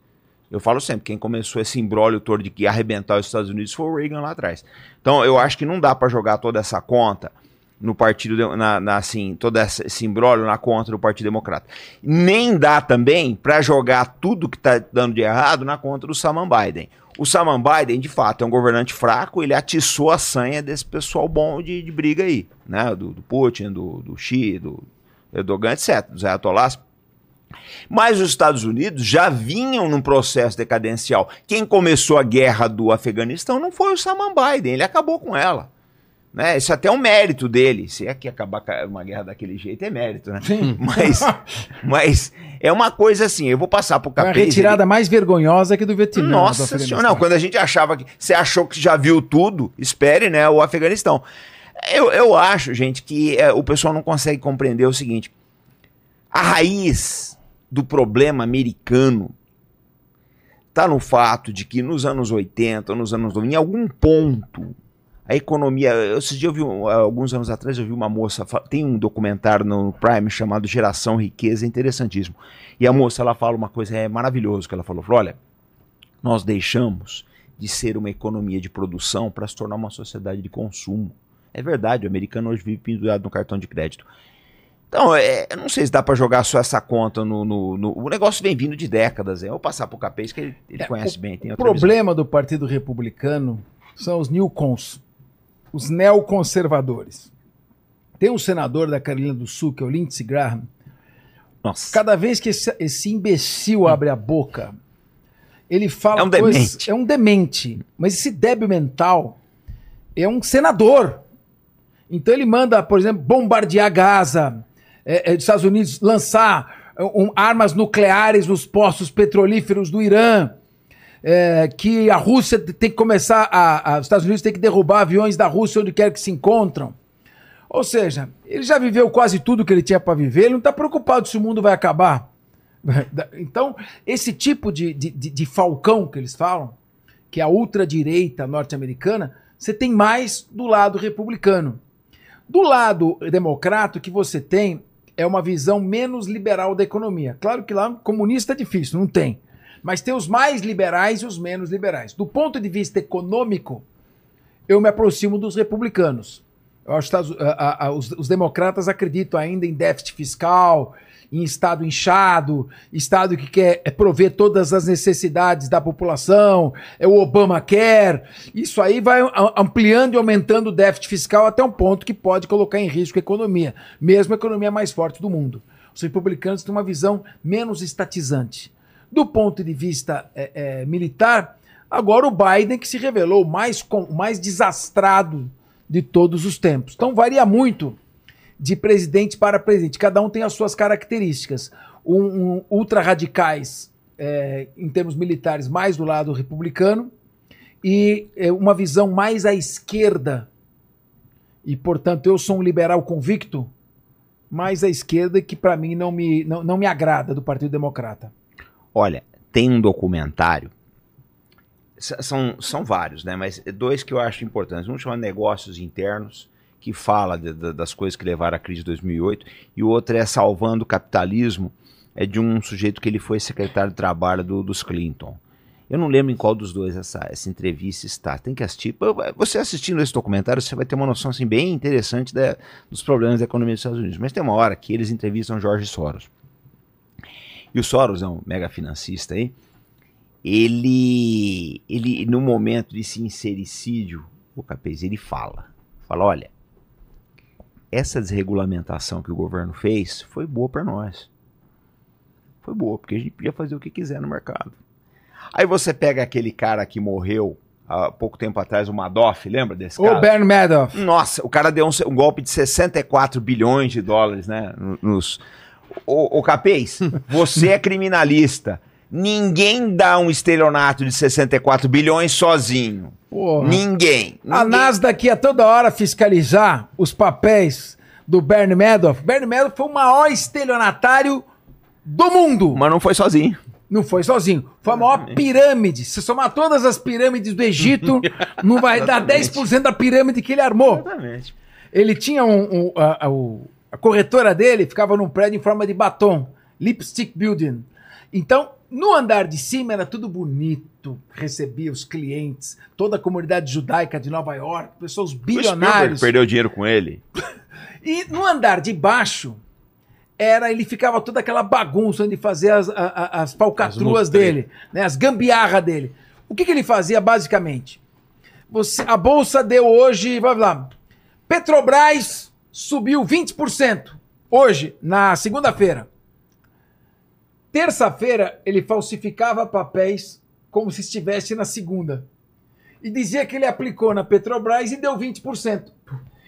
Eu falo sempre, quem começou esse imbróglio todo de que arrebentar os Estados Unidos foi o Reagan lá atrás. Então eu acho que não dá para jogar toda essa conta no partido, na, na, assim, todo esse imbróglio na conta do Partido Democrata. Nem dá também para jogar tudo que está dando de errado na conta do Saman Biden. O Saman Biden, de fato, é um governante fraco, ele atiçou a sanha desse pessoal bom de, de briga aí, né? Do, do Putin, do, do Xi, do Erdogan, etc., dos ayatollahs. Mas os Estados Unidos já vinham num processo decadencial. Quem começou a guerra do Afeganistão não foi o Saman Biden, ele acabou com ela. Né? Isso até é um mérito dele. Se é que acabar uma guerra daquele jeito, é mérito, né? <laughs> Mas, mas é uma coisa assim, eu vou passar pro Foi a Capês. retirada mais vergonhosa que do Vietnã. do Nossa Afeganistão. senhora, não, quando a gente achava que. Você achou que já viu tudo, espere, né? O Afeganistão. Eu, eu acho, gente, que é, o pessoal não consegue compreender o seguinte: a raiz do problema americano está no fato de que nos anos 80, nos anos 90, em algum ponto, a economia. eu- Esses dias eu vi, alguns anos atrás, eu vi uma moça. Tem um documentário no Prime chamado Geração Riqueza, interessantíssimo. E a moça ela fala uma coisa é maravilhoso que ela falou. Falou: olha, nós deixamos de ser uma economia de produção para se tornar uma sociedade de consumo. É verdade, o americano hoje vive pendurado no cartão de crédito. Então, é, eu não sei se dá para jogar só essa conta no, no- no- O negócio vem vindo de décadas. É. Eu vou passar pro Capês, que ele, ele É, conhece bem. Tem O outra visão. problema do Partido Republicano são os newcons, os neoconservadores. Tem um senador da Carolina do Sul, que é o Lindsey Graham. Nossa. Cada vez que esse, esse imbecil abre a boca, ele fala É um demente. É um demente. Mas esse débil mental é um senador. Então ele manda, por exemplo, bombardear Gaza, é, é, dos Estados Unidos lançar um, armas nucleares nos postos petrolíferos do Irã, é, que a Rússia tem que começar, a, a- os Estados Unidos tem que derrubar aviões da Rússia onde quer que se encontram. Ou seja, ele já viveu quase tudo que ele tinha para viver, ele não está preocupado se o mundo vai acabar. <laughs> Então, esse tipo de, de, de- falcão que eles falam, que é a ultradireita norte-americana, você tem mais do lado republicano. Do lado democrata, o que você tem é uma visão menos liberal da economia. Claro que lá comunista é difícil, não tem. Mas tem os mais liberais e os menos liberais. Do ponto de vista econômico, eu me aproximo dos republicanos. Eu acho que os, os- democratas acreditam ainda em déficit fiscal, em Estado inchado, Estado que quer é, prover todas as necessidades da população, é o Obamacare. Isso aí vai ampliando e aumentando o déficit fiscal até um ponto que pode colocar em risco a economia, mesmo a economia mais forte do mundo. Os republicanos têm uma visão menos estatizante. Do ponto de vista é, é, militar, agora o Biden que se revelou mais, mais desastrado de todos os tempos. Então varia muito de presidente para presidente. Cada um tem as suas características. Um, um ultra-radicais, é, em termos militares, mais do lado republicano, e é, uma visão mais à esquerda. E, portanto, eu sou um liberal convicto, mais à esquerda, que para mim não me, não, não me agrada do Partido Democrata. Olha, tem um documentário. São, são vários, né? Mas dois que eu acho importantes. Um chama Negócios Internos, que fala de- de- das coisas que levaram à crise de 2008, e o outro é Salvando o Capitalismo, é de um sujeito que ele foi secretário de trabalho do- dos Clinton. Eu não lembro em qual dos dois essa, essa entrevista está. Tem que assistir. Você assistindo esse documentário, você vai ter uma noção assim, bem interessante da- dos problemas da economia dos Estados Unidos. Mas tem uma hora que eles entrevistam Jorge Soros. E o Soros é um mega financista aí. Ele, ele no momento de sincericídio, o Capês, ele fala. Fala, olha, essa desregulamentação que o governo fez foi boa para nós. Foi boa, porque a gente podia fazer o que quiser no mercado. Aí você pega aquele cara que morreu há pouco tempo atrás, o Madoff, lembra desse O cara? Bernie Madoff. Nossa, o cara deu um, um golpe de 64 bilhões de dólares, né? Nos... Ô, ô Capês, <laughs> você é criminalista. Ninguém dá um estelionato de 64 bilhões sozinho. Porra. Ninguém. A Ninguém. Nasdaq ia toda hora fiscalizar os papéis do Bernie Madoff. Bernie Madoff foi o maior estelionatário do mundo. Mas não foi sozinho. Não foi sozinho. Foi a maior pirâmide. Se somar todas as pirâmides do Egito, não vai dar 10% da pirâmide que ele armou. Exatamente. Ele tinha um. um- a, a- o- a corretora dele ficava num prédio em forma de batom Lipstick Building. Então, no andar de cima era tudo bonito. Recebia os clientes, toda a comunidade judaica de Nova York, pessoas bilionários. perdeu dinheiro com ele. <laughs> E no andar de baixo, era ele ficava toda aquela bagunça onde fazia as, as falcatruas As dele, né, as gambiarra dele. O que, que ele fazia basicamente? Você, a bolsa deu hoje, vai lá, Petrobras subiu 20% hoje, na segunda-feira. Terça-feira, ele falsificava papéis como se estivesse na segunda. E dizia que ele aplicou na Petrobras e deu 20%.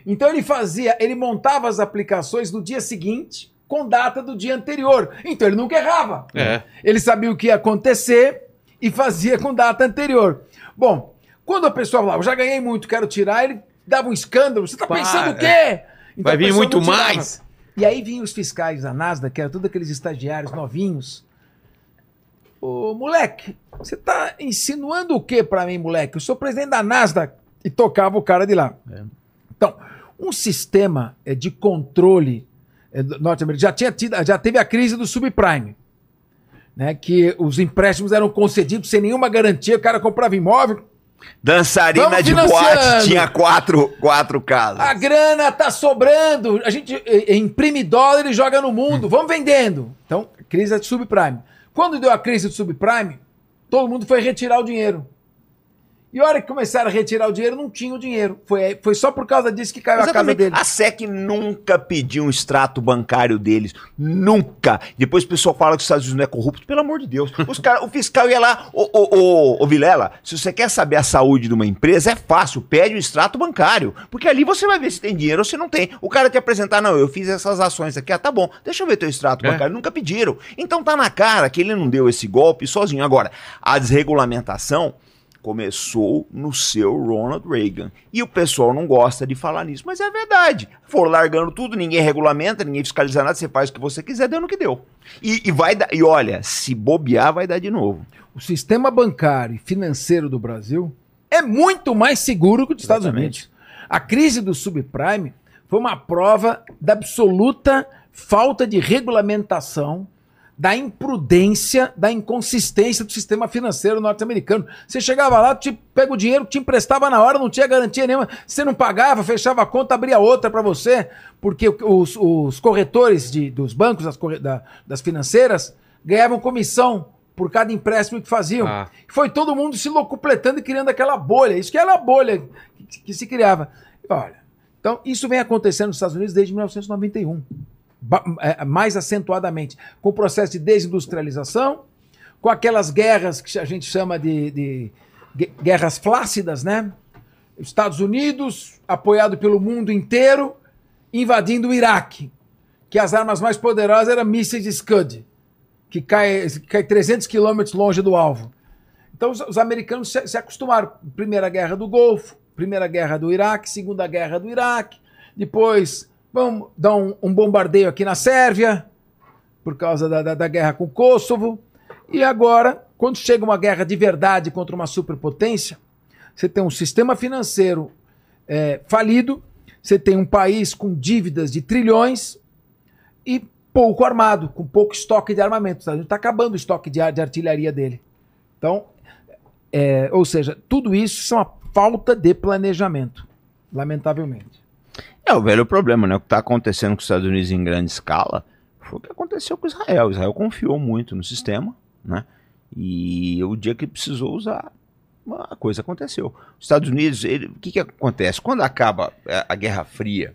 Então ele fazia, ele montava as aplicações no dia seguinte com data do dia anterior. Então ele nunca errava. É. Ele sabia o que ia acontecer e fazia com data anterior. Bom, quando a pessoa falava, "Eu já ganhei muito, quero tirar, ele dava um escândalo. Você tá Pá, pensando o quê? Então Vai vir muito mais. E aí vinham os fiscais da Nasdaq, que eram todos aqueles estagiários novinhos. Ô, moleque, você tá insinuando o que pra mim, moleque? Eu sou presidente da Nasdaq e tocava o cara de lá. Então, um sistema é, de controle é, norte-americano já tinha tido, já teve a crise do subprime, né? Que os empréstimos eram concedidos sem nenhuma garantia, o cara comprava imóvel, Dançarina de boate tinha quatro, quatro casas. A grana tá sobrando. A gente eh, eh, imprime dólar e joga no mundo. Vamos vendendo. Então, crise de subprime. Quando deu a crise do subprime, todo mundo foi retirar o dinheiro. E a hora que começaram a retirar o dinheiro, não tinha o dinheiro. Foi, foi só por causa disso que caiu a casa Exatamente. dele. A SEC nunca pediu um extrato bancário deles. Nunca. Depois o pessoal fala que os Estados Unidos não é corrupto. Pelo amor de Deus. Os cara, o fiscal ia lá. Ô, ô, ô, ô, Vilela, se você quer saber a saúde de uma empresa, é fácil. Pede o extrato bancário. Porque ali você vai ver se tem dinheiro ou se não tem. O cara te apresentar, não, eu fiz essas ações aqui. Ah, tá bom. Deixa eu ver teu extrato É. bancário. Nunca pediram. Então tá na cara que ele não deu esse golpe sozinho. Agora, a desregulamentação começou no seu Ronald Reagan. E o pessoal não gosta de falar nisso, mas é verdade. Foram largando tudo, ninguém regulamenta, ninguém fiscaliza nada, você faz o que você quiser, deu no que deu. E, e vai dar, e olha, se bobear, vai dar de novo. O sistema bancário e financeiro do Brasil é muito mais seguro que o dos Estados. Unidos. A crise do subprime foi uma prova da absoluta falta de regulamentação, da imprudência, da inconsistência do sistema financeiro norte-americano. Você chegava lá, te pega o dinheiro, te emprestava na hora, não tinha garantia nenhuma. Você não pagava, fechava a conta, abria outra para você, porque os, os corretores de- dos bancos, das, da- das financeiras, ganhavam comissão por cada empréstimo que faziam. Ah. Foi todo mundo se locupletando e criando aquela bolha. Isso que era a bolha que, que se criava. Olha, então isso vem acontecendo nos Estados Unidos desde 1991. É, mais acentuadamente, com o processo de desindustrialização, com aquelas guerras que a gente chama de, de gue- guerras flácidas, né? Estados Unidos, apoiado pelo mundo inteiro, invadindo o Iraque, que as armas mais poderosas eram mísseis Scud, que cai, cai 300 quilômetros longe do alvo. Então os, os americanos se, se acostumaram. Primeira guerra do Golfo, primeira guerra do Iraque, segunda guerra do Iraque, depois vamos dar um, um bombardeio aqui na Sérvia, por causa da, da, da guerra com o Kosovo. E agora, quando chega uma guerra de verdade contra uma superpotência, você tem um sistema financeiro é, falido, você tem um país com dívidas de trilhões e pouco armado, com pouco estoque de armamento. A gente está acabando o estoque de, de artilharia dele. Então, é, ou seja, tudo isso é uma falta de planejamento, lamentavelmente. É o velho problema, né? O que está acontecendo com os Estados Unidos em grande escala foi o que aconteceu com Israel. Israel confiou muito no sistema, né? E o dia que precisou usar, a coisa aconteceu. Os Estados Unidos, o que, que acontece? Quando acaba a, a Guerra Fria,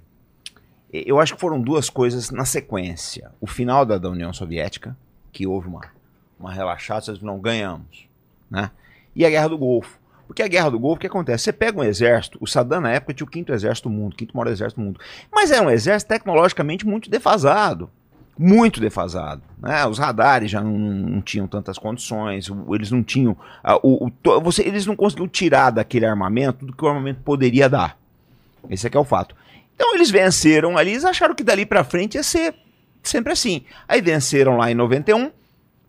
eu acho que foram duas coisas na sequência. O final da, da União Soviética, que houve uma, uma relaxada, não ganhamos, né? E a Guerra do Golfo. Porque a Guerra do Golfo, o que acontece? Você pega um exército, o Saddam na época tinha o quinto exército do mundo, o quinto maior exército do mundo. Mas era um exército tecnologicamente muito defasado. Muito defasado. Né? Os radares já não, não tinham tantas condições, eles não tinham. ah, o, o- você, eles não conseguiam tirar daquele armamento do que o armamento poderia dar. Esse aqui é o fato. Então eles venceram ali, eles acharam que dali pra frente ia ser sempre assim. Aí venceram lá em 91,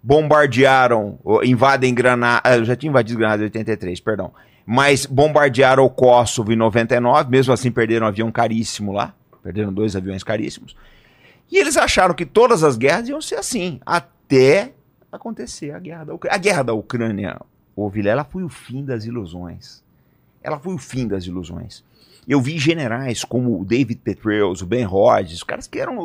bombardearam, invadem Granada, ah, eu já tinha invadido Granada em 83, perdão. Mas bombardearam o Kosovo em 99, mesmo assim perderam um avião caríssimo lá, perderam dois aviões caríssimos. E eles acharam que todas as guerras iam ser assim, até acontecer a guerra da Ucrânia. A guerra da Ucrânia, ô Vilela, foi o fim das ilusões. Ela foi o fim das ilusões. Eu vi generais como o David Petraeus, o Ben Rhodes, os caras que eram. O,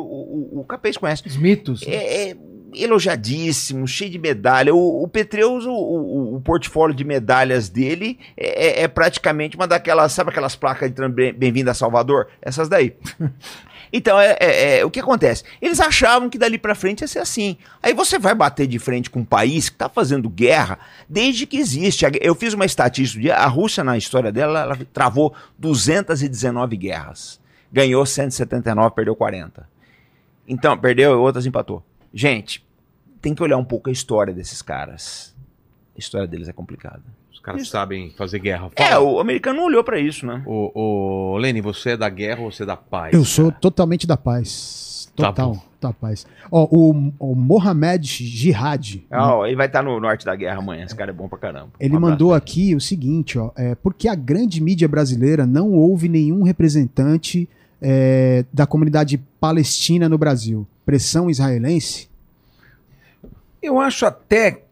o, o Capês conhece. Os mitos. É, é elogiadíssimo, cheio de medalha. O, o Petreus, o, o, o portfólio de medalhas dele é, é- é praticamente uma daquelas, sabe aquelas placas de bem-vindo a Salvador? Essas daí. <laughs> Então, é, é- é- o que acontece? Eles achavam que dali pra frente ia ser assim. Aí você vai bater de frente com um país que tá fazendo guerra desde que existe. Eu fiz uma estatística, a Rússia, na história dela, ela travou 219 guerras. Ganhou 179, perdeu 40. Então, perdeu, outras empatou. Gente, tem que olhar um pouco a história desses caras. A história deles é complicada. Os caras sabem fazer guerra. É, Fala. o americano não olhou pra isso, né? Ô, ô, Lene, você é da guerra ou você é da paz? Eu sou cara? totalmente da paz. Tá Total, tá paz. Ó, o, o Mohamed Jihad, Ah, ó, ele vai estar no Norte da Guerra amanhã. Esse cara é bom pra caramba. ele Um mandou aqui o seguinte, ó, é, porque a grande mídia brasileira não houve nenhum representante é, da comunidade palestina no Brasil. Pressão israelense? Eu acho até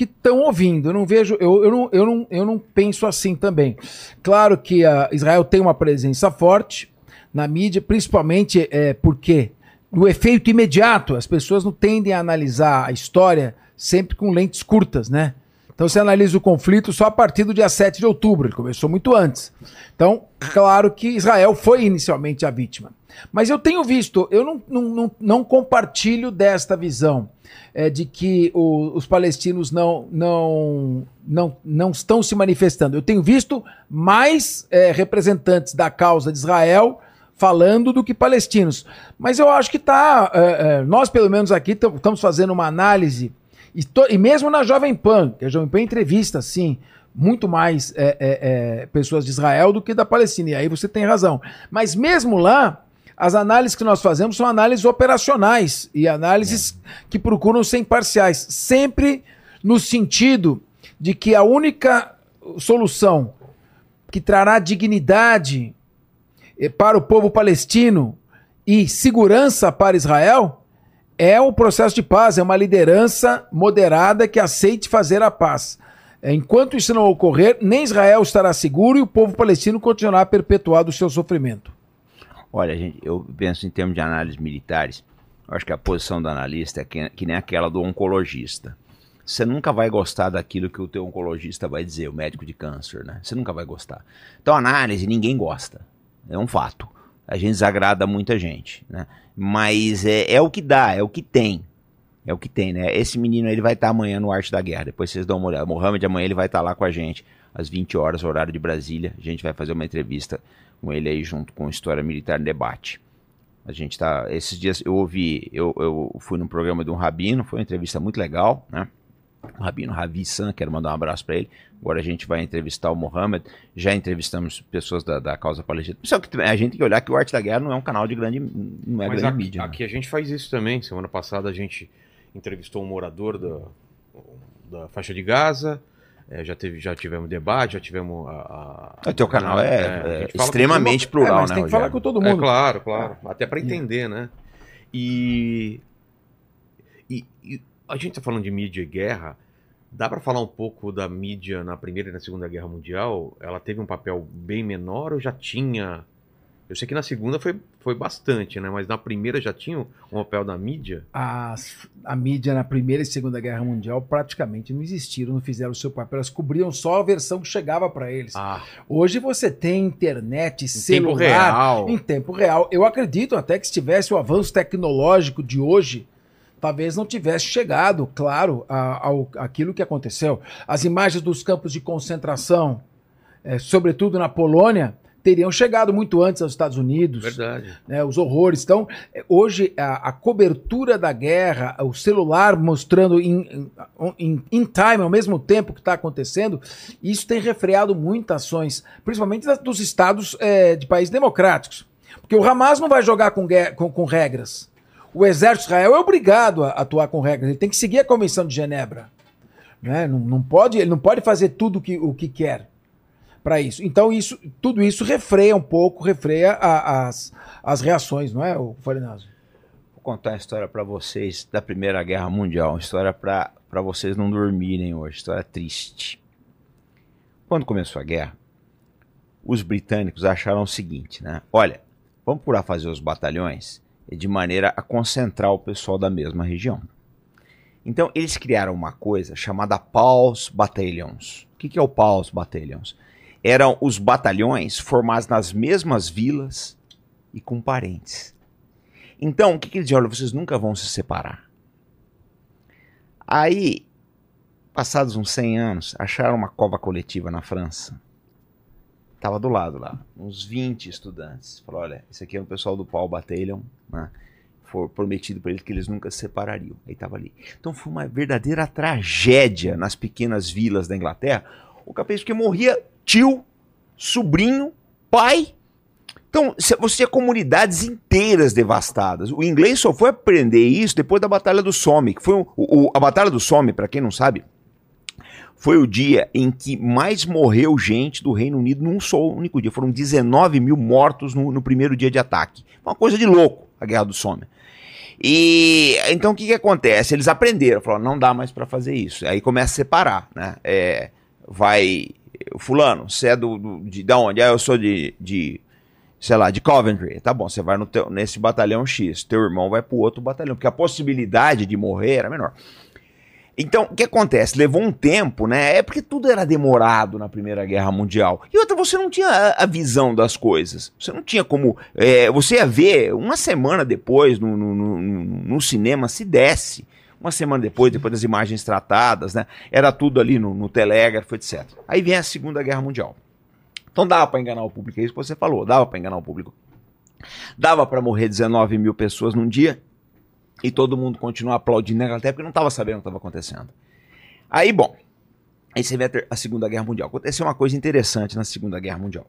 que estão ouvindo. Eu não vejo, eu, eu, não, eu, não, eu não penso assim também. Claro que a Israel tem uma presença forte na mídia, principalmente é, porque o efeito imediato, as pessoas não tendem a analisar a história sempre com lentes curtas, né? Então você analisa o conflito só a partir do dia 7 de outubro, ele começou muito antes. Então, claro que Israel foi inicialmente a vítima. Mas eu tenho visto, eu não, não, não, não compartilho desta visão é, de que o- os palestinos não, não, não, não estão se manifestando. Eu tenho visto mais é, representantes da causa de Israel falando do que palestinos. Mas eu acho que tá. é, é, nós, pelo menos aqui, tam- estamos fazendo uma análise, e, to- e mesmo na Jovem Pan, que a Jovem Pan entrevista, sim, muito mais é, é, é, pessoas de Israel do que da Palestina. E aí você tem razão. Mas mesmo lá, as análises que nós fazemos são análises operacionais e análises que procuram ser imparciais, sempre no sentido de que a única solução que trará dignidade eh, para o povo palestino e segurança para Israel é o processo de paz, é uma liderança moderada que aceite fazer a paz. Eh, Enquanto isso não ocorrer, nem Israel estará seguro e o povo palestino continuará perpetuado o seu sofrimento. Olha, gente, eu penso em termos de análises militares. Eu acho que a posição do analista é que, que nem aquela do oncologista. Você nunca vai gostar daquilo que o teu oncologista vai dizer, o médico de câncer, né? Você nunca vai gostar. Então, análise, ninguém gosta. É um fato. A gente desagrada muita gente, né? Mas é, é o que dá, é o que tem. É o que tem, né? Esse menino ele vai estar amanhã no Arte da Guerra. Depois vocês dão uma olhada. Mohamed amanhã ele vai estar lá com a gente às 20 horas, horário de Brasília. A gente vai fazer uma entrevista com ele aí junto com História Militar em Debate. A gente tá. Esses dias eu ouvi, eu, eu fui num programa de um rabino, foi uma entrevista muito legal, né? O rabino Ravi San, quero mandar um abraço para ele. Agora a gente vai entrevistar o Mohammed. Já entrevistamos pessoas da, da causa palestina. Só que a gente tem que olhar que o Arte da Guerra não é um canal de grande, não é Mas grande aqui, mídia. né? aqui a gente faz isso também. Semana passada a gente entrevistou um morador da, da faixa de Gaza. É, já, teve, já tivemos debate, já tivemos a. a- O teu canal é, a é fala com extremamente É, plural, mas né? tem que falar Rogério? com todo É mundo. claro, claro. Até para entender, né? E, e, e a gente tá falando de mídia e guerra. Dá para falar um pouco da mídia na Primeira e na Segunda Guerra Mundial? Ela teve um papel bem menor ou já tinha? Eu sei que na segunda foi, foi bastante, né? Mas na primeira já tinha um papel da mídia? As- a mídia na Primeira e Segunda Guerra Mundial praticamente não existiram, não fizeram o seu papel, elas cobriam só a versão que chegava para eles. Ah, Hoje você tem internet, em celular, tempo real. em tempo real. Eu acredito até que se tivesse o avanço tecnológico de hoje, talvez não tivesse chegado, claro, a- ao aquilo que aconteceu. As imagens dos campos de concentração, eh, sobretudo na Polônia, teriam chegado muito antes aos Estados Unidos Verdade. né, os horrores. Então, hoje, a, a cobertura da guerra, o celular mostrando em, time, ao mesmo tempo que está acontecendo, isso tem refreado muitas ações, principalmente dos estados eh, de países democráticos. Porque o Hamas não vai jogar com, com- com regras. O exército de Israel é obrigado a atuar com regras, ele tem que seguir a Convenção de Genebra. Né? Não, não pode, ele não pode fazer tudo o que, o que quer para isso. Então, isso, tudo isso refreia um pouco, refreia a- as, as reações, não é, o Farinazo? Vou contar uma história pra vocês da Primeira Guerra Mundial. Uma história pra vocês não dormirem hoje. História triste. Quando começou a guerra, os britânicos acharam o seguinte, né? Olha, vamos procurar fazer os batalhões de maneira a concentrar o pessoal da mesma região. Então, eles criaram uma coisa chamada Pals Battalions. O que, é o Pals Battalions? Eram os batalhões formados nas mesmas vilas e com parentes. Então, o que, que eles diziam? Olha, vocês nunca vão se separar. Aí, passados uns 100 anos, acharam uma cova coletiva na França. Tava do lado lá, uns 20 estudantes. Falaram, olha, esse aqui é o pessoal do Paul Battalion, né? Foi prometido para eles que eles nunca se separariam. Aí tava ali. Então foi uma verdadeira tragédia nas pequenas vilas da Inglaterra. O capaz porque morria tio, sobrinho, pai Então, você tinha comunidades inteiras devastadas. O inglês só foi aprender isso depois da Batalha do Somme. Que foi o- o- a Batalha do Somme, para quem não sabe, foi o dia em que mais morreu gente do Reino Unido num só único dia. Foram 19 mil mortos no, no primeiro dia de ataque. Uma coisa de louco, a Guerra do Somme. E então o que, que acontece? Eles aprenderam, falaram, não dá mais para fazer isso. Aí começa a separar, né? É, vai, fulano, você é do, do- de, da onde? Ah, eu sou de, de, sei lá, de Coventry. Tá bom, você vai no teu- nesse batalhão X, teu irmão vai pro outro batalhão, porque a possibilidade de morrer era menor. Então, o que acontece? Levou um tempo, né? É porque tudo era demorado na Primeira Guerra Mundial. E outra, você não tinha a, visão das coisas. Você não tinha como. é, você ia ver uma semana depois no, no, no- no- no cinema, se desse. Uma semana depois, depois das imagens tratadas, né? Era tudo ali no, no telégrafo, etc. Aí vem a Segunda Guerra Mundial. Então dava para enganar o público, é isso que você falou, dava para enganar o público. Dava para morrer 19 mil pessoas num dia e todo mundo continuar aplaudindo na Inglaterra porque não estava sabendo o que estava acontecendo. Aí, bom, aí você vê a, Segunda Guerra Mundial. Aconteceu uma coisa interessante na Segunda Guerra Mundial.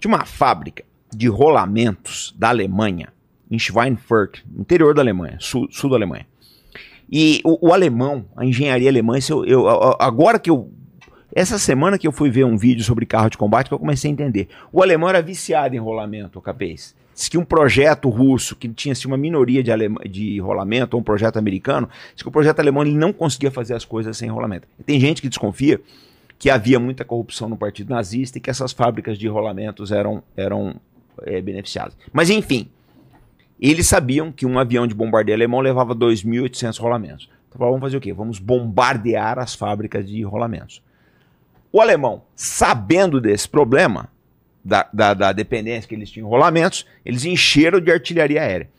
Tinha uma fábrica de rolamentos da Alemanha, em Schweinfurt, interior da Alemanha, sul, sul da Alemanha. E o, o alemão, a engenharia alemã, eu, eu- agora que eu. Essa semana que eu fui ver um vídeo sobre carro de combate, que eu comecei a entender. O alemão era viciado em rolamento, capês. Diz que um projeto russo, que tinha assim, uma minoria de, alema- de rolamento, ou um projeto americano, diz que o projeto alemão ele não conseguia fazer as coisas sem rolamento. E tem gente que desconfia que havia muita corrupção no partido nazista e que essas fábricas de rolamentos eram, eram eh, beneficiadas. Mas enfim, eles sabiam que um avião de bombardeio alemão levava 2.800 rolamentos. Então vamos fazer o quê? Vamos bombardear as fábricas de rolamentos. O alemão, sabendo desse problema, da, da, da dependência que eles tinham rolamentos, eles encheram de artilharia aérea.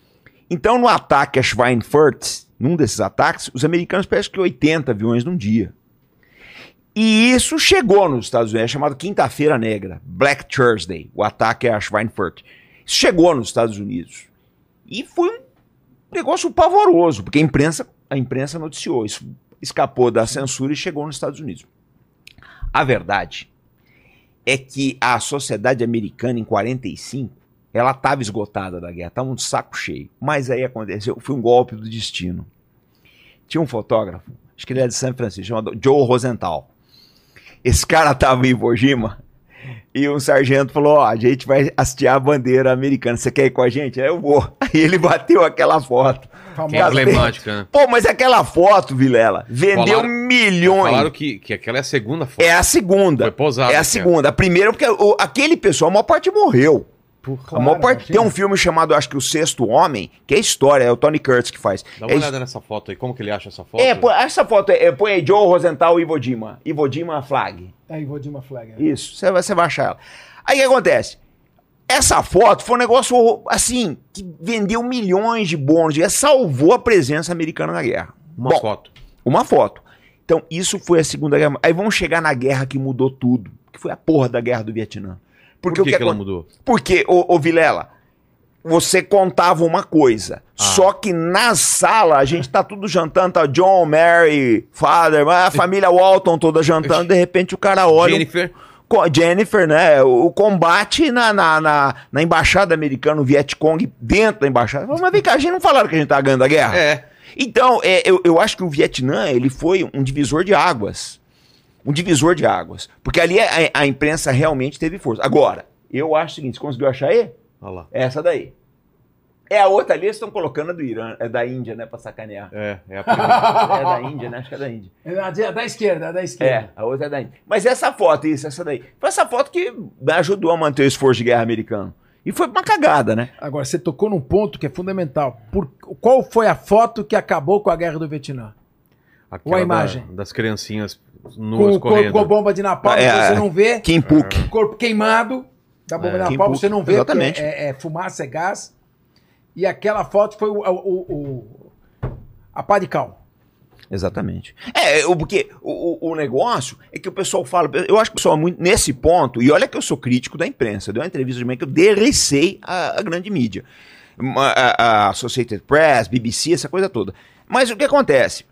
Então, no ataque a Schweinfurt, num desses ataques, os americanos parecem que 80 aviões num dia. E isso chegou nos Estados Unidos, é chamado Quinta-feira Negra, Black Thursday, o ataque a Schweinfurt. Isso chegou nos Estados Unidos. E foi um negócio pavoroso, porque a imprensa, a imprensa noticiou. Isso escapou da censura e chegou nos Estados Unidos. A verdade é que a sociedade americana em 45, ela estava esgotada da guerra, estava um saco cheio. Mas aí aconteceu, foi um golpe do destino. Tinha um fotógrafo, acho que ele é de São Francisco, chamado Joe Rosenthal. Esse cara estava em Iwo Jima e um sargento falou: Ó, a gente vai hastear a bandeira americana. Você quer ir com a gente? Aí eu vou. Aí ele <laughs> bateu aquela foto. Que é emblemática, né? Pô, mas aquela foto, Vilela, vendeu Falaram- milhões. Falaram que, que aquela é a segunda foto. É a segunda. Foi posada, É a cara. segunda. A primeira, porque o- aquele pessoal, a maior parte morreu. a maior parte. Tem um filme chamado, acho que O Sexto Homem, que é história, é o Tony Curtis que faz. Dá uma é, olhada nessa foto aí, como que ele acha essa foto? é, pô, essa foto é, é, põe aí Joe Rosenthal e. Iwo Jima Flag. De uma flag. Isso, você vai, você vai achar ela. Aí o que acontece? Essa foto foi um negócio, assim, que vendeu milhões de bônus, e salvou a presença americana na guerra. Uma Bom, foto. uma foto. Então, isso foi a Segunda Guerra. Aí vamos chegar na guerra que mudou tudo, que foi a porra da Guerra do Vietnã. Por Porque que, o que que ela mudou? Porque, ô, ô Vilela, você contava uma coisa. Ah. Só que na sala, a gente tá tudo jantando, tá John, Mary, Father, a família Walton toda jantando, de repente o cara olha. Jennifer. Co- Jennifer, né? O combate na, na, na, na embaixada americana, o Vietcong dentro da embaixada. Mas vem cá, a gente não falaram que a gente tá ganhando a guerra? É. Então, é, eu, eu acho que o Vietnã, ele foi um divisor de águas. Um divisor de águas. Porque ali a, a imprensa realmente teve força. Agora, eu acho o seguinte, você conseguiu achar aí? Olha lá. Essa daí. É a outra ali, eles estão colocando a do Irã, é da Índia, né, pra sacanear. É, é a primeira. <laughs> É da Índia, né? Acho que é da Índia. É da, da esquerda, da É, esquerda. a outra é da Índia. Mas essa foto, isso, essa daí. Foi essa foto que ajudou a manter o esforço de guerra americano. E foi uma cagada, né? Agora, você tocou num ponto que é fundamental. Por, qual foi a foto que acabou com a guerra do Vietnã? Aquela Uma imagem. da- das criancinhas Com nuas o corpo correndo. com a bomba de napalm, É, você não vê. Kim Puk. O corpo queimado da bomba É, de napalm, você não vê. exatamente. É, é fumaça, é gás. E aquela foto foi o, o, o- a pá de cal. Exatamente. É, o- porque o, o- negócio é que o pessoal fala. Eu acho que o pessoal é muito nesse ponto, e olha que eu sou crítico da imprensa. Eu dei uma entrevista de manhã que eu derrecei a, a grande mídia. A, a Associated Press, BBC, essa coisa toda. Mas o que acontece?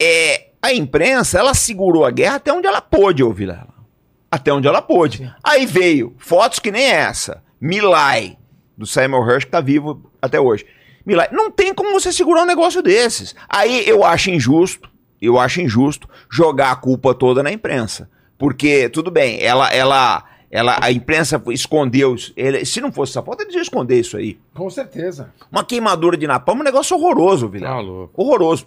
É, a imprensa, ela segurou a guerra até onde ela pôde, ouvir ela. Até onde ela pôde. Aí veio fotos que nem essa. Milai, do Samuel Hirsch, que tá vivo até hoje. Milai, não tem como você segurar um negócio desses. Aí eu acho injusto, eu acho injusto jogar a culpa toda na imprensa. Porque, tudo bem, ela, ela, ela, a imprensa escondeu. Ele, se não fosse essa foto, eles iam esconder isso aí. Com certeza. Uma queimadura de napalm é um negócio horroroso, Vilela. Tá louco. Horroroso.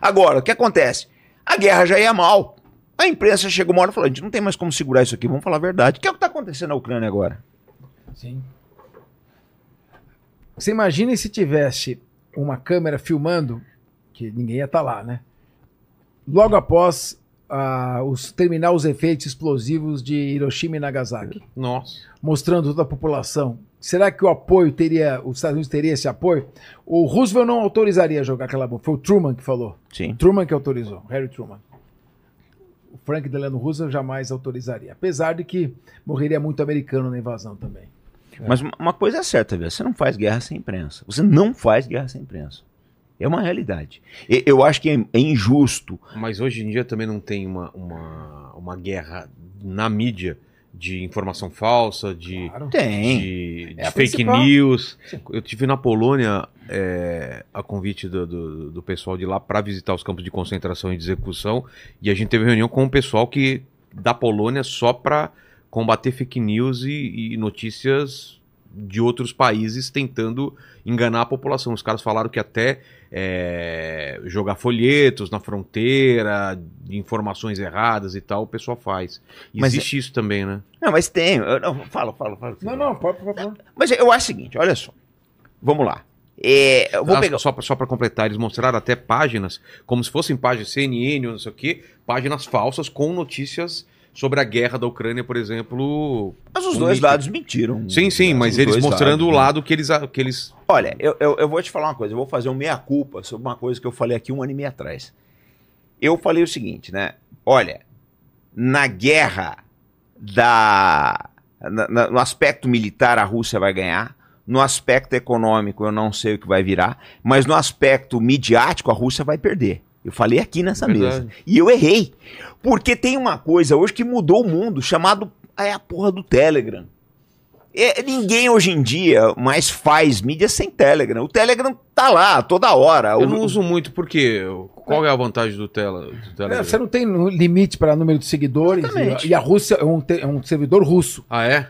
Agora, o que acontece? A guerra já ia mal. A imprensa chegou uma hora e falou: a gente não tem mais como segurar isso aqui, vamos falar a verdade. O que é o que está acontecendo na Ucrânia agora? Sim. Você imagina se tivesse uma câmera filmando, que ninguém ia estar lá, né? Logo após ah, os, terminar os efeitos explosivos de Hiroshima e Nagasaki, Nossa. mostrando toda a população. Será que o apoio teria, os Estados Unidos teria esse apoio? O Roosevelt não autorizaria jogar aquela bomba. Foi o Truman que falou. Sim. Truman que autorizou, Harry Truman. O Frank Delano Roosevelt jamais autorizaria. Apesar de que morreria muito americano na invasão também. Mas uma- coisa é certa, velho. Você não faz guerra sem imprensa. Você não faz guerra sem imprensa. É uma realidade. Eu acho que é é injusto. Mas hoje em dia também não tem uma, uma, uma guerra na mídia de informação falsa, de, Claro. Tem. de, de É fake news. Sim. Eu tive na Polônia é, a convite do, do, do pessoal de lá para visitar os campos de concentração e de execução e a gente teve reunião com o pessoal que da Polônia só para combater fake news e, e notícias de outros países tentando enganar a população. Os caras falaram que até é, jogar folhetos na fronteira, de informações erradas e tal, o pessoal faz. Mas Existe isso também, né? Não, mas tem. Eu- não, fala, fala, fala. Não, não, pode, por favor. Mas eu acho o seguinte, olha só. Vamos lá. É, eu vou Ah, pegar. Só, só para completar, eles mostraram até páginas, como se fossem páginas CNN ou não sei o quê, páginas falsas com notícias sobre a guerra da Ucrânia, por exemplo. Mas os dois lados mentiram. Sim, sim, mas eles mostrando o lados, né? lado que eles, que eles. Olha, eu, eu, eu vou te falar uma coisa, eu vou fazer um meia-culpa sobre uma coisa que eu falei aqui um ano e meio atrás. Eu falei o seguinte, né? Olha, na guerra da. na- na- no aspecto militar, a Rússia vai ganhar. No aspecto econômico, eu não sei o que vai virar. Mas no aspecto midiático, a Rússia vai perder. Eu falei aqui nessa Verdade. mesa. E eu errei. Porque tem uma coisa hoje que mudou o mundo, chamado. É a porra do Telegram. É, ninguém hoje em dia mais faz mídia sem Telegram. O Telegram tá lá toda hora. Eu O- não uso muito, porque qual é a vantagem do, tela, do Telegram? É, você não tem limite para número de seguidores e, e a Rússia é um, te- é um servidor russo. Ah, é?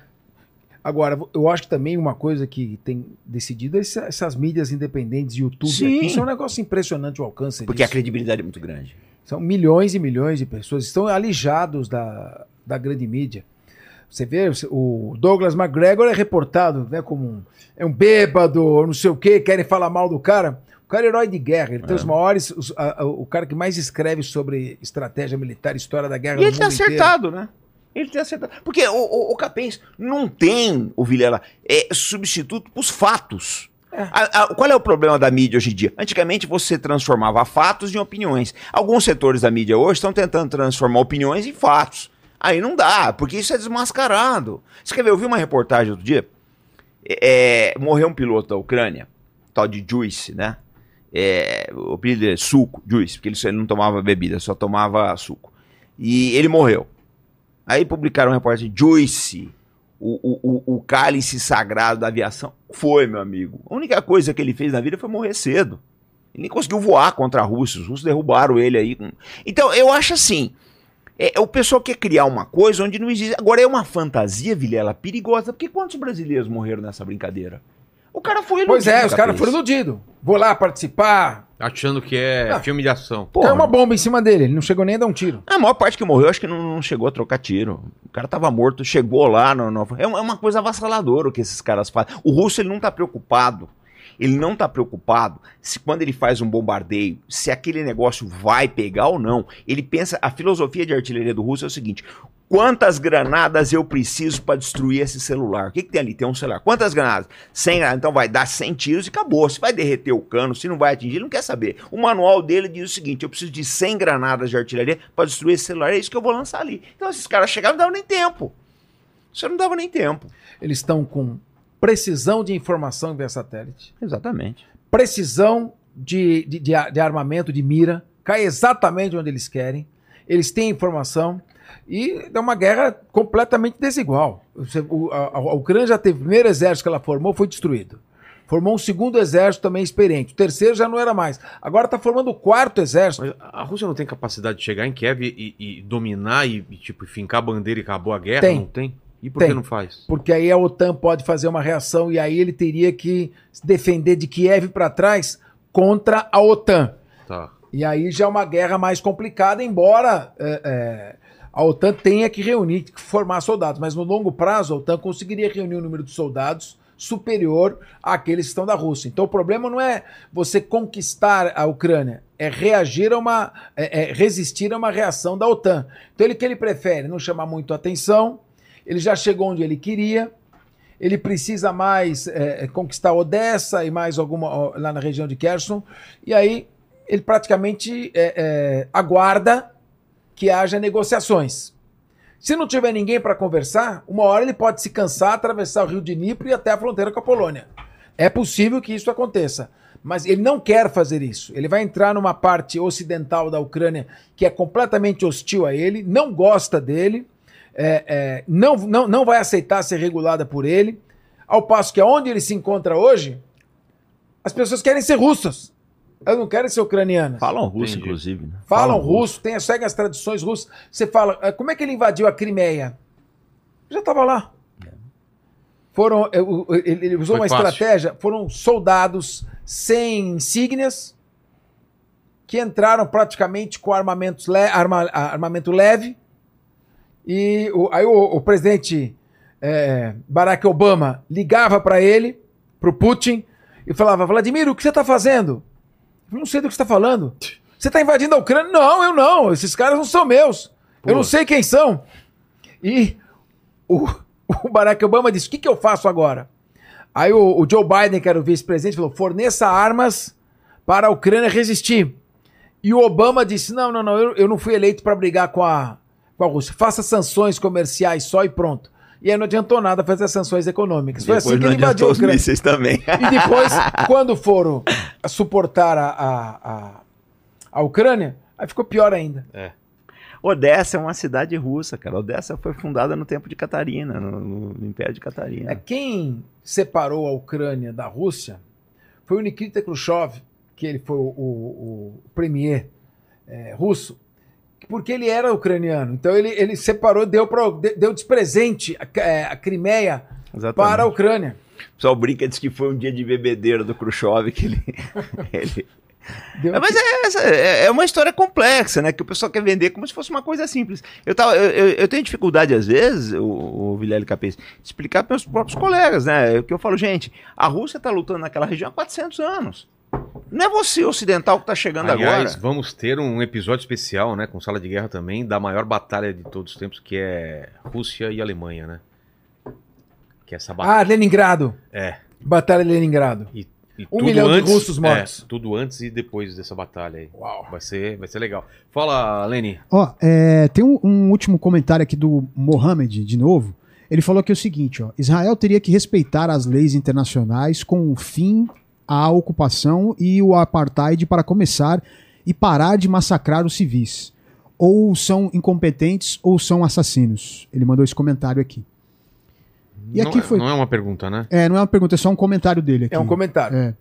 Agora, eu acho que também uma coisa que tem decidido é essa- essas mídias independentes, YouTube, Sim. aqui, isso é um negócio impressionante o alcance Porque a disso. credibilidade é muito grande. São milhões e milhões de pessoas estão alijados da, da grande mídia. Você vê, o Douglas McGregor é reportado né, como um, é um bêbado, não sei o quê, querem falar mal do cara. O cara é herói de guerra, ele tem os maiores, os- a- a- o cara que mais escreve sobre estratégia militar, história da guerra E ele tem mundo inteiro. acertado, né? Ele tem acertado. Porque o, o, o Capês não tem, o Vilela, é substituto pros fatos. A- a- qual é o problema da mídia hoje em dia? Antigamente você transformava fatos em opiniões. Alguns setores da mídia hoje estão tentando transformar opiniões em fatos. Aí não dá, porque isso é desmascarado. Você quer ver? Eu vi uma reportagem outro dia. É, morreu um piloto da Ucrânia, tal de Juice, né? É, o apelido é suco, Juice, porque ele, ele não tomava bebida, só tomava suco. E ele morreu. Aí publicaram uma reportagem, Juice, o, o, o, o cálice sagrado da aviação. Foi, meu amigo. A única coisa que ele fez na vida foi morrer cedo. Ele nem conseguiu voar contra Rússia. Os russos derrubaram ele aí. Então, eu acho assim. É, o pessoal quer criar uma coisa onde não existe. Agora é uma fantasia, Vilela, perigosa. Porque quantos brasileiros morreram nessa brincadeira? O cara foi Pois é, iludido, os caras foram iludidos. Vou lá participar. Achando que é Ah. filme de ação. Porra. Caiu uma bomba em cima dele, ele não chegou nem a dar um tiro. A maior parte que morreu, acho que não, não chegou a trocar tiro. O cara tava morto, chegou lá. No, no- é, uma, é uma coisa avassaladora o que esses caras fazem. O russo, ele não tá preocupado. Ele não tá preocupado se quando ele faz um bombardeio, se aquele negócio vai pegar ou não. Ele pensa, a filosofia de artilharia do russo é o seguinte: quantas granadas eu preciso para destruir esse celular? O que, que tem ali? Tem um celular. Quantas granadas? 100 granadas. Então vai dar 100 tiros e acabou. Se vai derreter o cano, se não vai atingir, ele não quer saber. O manual dele diz o seguinte: eu preciso de 100 granadas de artilharia para destruir esse celular. É isso que eu vou lançar ali. Então esses caras chegavam e não davam nem tempo. Isso não dava nem tempo. Eles estão com precisão de informação via satélite, Exatamente. precisão de, de, de, de armamento, de mira, cai exatamente onde eles querem. Eles têm informação. E é uma guerra completamente desigual. A Ucrânia já teve o primeiro exército que ela formou, foi destruído. Formou um segundo exército também experiente. O terceiro já não era mais. Agora está formando o quarto exército. Mas a Rússia não tem capacidade de chegar em Kiev e, e dominar e, e, tipo, fincar a bandeira e acabou a guerra? Tem. Não tem? E por Tem. que não faz? Porque aí a OTAN pode fazer uma reação e aí ele teria que se defender de Kiev para trás contra a OTAN. Tá. E aí já é uma guerra mais complicada, embora é, é, a OTAN tenha que reunir, que formar soldados. Mas no longo prazo, a OTAN conseguiria reunir um número de soldados superior àqueles que estão da Rússia. Então o problema não é você conquistar a Ucrânia, é reagir a uma. é- é resistir a uma reação da OTAN. Então ele que ele prefere não chamar muito atenção, ele já chegou onde ele queria. Ele precisa mais é, conquistar Odessa e mais alguma lá na região de Kherson. E aí ele praticamente é, é, aguarda que haja negociações. Se não tiver ninguém para conversar, uma hora ele pode se cansar, atravessar o rio de Dnipro e até a fronteira com a Polônia. É possível que isso aconteça. Mas ele não quer fazer isso. Ele vai entrar numa parte ocidental da Ucrânia que é completamente hostil a ele, não gosta dele, é, é, não, não, não vai aceitar ser regulada por ele. Ao passo que onde ele se encontra hoje, as pessoas querem ser russas. Elas não querem ser ucranianas. Falam russo, Entendi. inclusive. Né? Falam Falam russo, tem, seguem as tradições russas. Você fala, "Ah, como é que ele invadiu a Crimeia? Já estava lá. Foram, eh, ele, ele usou Foi uma fácil. estratégia, foram soldados sem insígnias que entraram praticamente com armamentos le, arma- armamento leve. E o- aí o, o presidente eh, Barack Obama ligava para ele, para o Putin, e falava: Vladimir, o que você está fazendo? Eu não sei do que você está falando. Você está invadindo a Ucrânia? Não, eu não. Esses caras não são meus. Eu não sei quem são. E o, <laughs> o Barack Obama disse: O que, que eu faço agora? Aí o, o Joe Biden, que era o vice-presidente, falou: forneça armas para a Ucrânia resistir. E o Obama disse: Não, não, não, eu, eu não fui eleito para brigar com a, com a Rússia. Faça sanções comerciais só e pronto. E aí não adiantou nada fazer as sanções econômicas. Foi assim que ele invadiu os mísseis também. E depois, <laughs> quando foram suportar a, a, a, a Ucrânia, aí ficou pior ainda. Odessa é uma cidade russa, cara. Odessa foi fundada no tempo de Catarina, no, no Império de Catarina. É, quem separou a Ucrânia da Rússia foi o Nikita Khrushchev, que ele foi o, o, o premier é, russo, porque ele era ucraniano. Então ele, ele separou, deu, pra, de- deu de presente a, é, a Crimeia Exatamente. para a Ucrânia. O pessoal brinca, diz que foi um dia de bebedeira do Khrushchev que ele. <laughs> ele- Deu mas é, é- é uma história complexa, né? Que o pessoal quer vender como se fosse uma coisa simples. Eu, tava, eu, eu- tenho dificuldade, às vezes, o, o Vilela Capês, de explicar para meus próprios colegas, né? Que eu falo, gente, a Rússia está lutando naquela região há 400 anos. Não é você, ocidental, que está chegando Aliás, agora. vamos ter um episódio especial, né, com sala de guerra também, da maior batalha de todos os tempos, que é Rússia e Alemanha, né? Que é essa batalha. Ah, Leningrado. É. Batalha de Leningrado. E, e Um tudo milhão de antes- russos mortos. É, tudo antes e depois dessa batalha aí. Uau. Vai ser, vai ser legal. Fala, Leni. Ó, é, tem um, um último comentário aqui do Mohamed, de novo. Ele falou aqui o seguinte, ó. Israel teria que respeitar as leis internacionais com o fim à ocupação e o apartheid para começar e parar de massacrar os civis. Ou são incompetentes ou são assassinos. Ele mandou esse comentário aqui. E não, aqui é- foi. não é uma pergunta, né? É, não é uma pergunta, é só um comentário dele aqui. É um comentário. É.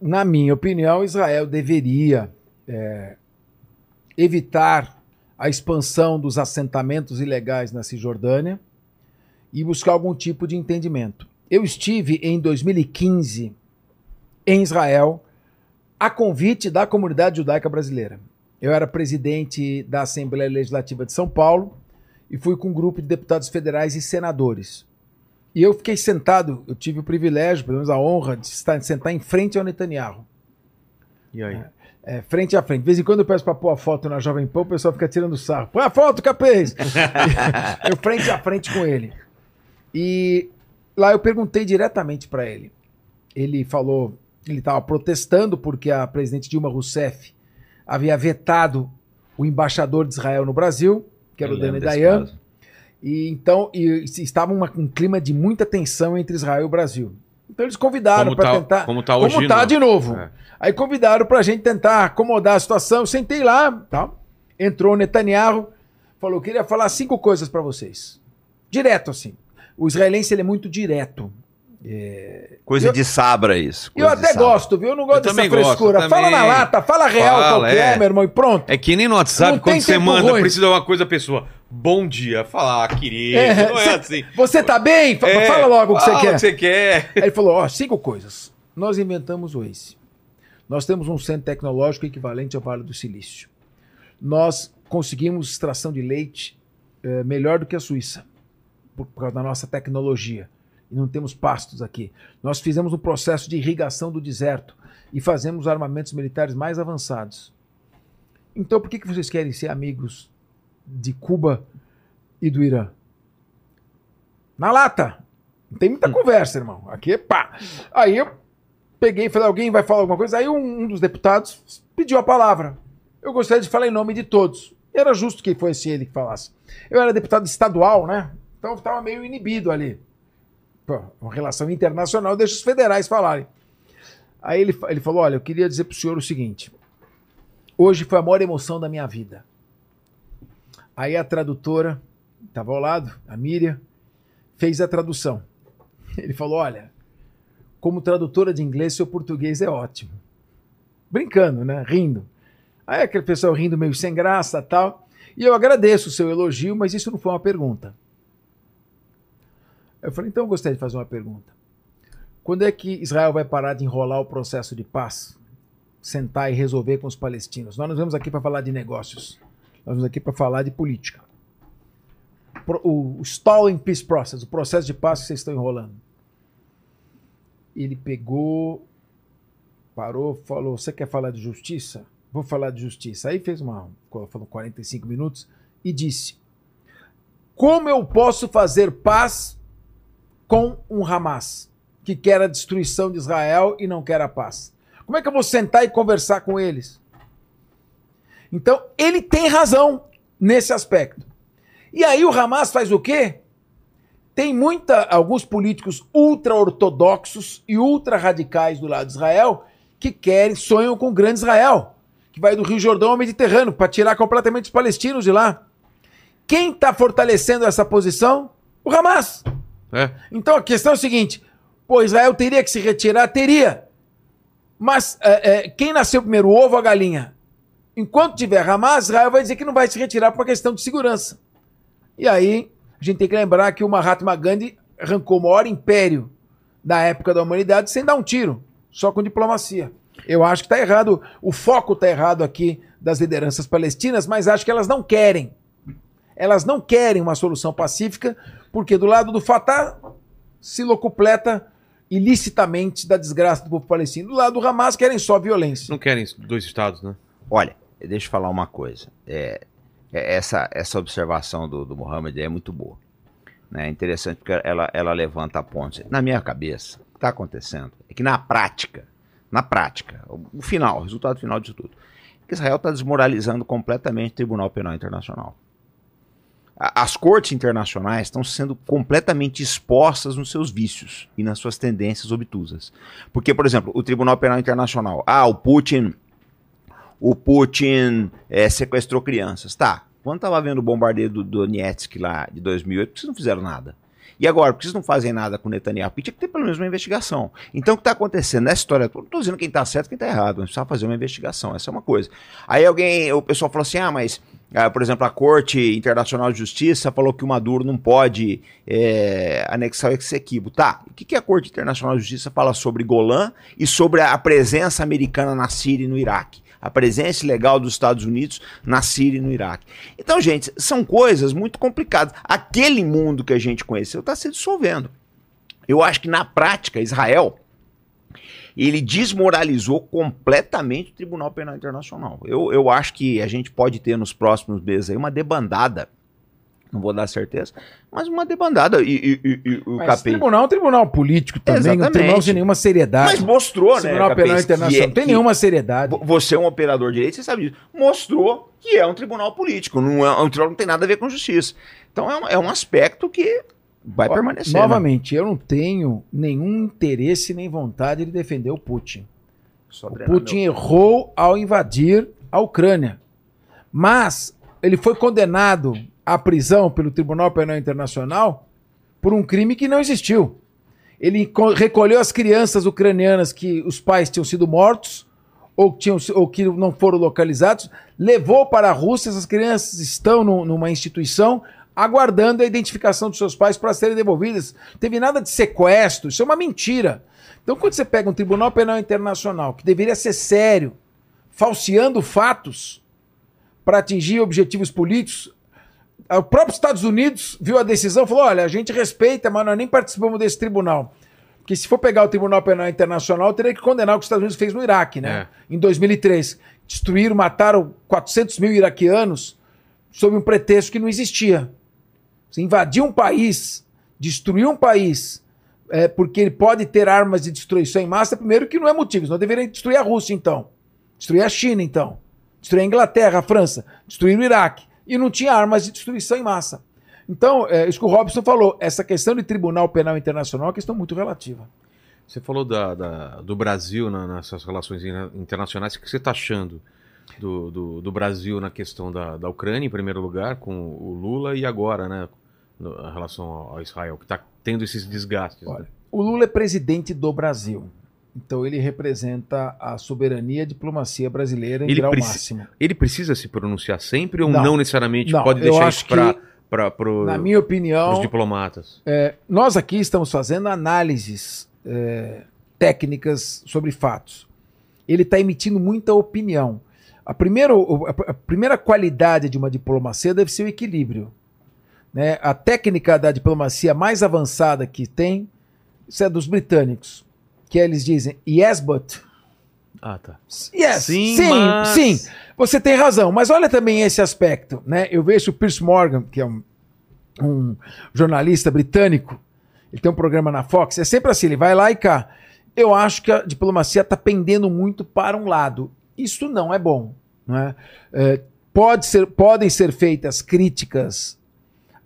Na minha opinião, Israel deveria é, evitar a expansão dos assentamentos ilegais na Cisjordânia e buscar algum tipo de entendimento. Eu estive em 2015 em Israel a convite da comunidade judaica brasileira. Eu era presidente da Assembleia Legislativa de São Paulo e fui com um grupo de deputados federais e senadores. E eu fiquei sentado, eu tive o privilégio, pelo menos a honra, de estar, de sentar em frente ao Netanyahu. E aí? É, frente a frente. De vez em quando eu peço para pôr a foto na Jovem Pan, o pessoal fica tirando sarro. Põe a foto, capês! <laughs> eu frente a frente com ele. E lá eu perguntei diretamente para ele. Ele falou, ele estava protestando porque a presidente Dilma Rousseff havia vetado o embaixador de Israel no Brasil, que era Eu o Dani Dayan. E então e, estava uma- um clima de muita tensão entre Israel e o Brasil. Então eles convidaram para tá- tentar. como tá hoje, Como tá de novo. É. Aí convidaram para a gente tentar acomodar a situação. Sentei lá, tá? entrou o Netanyahu, falou: queria falar cinco coisas pra vocês. Direto, assim. O israelense ele é muito direto. Coisa Eu- de sabra isso. Eu até gosto, viu? Eu não gosto Eu dessa gosto, frescura. eu Fala na lata, fala real Fala, qualquer, é. meu irmão, e pronto. É que nem no WhatsApp, Não quando você manda, ruim. precisa de uma coisa, a pessoa. Bom dia. Falar, ah, querido. É, não é cê- assim. Você tá bem? É, fala logo o que fala você quer. você quer. Aí ele falou: ó, cinco coisas. Nós inventamos o Ace. Nós temos um centro tecnológico equivalente ao Vale do Silício. Nós conseguimos extração de leite eh, melhor do que a Suíça, por, por causa da nossa tecnologia. E não temos pastos aqui. Nós fizemos um processo de irrigação do deserto e fazemos armamentos militares mais avançados. Então, por que, que vocês querem ser amigos de Cuba e do Irã? Na lata! Não tem muita conversa, irmão. Aqui é pá. Aí eu peguei e falei, alguém vai falar alguma coisa? Aí um, um dos deputados pediu a palavra. Eu gostaria de falar em nome de todos. Era justo que fosse ele que falasse. Eu era deputado estadual, né? Então eu estava meio inibido ali. Uma relação internacional deixa os federais falarem. Aí ele, ele falou, olha, eu queria dizer pro senhor o seguinte. Hoje foi a maior emoção da minha vida. Aí a tradutora, estava ao lado, a Miriam, fez a tradução. <laughs> Ele falou: Olha, como tradutora de inglês, seu português é ótimo. Brincando, né? Rindo. Aí aquele pessoal rindo meio sem graça tal. E eu agradeço o seu elogio, mas isso não foi uma pergunta. Eu falei: Então eu gostaria de fazer uma pergunta. Quando é que Israel vai parar de enrolar o processo de paz? Sentar e resolver com os palestinos? Nós não vamos aqui para falar de negócios. Nós vamos aqui para falar de política o stalling peace process, o processo de paz que vocês estão enrolando. Ele pegou, parou, falou: Você quer falar de justiça? Vou falar de justiça. Aí fez uma. Falou 45 minutos e disse: Como eu posso fazer paz com um Hamas que quer a destruição de Israel e não quer a paz? Como é que eu vou sentar e conversar com eles? Então, ele tem razão nesse aspecto. E aí o Hamas faz o quê? Tem muita, alguns políticos ultra-ortodoxos e ultra-radicais do lado de Israel que querem, sonham com o grande Israel, que vai do Rio Jordão ao Mediterrâneo, para tirar completamente os palestinos de lá. Quem está fortalecendo essa posição? O Hamas. É. Então a questão é a seguinte: pô, Israel teria que se retirar? Teria. Mas é, é, quem nasceu primeiro, o ovo ou a galinha? Enquanto tiver Hamas, Israel vai dizer que não vai se retirar por uma questão de segurança. E aí, a gente tem que lembrar que o Mahatma Gandhi arrancou o maior império da época da humanidade sem dar um tiro, só com diplomacia. Eu acho que está errado, o foco está errado aqui das lideranças palestinas, mas acho que elas não querem. Elas não querem uma solução pacífica, porque do lado do Fatah se locupleta ilicitamente da desgraça do povo palestino. Do lado do Hamas querem só violência. Não querem dois estados, né? Olha, deixa eu falar uma coisa. É, é- essa, essa observação do, do Mohamed é muito boa. né? É interessante porque ela, ela levanta a ponte. Na minha cabeça, o que está acontecendo é que na prática, na prática, o, o final, o resultado final disso tudo, é que Israel está desmoralizando completamente o Tribunal Penal Internacional. As cortes internacionais estão sendo completamente expostas nos seus vícios e nas suas tendências obtusas. Porque, por exemplo, o Tribunal Penal Internacional, ah, o Putin o Putin eh, sequestrou crianças. Tá, quando estava vendo o bombardeio do Donetsk lá de 2008, por que vocês não fizeram nada? E agora, por que vocês não fazem nada com Netanyahu? Porque tinha que ter pelo menos uma investigação. Então, o que está acontecendo nessa história? Não estou dizendo quem está certo quem está errado, mas precisa fazer uma investigação. Essa é uma coisa. Aí alguém, o pessoal falou assim: ah, mas, por exemplo, a Corte Internacional de Justiça falou que o Maduro não pode eh, anexar o Exequibo. Tá, o que, que a Corte Internacional de Justiça fala sobre Golã e sobre a presença americana na Síria e no Iraque? a presença ilegal dos Estados Unidos na Síria e no Iraque. Então, gente, são coisas muito complicadas. Aquele mundo que a gente conheceu está se dissolvendo. Eu acho que na prática, Israel ele desmoralizou completamente o Tribunal Penal Internacional. Eu, eu acho que a gente pode ter nos próximos meses aí uma debandada, não vou dar certeza, mas uma debandada. E, e- e- o Mas tribunal é um tribunal político também, um Exatamente. tribunal sem nenhuma seriedade. Mas mostrou, né? Tribunal Penal Internacional é- não tem nenhuma seriedade. Vo- Você é um operador de direito, você sabe disso. Mostrou que é um tribunal político, não é um tribunal não tem nada a ver com justiça. Então é um, é um aspecto que vai Ó, permanecer. né? Novamente, eu não tenho nenhum interesse nem vontade de defender o Putin. Só O Putin errou ao invadir a Ucrânia. Mas ele foi condenado à prisão pelo Tribunal Penal Internacional por um crime que não existiu. Ele co- recolheu as crianças ucranianas que os pais tinham sido mortos ou, que tinham, ou que não foram localizados, levou para a Rússia. Essas crianças estão no- numa instituição aguardando a identificação dos seus pais para serem devolvidas. Não teve nada de sequestro, isso é uma mentira. Então, quando você pega um Tribunal Penal Internacional, que deveria ser sério, falseando fatos para atingir objetivos políticos, o próprio Estados Unidos viu a decisão e falou: olha, a gente respeita, mas nós nem participamos desse tribunal. Porque se for pegar o Tribunal Penal Internacional, teria que condenar o que os Estados Unidos fez no Iraque, né? Em 2003. Destruíram, mataram 400 mil iraquianos sob um pretexto que não existia. Você invadir um país, destruir um país, é, porque ele pode ter armas de destruição em massa, primeiro que não é motivo. Nós deveríamos destruir a Rússia, então. Destruir a China, então. Destruir a Inglaterra, a França. Destruir o Iraque. E não tinha armas de destruição em massa. Então, é, isso que o Robson falou, essa questão de Tribunal Penal Internacional é uma questão muito relativa. Você falou da, da- do Brasil na- nessas relações in- internacionais. O que você está achando do, do, do Brasil na questão da, da Ucrânia, em primeiro lugar, com o Lula, e agora, né? No- Em relação ao Israel, que está tendo esses desgastes. Olha, né? o Lula é presidente do Brasil. Então ele representa a soberania e a diplomacia brasileira em Ele grau máximo. Ele precisa se pronunciar sempre ou Não. não, necessariamente Não, pode deixar isso para que, Na minha opinião, os diplomatas? É, nós aqui estamos fazendo análises é, técnicas sobre fatos. Ele está emitindo muita opinião. A primeira, a primeira qualidade de uma diplomacia deve ser o equilíbrio. Né? A técnica da diplomacia mais avançada que tem, isso é dos britânicos, que eles dizem yes, but. Ah, tá. Yes, Sim, sim, mas- sim, você tem razão. Mas olha também esse aspecto. Né? Eu vejo o Pierce Morgan, que é um, um jornalista britânico, ele tem um programa na Fox, é sempre assim, ele vai lá e cá. Eu acho que a diplomacia está pendendo muito para um lado. Isso não é bom. Não é? É, pode ser, podem ser feitas críticas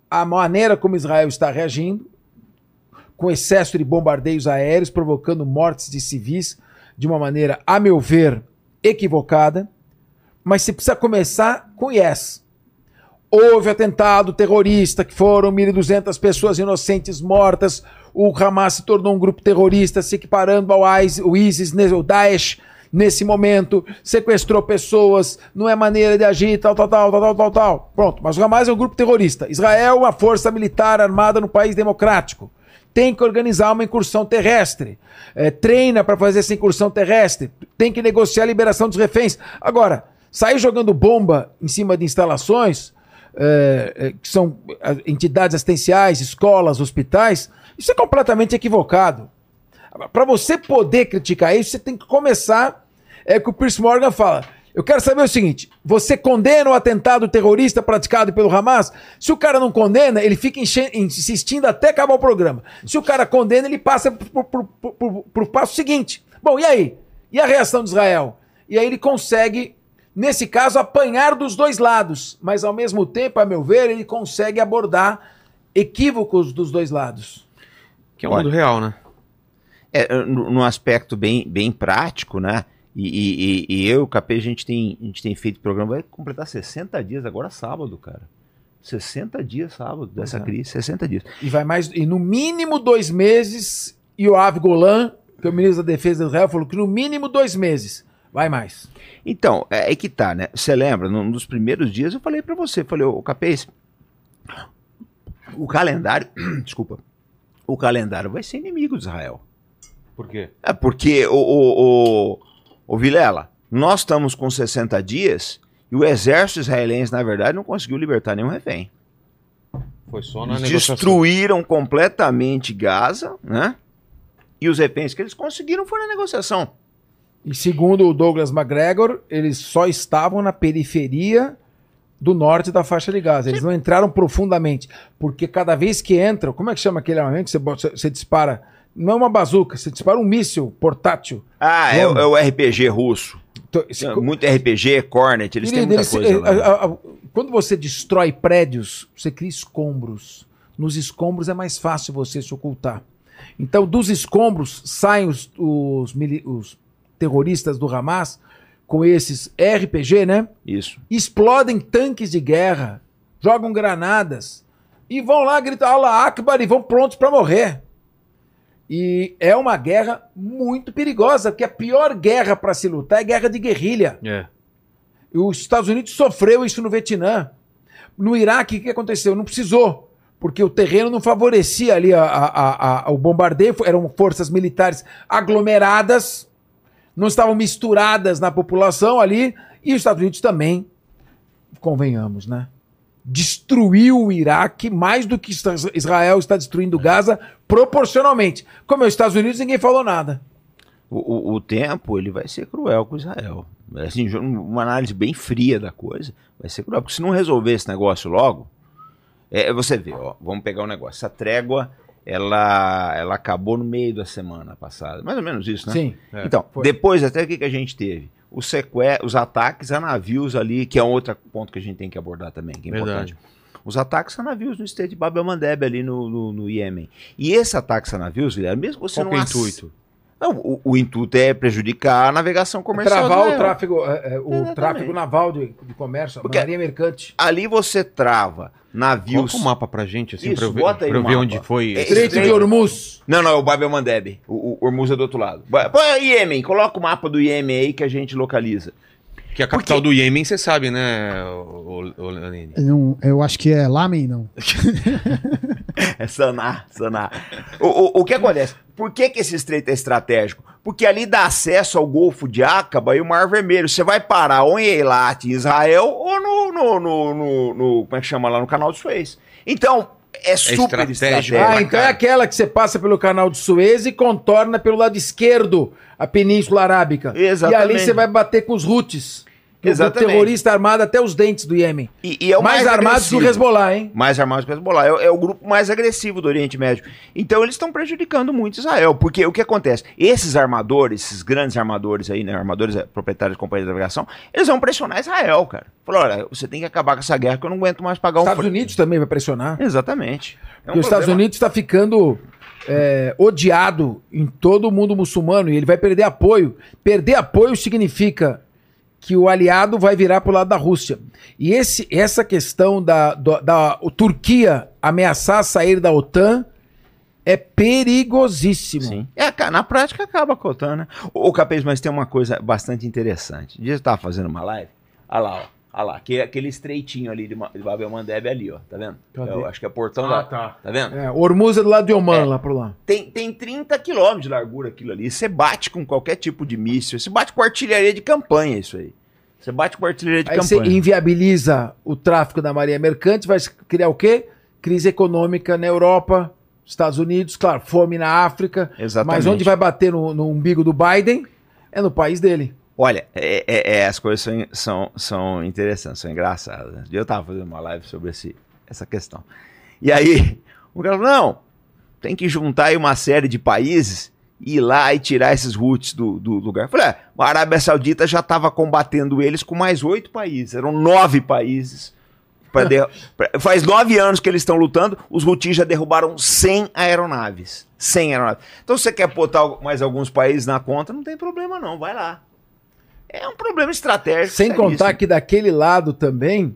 à maneira como Israel está reagindo, com excesso de bombardeios aéreos, provocando mortes de civis de uma maneira, a meu ver, equivocada. Mas você precisa começar com yes. Houve atentado terrorista, que foram 1.200 pessoas inocentes mortas. O Hamas se tornou um grupo terrorista, se equiparando ao ISIS, né, o Daesh, nesse momento. Sequestrou pessoas, não é maneira de agir, tal, tal, tal, tal, tal, tal, tal. Pronto, mas o Hamas é um grupo terrorista. Israel é uma força militar armada no país democrático. Tem que organizar uma incursão terrestre. É, treina para fazer essa incursão terrestre. Tem que negociar a liberação dos reféns. Agora, sair jogando bomba em cima de instalações é, é, que são entidades assistenciais, escolas, hospitais, isso é completamente equivocado. Para você poder criticar isso, você tem que começar. É que o Pierce Morgan fala. Eu quero saber o seguinte: você condena o atentado terrorista praticado pelo Hamas? Se o cara não condena, ele fica insistindo até acabar o programa. Se o cara condena, ele passa para o passo seguinte. Bom, e aí? E a reação de Israel? E aí ele consegue, nesse caso, apanhar dos dois lados, mas ao mesmo tempo, a meu ver, ele consegue abordar equívocos dos dois lados. Que é o mundo real, né? É, no, no aspecto bem, bem prático, né? E, e- e- e eu e o KP, a gente, tem, a gente tem feito programa, vai completar 60 dias agora sábado, cara. 60 dias sábado dessa é. crise, 60 dias. E vai mais, e no mínimo dois meses, Yoav Golan, que é o ministro da Defesa de Israel, falou que no mínimo dois meses. Vai mais. Então, é aí que tá, né? Você lembra, num dos primeiros dias eu falei pra você, falei, ô Capês, o calendário, <clears throat> desculpa, o calendário vai ser inimigo de Israel. Por quê? É porque, o, o, o, o Vilela, nós estamos com 60 dias e o exército israelense, na verdade, não conseguiu libertar nenhum refém. Foi só na Eles negociação. destruíram completamente Gaza, né? E os reféns que eles conseguiram foi na negociação. E segundo o Douglas McGregor, eles só estavam na periferia do norte da faixa de Gaza. Eles não entraram profundamente. Porque cada vez que entram, como é que chama aquele armamento que você, bota- você dispara? Não é uma bazuca, você dispara um míssil portátil. Ah, é, é o RPG russo. Então, esse- Muito RPG, Cornet, eles têm muita coisa lá. eh, né? a- a- quando você destrói prédios, você cria escombros. Nos escombros é mais fácil você se ocultar. Então, dos escombros saem os, os os terroristas do Hamas com esses RPG, né? Isso. Explodem tanques de guerra jogam granadas e vão lá gritar Allah Akbar e vão prontos para morrer. E é uma guerra muito perigosa, porque a pior guerra para se lutar é guerra de guerrilha. É. Os Estados Unidos sofreu isso no Vietnã. No Iraque, o que aconteceu? Não precisou, porque o terreno não favorecia ali a- a- a- o bombardeio, eram forças militares aglomeradas, não estavam misturadas na população ali, e os Estados Unidos também, convenhamos, né? Destruiu o Iraque mais do que Israel está destruindo Gaza proporcionalmente. Como é os Estados Unidos, ninguém falou nada. O, o- o tempo ele vai ser cruel com Israel. Assim, uma análise bem fria da coisa, vai ser cruel. Porque se não resolver esse negócio logo, é, você vê, ó, vamos pegar o negócio. Essa trégua, ela, ela acabou no meio da semana passada. Mais ou menos isso, né? Sim. É, então, foi. depois até o que, que a gente teve? Os, seque... os ataques a navios ali, que é um outro ponto que a gente tem que abordar também, que é Verdade. importante. Os ataques a navios no estado de Bab el-Mandeb ali no, no, no Iêmen. E esse ataque a navios, Guilherme, mesmo você Qual não que é o intuito? Não, o, o intuito é prejudicar a navegação comercial. Travar o tráfego, é, é, o Exatamente. tráfego naval de, de comércio, a Porque- marinha mercante. Ali você trava navios. Coloca o mapa pra gente, assim, Isso, pra eu ver, bota aí pra eu no ver onde foi. É, Estreito de. Hormuz. Não, não, é o Bab el-Mandeb. O, o Hormuz é do outro lado. Põe Iêmen, coloca o mapa do Iêmen aí que a gente localiza. Que a capital do Iêmen, você sabe, né, o, o, o Lenine? Não, eu acho que é Lamen, não. <laughs> É Saná, Saná. O, o, o que acontece? Por que, que esse estreito é estratégico? Porque ali dá acesso ao Golfo de Aqaba e o Mar Vermelho. Você vai parar ou em Eilat, em Israel, ou no, no, no, no- no- Como é que chama lá? No canal de Suez. Então, é super estratégico. estratégico. Ah, então é cara. aquela que você passa pelo canal de Suez e contorna pelo lado esquerdo a Península Arábica. Exatamente. E ali você vai bater com os Houthis. O Exatamente. terrorista armado até os dentes do Iêmen. E, e é o mais, mais, armados que o. Hezbollah, hein? Mais armados que o Hezbollah. É, é o grupo mais agressivo do Oriente Médio. Então eles estão prejudicando muito Israel. Porque o que acontece? Esses armadores, esses grandes armadores aí, né? Armadores é, proprietários de companhia de navegação, eles vão pressionar Israel, cara. Falou, olha, você tem que acabar com essa guerra que eu não aguento mais pagar Os um Estados Unidos também vai pressionar. Exatamente. É um Porque os Estados Unidos está ficando é, odiado em todo o mundo muçulmano e ele vai perder apoio. Perder apoio significa que o aliado vai virar para o lado da Rússia. E esse, essa questão da, da, o Turquia ameaçar sair da OTAN é perigosíssimo. Sim. É, na prática acaba com a OTAN, né? Ô, Capês, mas tem uma coisa bastante interessante. Um dia eu estava fazendo uma live, olha lá, ó. Olha lá, que, aquele estreitinho ali de, de Babel Mandeb ali, ó. Tá vendo? Cadê? Eu acho que é portão Ah, da. tá. Tá vendo? É, Hormuz é do lado de Oman, É. lá pro lá. Tem, tem 30 quilômetros de largura aquilo ali. Você bate com qualquer tipo de míssil. Você bate com artilharia de campanha, isso aí. Você bate com artilharia de Aí você campanha. inviabiliza o tráfico da marinha mercante, vai criar o quê? Crise econômica na Europa, Estados Unidos, claro, fome na África. Exatamente. Mas onde vai bater no, no umbigo do Biden é no país dele. Olha, é, é- é, as coisas são, são, são interessantes, são engraçadas. Eu tava fazendo uma live sobre esse, essa questão. E aí, o cara falou, não, tem que juntar aí uma série de países e ir lá e tirar esses roots do, do lugar. Eu falei, é, a Arábia Saudita já estava combatendo eles com mais oito países, eram nove países. pra- <laughs> faz nove anos que eles estão lutando, os Houthis já derrubaram 100 aeronaves. 100 aeronaves. Então, se você quer botar mais alguns países na conta, não tem problema não, vai lá. É um problema estratégico. Sem seríssimo. contar que daquele lado também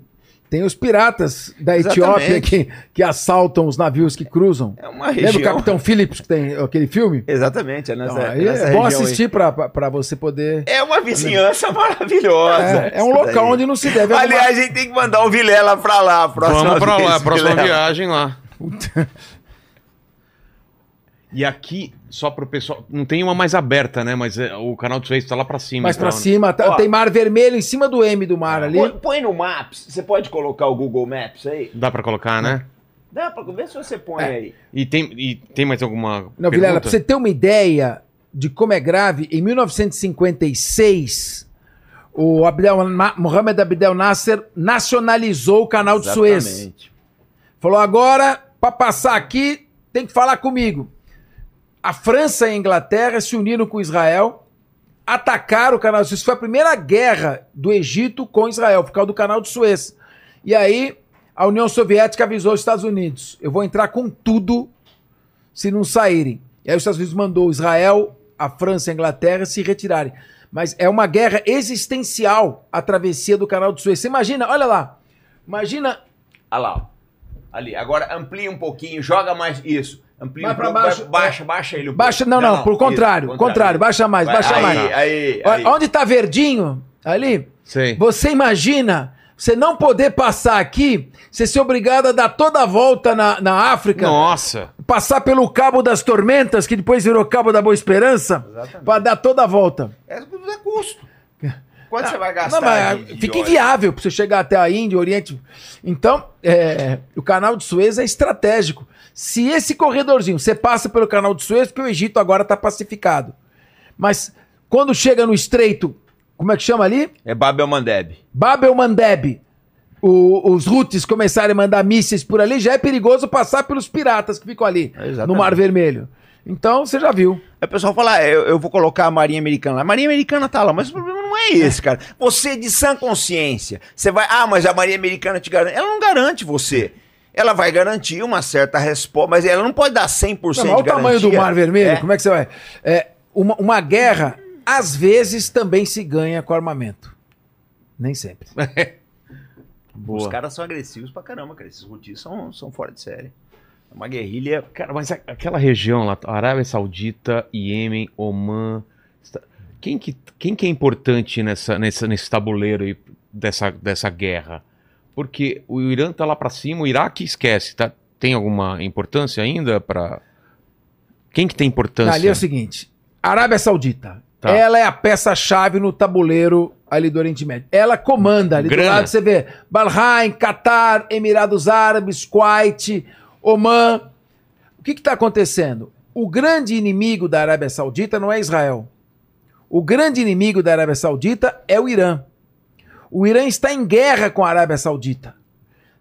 tem os piratas da Etiópia Exatamente. que, que assaltam os navios que cruzam. É uma Lembra o região... Capitão Phillips que tem aquele filme? Exatamente, é nessa, Então, aí nessa é bom região assistir pra pra você poder. É uma vizinhança maravilhosa. É, é um isso local daí. onde não se deve arrumar- Aliás, a gente tem que mandar o Vilela pra lá. a Próxima Vamos vez, lá, próxima Vilela. viagem lá. E aqui, só pro pessoal. Não tem uma mais aberta, né? Mas é, o canal de Suez tá lá pra cima. Mais pra então, cima, tá- Ó. tem mar vermelho em cima do M do mar ali. Põe, põe no Maps. Você pode colocar o Google Maps aí? Dá pra colocar, né? Dá pra ver se você põe É. aí. E tem, e tem mais alguma. Não, Vilela, pra você ter uma ideia de como é grave, em 1956, o Abdel, Mohamed Abdel Nasser nacionalizou o canal de Suez. Exatamente. Falou, agora, para passar aqui, tem que falar comigo. A França e a Inglaterra se uniram com Israel, atacaram o canal de Suez. Foi a primeira guerra do Egito com Israel, por causa do canal de Suez. E aí, a União Soviética avisou os Estados Unidos: eu vou entrar com tudo se não saírem. E aí os Estados Unidos mandou Israel, a França e a Inglaterra se retirarem. Mas é uma guerra existencial a travessia do canal de Suez. Você imagina, olha lá, imagina Olha lá. Ali. Agora amplia um pouquinho, joga mais. Isso. Amplia Vai pra pouco, baixo. vai- baixa, baixa ele um Baixa, pouco. não, não, por isso, contrário, contrário, baixa mais, Vai, baixa aí, mais. Aí, aí. Onde tá verdinho, ali, Sei. você imagina você não poder passar aqui, você ser obrigado a dar toda a volta na, na África, Nossa. passar pelo Cabo das Tormentas, que depois virou Cabo da Boa Esperança, Exatamente. pra dar toda a volta. É tudo é custo. Quanto você vai gastar? Não, mas fica inviável pra você chegar até a Índia, Oriente. Então, é, o canal de Suez é estratégico. Se esse corredorzinho, você passa pelo canal de Suez, porque o Egito agora está pacificado. Mas quando chega no estreito, como é que chama ali? É Babel Mandeb. Bab el Mandeb, o- os Houthis começarem a mandar mísseis por ali, já é perigoso passar pelos piratas que ficam ali, É, no Mar Vermelho. Então, você já viu. Aí o pessoal fala, ah, eu, eu vou colocar a Marinha Americana lá. A Marinha Americana tá lá, mas o problema não é esse, cara. Você de sã consciência, você vai, ah, mas a Marinha Americana te garante. Ela não garante você. Ela vai garantir uma certa resposta, mas ela não pode dar 100% Não, mas olha de o tamanho garantia. do Mar Vermelho, É. como é que você vai? É, uma, uma guerra, às vezes, também se ganha com armamento. Nem sempre. <laughs> Os Boa. caras são agressivos pra caramba, cara. Esses rutis são, são fora de série. É uma guerrilha. Cara, mas aquela região lá, Arábia Saudita, Iêmen, Oman. Quem que, quem que é importante nessa, nessa, nesse tabuleiro aí dessa, dessa guerra? Porque o Irã tá lá pra cima, o Iraque esquece, tá? Tem alguma importância ainda para Quem que tem importância? Ali é o seguinte: Arábia Saudita. Tá. Ela é a peça-chave no tabuleiro ali do Oriente Médio. Ela comanda ali Grana. do lado, você vê Bahrein, Catar, Emirados Árabes, Kuwait, Oman. O que está acontecendo? O grande inimigo da Arábia Saudita não é Israel. O grande inimigo da Arábia Saudita é o Irã. O Irã está em guerra com a Arábia Saudita.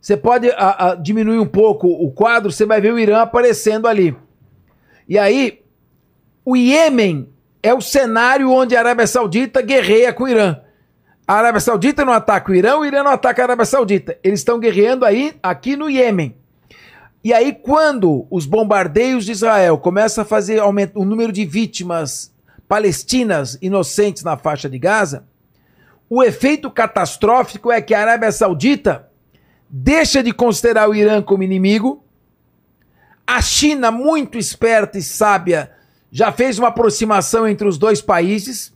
Você pode a- a, diminuir um pouco o quadro, você vai ver o Irã aparecendo ali. E aí, o Iêmen é o cenário onde a Arábia Saudita guerreia com o Irã. A Arábia Saudita não ataca o Irã, o Irã não ataca a Arábia Saudita. Eles estão guerreando aí, aqui no Iêmen. E aí, quando os bombardeios de Israel começam a fazer aumento o número de vítimas palestinas inocentes na faixa de Gaza, o efeito catastrófico é que a Arábia Saudita deixa de considerar o Irã como inimigo. A China, muito esperta e sábia, já fez uma aproximação entre os dois países,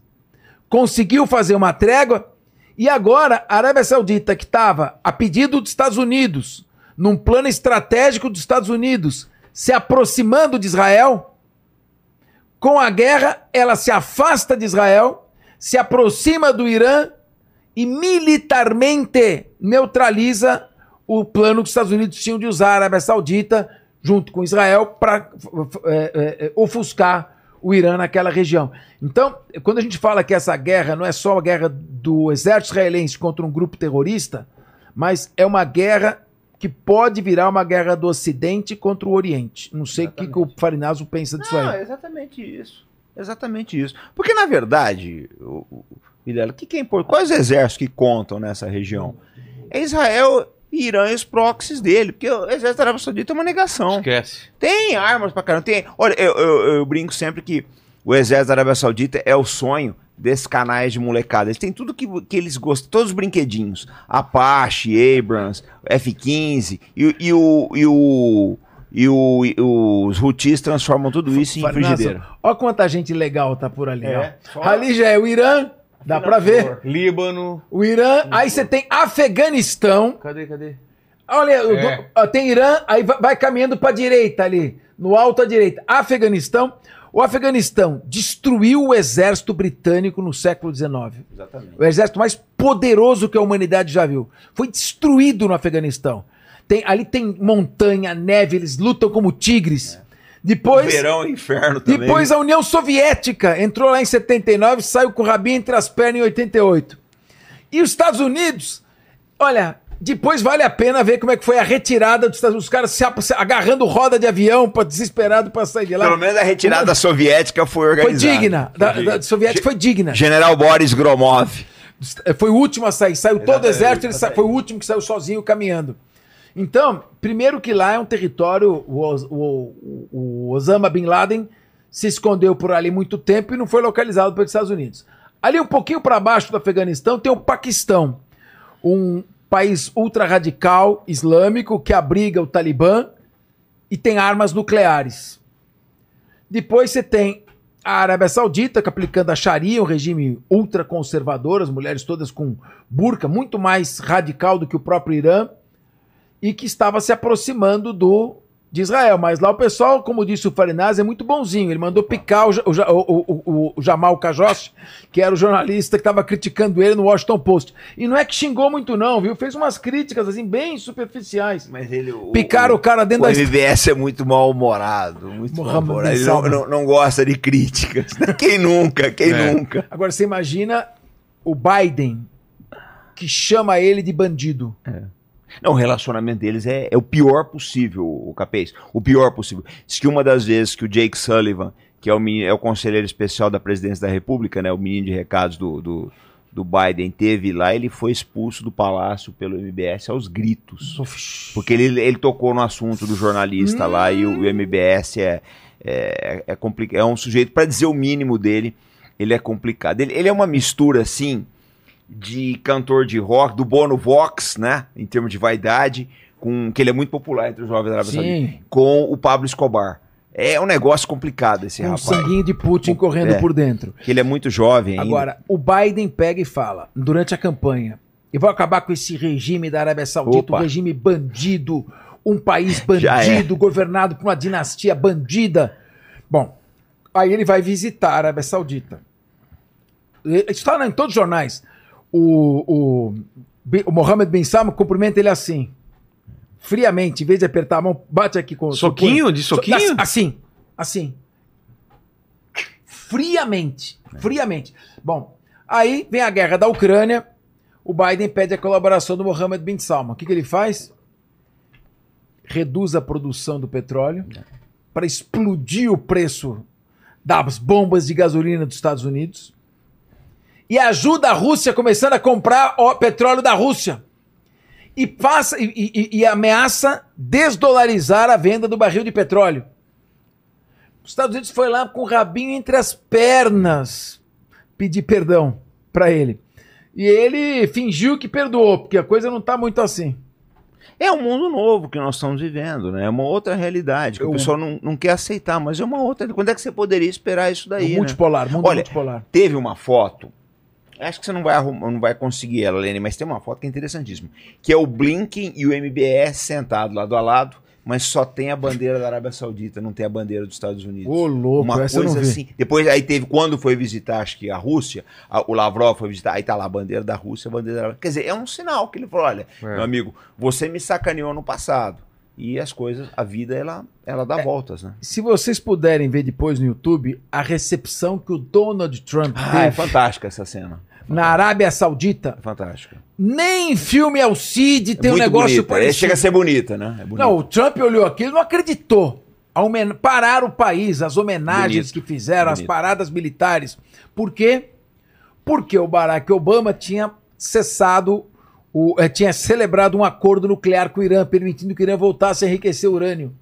conseguiu fazer uma trégua, e agora a Arábia Saudita, que estava a pedido dos Estados Unidos, num plano estratégico dos Estados Unidos, se aproximando de Israel, com a guerra, ela se afasta de Israel, se aproxima do Irã e militarmente neutraliza o plano que os Estados Unidos tinham de usar a Arábia Saudita junto com Israel para ofuscar o Irã naquela região. Então, quando a gente fala que essa guerra não é só a guerra do exército israelense contra um grupo terrorista, mas é uma guerra que pode virar uma guerra do Ocidente contra o Oriente. Não sei o que, que o Farinazo pensa disso Não, aí. é exatamente isso. Exatamente isso. Porque, na verdade, o, Vilela, o que, que é importante? Quais exércitos que contam nessa região? É Israel, Irã e os proxies dele. Porque o exército da Arábia Saudita é uma negação. Esquece. Tem armas pra caramba. Tem, olha, eu, eu, eu brinco sempre que o exército da Arábia Saudita é o sonho desses canais de molecada. Eles têm tudo que, que eles gostam, todos os brinquedinhos. Apache, Abrams, F-15 e, e o... E o e, o, e os Houthis transformam tudo isso em frigideira. Olha quanta gente legal tá por ali. É, ó. Ali já é o Irã, dá pra ver. Líbano. O Irã, aí você tem Afeganistão. Cadê, cadê? Olha, É. do- tem Irã, aí vai, vai caminhando pra direita ali, no alto à direita. Afeganistão. O Afeganistão destruiu o exército britânico no século XIX. Exatamente. O exército mais poderoso que a humanidade já viu. Foi destruído no Afeganistão. Tem, ali tem montanha, neve, eles lutam como tigres. Depois, Verão é inferno também. depois a União Soviética entrou lá em 79, saiu com o rabinho entre as pernas em 88. E os Estados Unidos, olha, depois vale a pena ver como é que foi a retirada dos Estados Unidos. Os caras se, agarrando roda de avião, pra, desesperado para sair de lá. Pelo menos a retirada soviética foi foi organizada. digna. Da, da soviética foi digna. General Boris Gromov. Foi o último a sair. Saiu todo o exército, ele sa- foi o último que saiu sozinho caminhando. Então, primeiro que lá é um território, o, o- o Osama Bin Laden se escondeu por ali muito tempo e não foi localizado pelos Estados Unidos. Ali um pouquinho para baixo do Afeganistão tem o Paquistão, um país ultra-radical islâmico que abriga o Talibã e tem armas nucleares. Depois você tem a Arábia Saudita, que aplicando a Sharia, um regime ultraconservador, as mulheres todas com burca, muito mais radical do que o próprio Irã, e que estava se aproximando do de Israel. Mas lá o pessoal, como disse o Farinaz, é muito bonzinho. Ele mandou picar o, o, o, o, o Jamal Khashoggi, que era o jornalista que estava criticando ele no Washington Post. E não é que xingou muito não, viu? Fez umas críticas assim bem superficiais. Mas ele. O, Picaram o cara dentro o da MBS é muito mal-humorado. Muito mal-humorado. Ele não, não, não gosta de críticas. <laughs> Quem nunca? Quem É. nunca? Agora você imagina o Biden que chama ele de bandido. Não, o relacionamento deles é, é o pior possível, o Capês. O pior possível. Diz que uma das vezes que o Jake Sullivan, que é o, meni- é o conselheiro especial da presidência da República, né, o menino de recados do, do, do Biden, teve lá, ele foi expulso do palácio pelo MBS aos gritos. Porque ele, ele tocou no assunto do jornalista lá e o, o MBS é, é, é, é um sujeito, para dizer o mínimo dele, ele é complicado. Ele, ele é uma mistura, assim, de cantor de rock, do Bono Vox, né? Em termos de vaidade, com que ele é muito popular entre os jovens da Arábia. Saudita, com o Pablo Escobar. É um negócio complicado esse um rapaz. sanguinho de Putin correndo É. por dentro. Que ele é muito jovem ainda. Agora, o Biden pega e fala, durante a campanha, eu vou acabar com esse regime da Arábia Saudita, Opa. um regime bandido, um país <laughs> Já é. bandido, governado por uma dinastia bandida. Bom, aí ele vai visitar a Arábia Saudita. E- está em todos os jornais. O, o, o Mohammed bin Salman cumprimenta ele assim, friamente, em vez de apertar a mão, bate aqui com Soquinho? De soquinho? Assim, assim. Friamente. Friamente. Bom, aí vem a guerra da Ucrânia. O Biden pede a colaboração do Mohammed bin Salman. O que, que ele faz? Reduz a produção do petróleo para explodir o preço das bombas de gasolina dos Estados Unidos e ajuda a Rússia começando a comprar o petróleo da Rússia e passa e, e- e ameaça desdolarizar a venda do barril de petróleo. Os Estados Unidos foi lá com o rabinho entre as pernas pedir perdão para ele. E ele fingiu que perdoou, porque a coisa não tá muito assim. É um mundo novo que nós estamos vivendo, né? É uma outra realidade que Eu- o pessoal não, não quer aceitar, mas é uma outra. Quando é que você poderia esperar isso daí? o né? multipolar, mundo Olha, multipolar. Teve uma foto, acho que você não vai, arrumar, não vai conseguir ela, Lene, mas tem uma foto que é interessantíssima, que é o Blinken e o MBS sentados lado a lado, mas só tem a bandeira da Arábia Saudita, não tem a bandeira dos Estados Unidos. Ô, louco, uma essa eu coisa não vi. assim. Depois aí teve quando foi visitar, acho que a Rússia, a- o Lavrov foi visitar, aí tá lá a bandeira da Rússia, a bandeira da Arábia. Quer dizer, é um sinal que ele falou, olha, É. meu amigo, você me sacaneou no passado. E as coisas, a vida ela ela É. dá voltas, né? Se vocês puderem ver depois no YouTube a recepção que o Donald Trump Ah, é teve fantástica essa cena. na Arábia Saudita, É fantástica. nem em filme Alcide tem é um muito negócio bonita. É, parecido. chega a ser bonita, né? É bonita. Não, o Trump olhou aquilo e não acreditou. Homen- Parar o país, as homenagens Bonito. que fizeram, as Bonito. paradas militares. Por quê? Porque o Barack Obama tinha cessado, o, eh, tinha celebrado um acordo nuclear com o Irã, permitindo que o Irã voltasse a enriquecer urânio.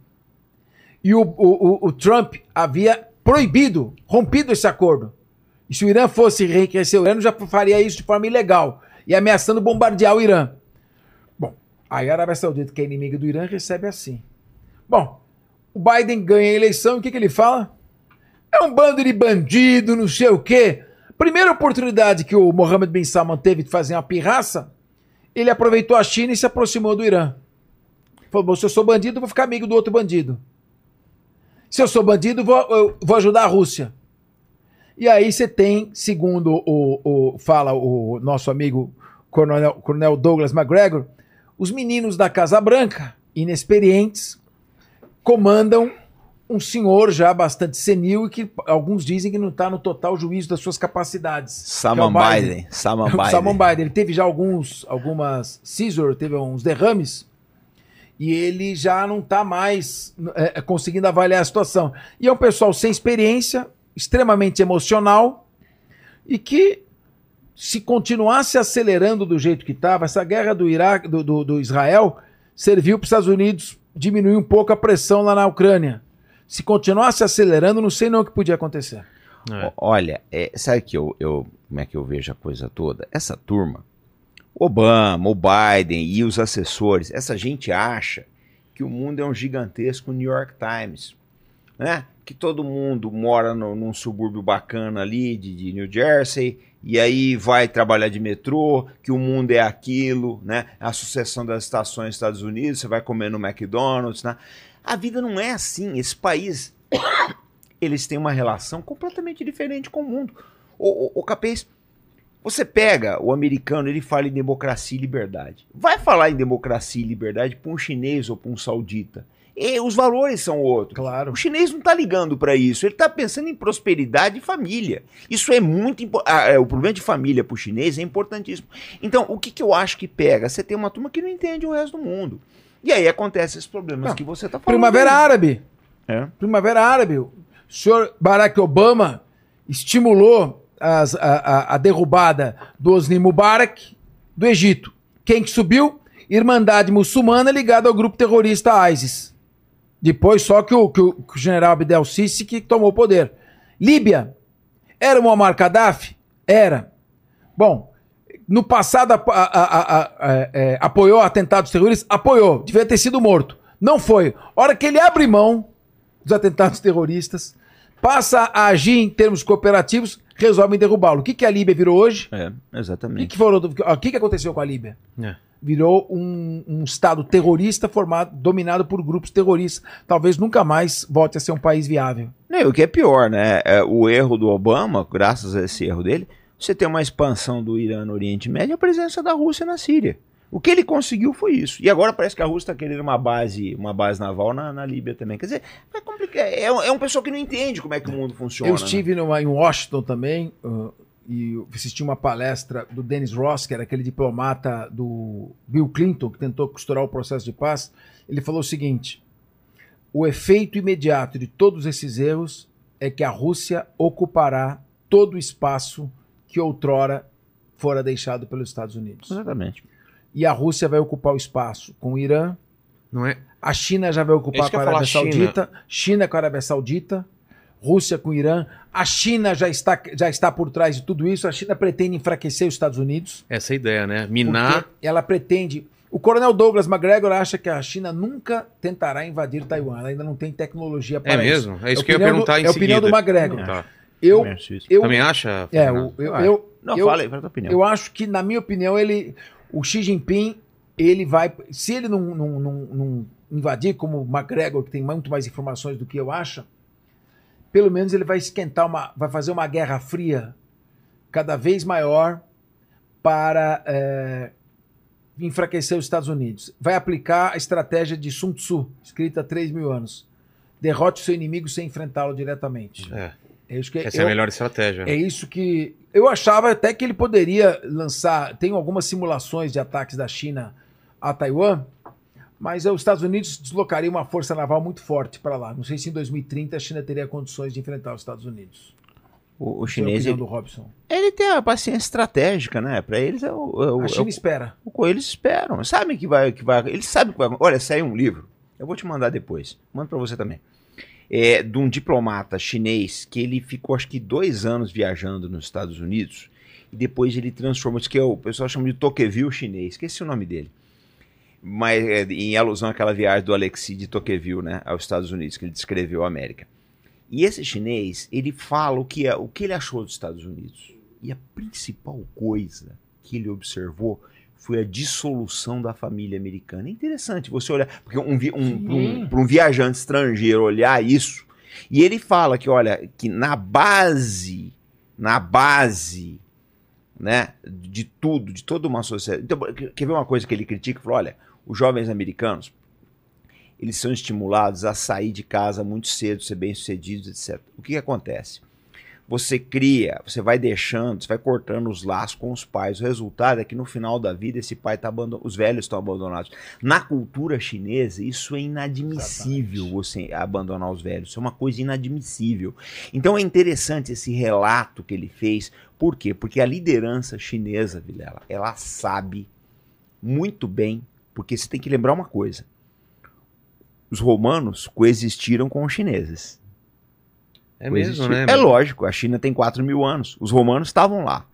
E o, o- o- Trump havia proibido, rompido esse acordo. E se o Irã fosse enriquecer urânio, já faria isso de forma ilegal. E ameaçando bombardear o Irã. Bom, aí a Arábia Saudita, que é inimiga do Irã, recebe assim. Bom, o Biden ganha a eleição e o que, que ele fala? É um bando de bandido, não sei o quê. Primeira oportunidade que o Mohammed bin Salman teve de fazer uma pirraça, ele aproveitou a China e se aproximou do Irã. Falou, se eu sou bandido, vou ficar amigo do outro bandido. Se eu sou bandido, vou, eu vou ajudar a Rússia. E aí você tem, segundo o, o- fala o nosso amigo Coronel, Coronel Douglas McGregor, os meninos da Casa Branca, inexperientes, comandam um senhor já bastante senil e que alguns dizem que não está no total juízo das suas capacidades. Saman é o Biden. Saman Biden. <laughs> Salmon Biden. Ele teve já alguns, algumas Caesar, teve uns derrames e ele já não está mais é, é, conseguindo avaliar a situação. E é um pessoal sem experiência, extremamente emocional e que se continuasse acelerando do jeito que estava, essa guerra do Iraque, do, do, do Israel, serviu para os Estados Unidos diminuir um pouco a pressão lá na Ucrânia. Se continuasse acelerando, não sei não o que podia acontecer. É. Olha, é, sabe que eu, eu, como é que eu vejo a coisa toda? Essa turma, Obama, o Biden e os assessores, essa gente acha que o mundo é um gigantesco New York Times, né? Que todo mundo mora no, num subúrbio bacana ali de, de New Jersey e aí vai trabalhar de metrô, que o mundo é aquilo, né? A sucessão das estações dos Estados Unidos, você vai comer no McDonald's, né? A vida não é assim. Esse país, <coughs> eles têm uma relação completamente diferente com o mundo. O, o, o Capês, você pega o americano, ele fala em democracia e liberdade. Vai falar em democracia e liberdade para um chinês ou para um saudita. E os valores são outros. Claro. O chinês não está ligando para isso. Ele está pensando em prosperidade e família. Isso é muito importante. o problema de família para o chinês é importantíssimo. Então, o que, que eu acho que pega? Você tem uma turma que não entende o resto do mundo. E aí acontecem esses problemas Não. que você está falando. Primavera Árabe. É. Primavera Árabe. O senhor Barack Obama estimulou as- a, a- a derrubada do Osni Mubarak do Egito. Quem que subiu? Irmandade muçulmana ligada ao grupo terrorista ISIS. Depois só que o, que o- que o general Abdel Sisi que tomou o poder. Líbia. Era o Muammar Gaddafi? Era. Bom, no passado a- a- a- a- é, apoiou atentados terroristas? Apoiou. Devia ter sido morto. Não foi. Hora que ele abre mão dos atentados terroristas, passa a agir em termos cooperativos, resolvem derrubá-lo. O que, que a Líbia virou hoje? É, O que, exatamente. que, foram, o que, que aconteceu com a Líbia? É. Virou um, um estado terrorista formado, dominado por grupos terroristas. Talvez nunca mais volte a ser um país viável. Não, o que é pior, né? É, o erro do Obama, graças a esse erro dele, você tem uma expansão do Irã no Oriente Médio e a presença da Rússia na Síria. O que ele conseguiu foi isso. E agora parece que a Rússia está querendo uma base, uma base naval na, na Líbia também. Quer dizer, é complicado. É, é um pessoal que não entende como é que o mundo funciona. Eu né? estive numa- em Washington também uh, e assisti uma palestra do Dennis Ross, que era aquele diplomata do Bill Clinton, que tentou costurar o processo de paz. Ele falou o seguinte: o efeito imediato de todos esses erros é que a Rússia ocupará todo o espaço que outrora fora deixado pelos Estados Unidos. Exatamente. E a Rússia vai ocupar o espaço com o Irã, Não é? a China já vai É ocupar isso que com a Arábia falar, China. Saudita, China com a Arábia Saudita, Rússia com o Irã. A China já está, já está por trás de tudo isso. A China pretende enfraquecer os Estados Unidos. Essa é a ideia, né? Minar. Ela pretende. O coronel Douglas McGregor acha que a China nunca tentará invadir Taiwan. Ela ainda não tem tecnologia para É isso. mesmo? É isso a que eu ia opinião do- perguntar em É a opinião seguida. do McGregor. Tá. Eu, Também acho isso. eu, Também acha? é, eu, Eu eu, Não, eu- fala aí, fala a tua opinião. eu acho que, na minha opinião, ele, o Xi Jinping, ele vai. Se ele não, não, não, não invadir, como o McGregor, que tem muito mais informações do que eu acho, pelo menos ele vai esquentar uma. vai fazer uma guerra fria cada vez maior para é, enfraquecer os Estados Unidos. Vai aplicar a estratégia de Sun Tzu, escrita há 3 mil anos. Derrote o seu inimigo sem enfrentá-lo diretamente. É, É isso que essa é eu- a melhor estratégia. é isso que. Eu achava até que ele poderia lançar. Tem algumas simulações de ataques da China a Taiwan, mas os Estados Unidos deslocaria uma força naval muito forte para lá. Não sei se em 2030 a China teria condições de enfrentar os Estados Unidos. O, o é chinês, opinião ele, do Robson. ele tem a paciência estratégica, né? Pra eles é o, é o, A é China o- espera. o que eles esperam. Sabem que vai, que vai. Eles sabem que vai. Olha, saiu um livro. Eu vou te mandar depois. Mando pra você também. É de um diplomata chinês que ele ficou acho que dois anos viajando nos Estados Unidos e depois ele transformou isso que é o pessoal chama de Tocqueville chinês. Esqueci o nome dele. Mas é, em alusão àquela viagem do Alexis de Tocqueville, né, aos Estados Unidos que ele descreveu a América. E esse chinês, ele fala o que, é, o que ele achou dos Estados Unidos. E a principal coisa que ele observou foi a dissolução da família americana. É interessante você olhar, porque um, um, pra um, um viajante estrangeiro olhar isso, e ele fala que, olha, que na base, na base, né, de tudo, de toda uma sociedade. Então, quer ver uma coisa que ele critica? Ele falou, olha, os jovens americanos, eles são estimulados a sair de casa muito cedo, ser bem-sucedidos, etc. O que, que acontece? Você cria, você vai deixando, você vai cortando os laços com os pais. O resultado é que no final da vida esse pai está abandonado, os velhos estão abandonados. Na cultura chinesa, isso é inadmissível você abandonar os velhos. Isso é uma coisa inadmissível. Então é interessante esse relato que ele fez. Por quê? Porque a liderança chinesa, Vilela, ela sabe muito bem, porque você tem que lembrar uma coisa. Os romanos coexistiram com os chineses. É mesmo, Coexistiram. né? É lógico, a China tem 4 mil anos. Os romanos estavam lá.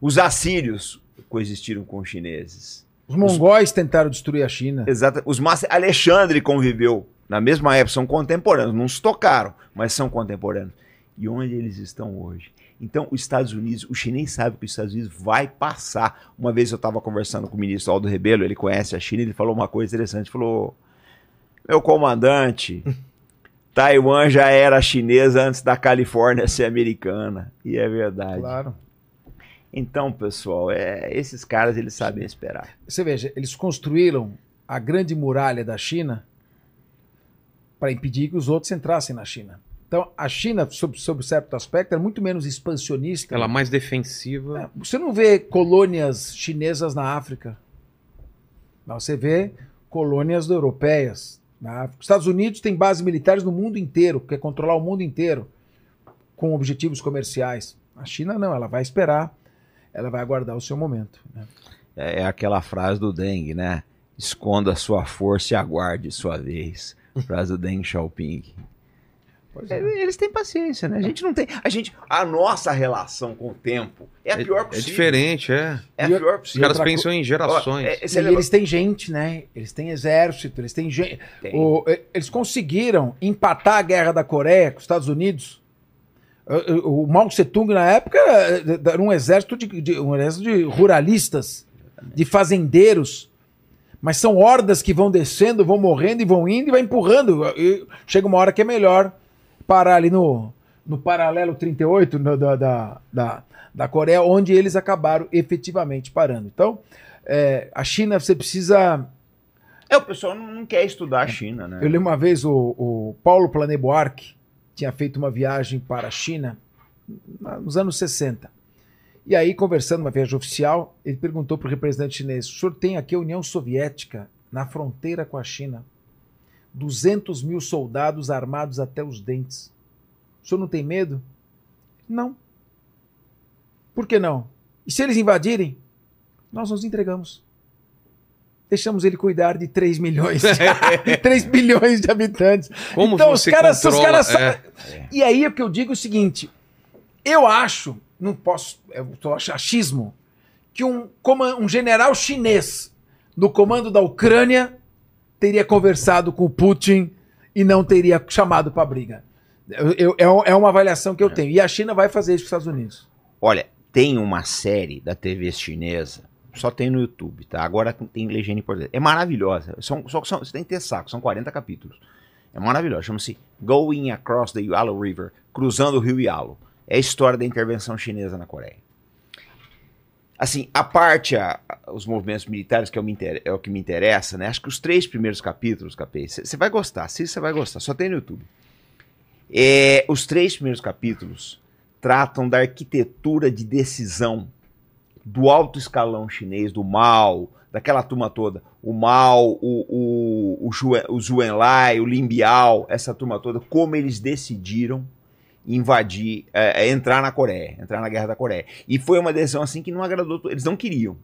Os assírios coexistiram com os chineses. Os mongóis tentaram destruir a China. Exato. Os Mas Alexandre conviveu na mesma época, são contemporâneos, não se tocaram, mas são contemporâneos. E onde eles estão hoje? Então, os Estados Unidos, o chinês sabe que os Estados Unidos vai passar. Uma vez eu estava conversando com o ministro Aldo Rebelo, ele conhece a China, ele falou uma coisa interessante, ele falou: "Meu comandante, <laughs> Taiwan já era chinesa antes da Califórnia ser americana". E é verdade. Claro. Então, pessoal, é, esses caras eles sabem esperar. Você veja, eles construíram a grande muralha da China para impedir que os outros entrassem na China. Então, a China, sob, sob certo aspecto, é muito menos expansionista. Ela mais defensiva. É, Você não vê colônias chinesas na África. Mas você vê colônias europeias na África. Os Estados Unidos têm bases militares no mundo inteiro, quer controlar o mundo inteiro com objetivos comerciais. A China não, ela vai esperar, ela vai aguardar o seu momento. né? É, é aquela frase do Deng, né? Esconda sua força e aguarde sua vez. Frase do Deng Xiaoping. É, Eles têm paciência, né? A gente não tem. A gente, a nossa relação com o tempo é a pior É possível. diferente, é. É a E- pior Os possível. caras outra pensam em gerações. Ó, é- E lembra- eles têm gente, né? Eles têm exército, eles têm gente. O- eles conseguiram empatar a guerra da Coreia com os Estados Unidos. O, o- o Mao Tse Tung, na época, era um exército de, de- um exército de ruralistas, de fazendeiros. Mas são hordas que vão descendo, vão morrendo e vão indo e vai empurrando. E chega uma hora que é melhor parar ali no, no paralelo 38 no- da, da, da, da Coreia, onde eles acabaram efetivamente parando. Então, é, a China, você precisa. É, o pessoal não, quer estudar a China, né? Eu lembro uma vez o, o Paulo Plané Buarque tinha feito uma viagem para a China na- nos anos 60. E aí, conversando uma viagem oficial, ele perguntou para o representante chinês: o senhor tem aqui a União Soviética na fronteira com a China? 200 mil soldados armados até os dentes. O senhor não tem medo? Não. Por que não? E se eles invadirem? Nós nos entregamos. Deixamos ele cuidar de 3 milhões, 3 bilhões <laughs> de habitantes. Como então você os caras, os controla- caras é. E aí é que eu digo o seguinte: eu acho, não posso, eu tô achismo, que um, coma- um general chinês no comando da Ucrânia teria conversado com o Putin e não teria chamado para briga. Eu- eu- é é uma avaliação que eu tenho. E a China vai fazer isso com os Estados Unidos. Olha, tem uma série da TV chinesa, só tem no YouTube, tá? Agora tem legenda em português. É maravilhosa. São, só, são, você tem que ter saco, são 40 capítulos. É maravilhosa. Chama-se Going Across the Yalu River, cruzando o rio Yalu. É a história da intervenção chinesa na Coreia. Assim, a parte, a- os movimentos militares, que é o, inter- é o que me interessa, né? Acho que os três primeiros capítulos, Capê, você vai gostar, se você vai gostar, só tem no YouTube. É, os três primeiros capítulos tratam da arquitetura de decisão do alto escalão chinês, do Mao, daquela turma toda. O Mao, o, o, o, o Zhu Enlai, o Lin Biao, essa turma toda, como eles decidiram invadir, é, é, entrar na Coreia, entrar na Guerra da Coreia. E foi uma decisão assim que não agradou, eles não queriam.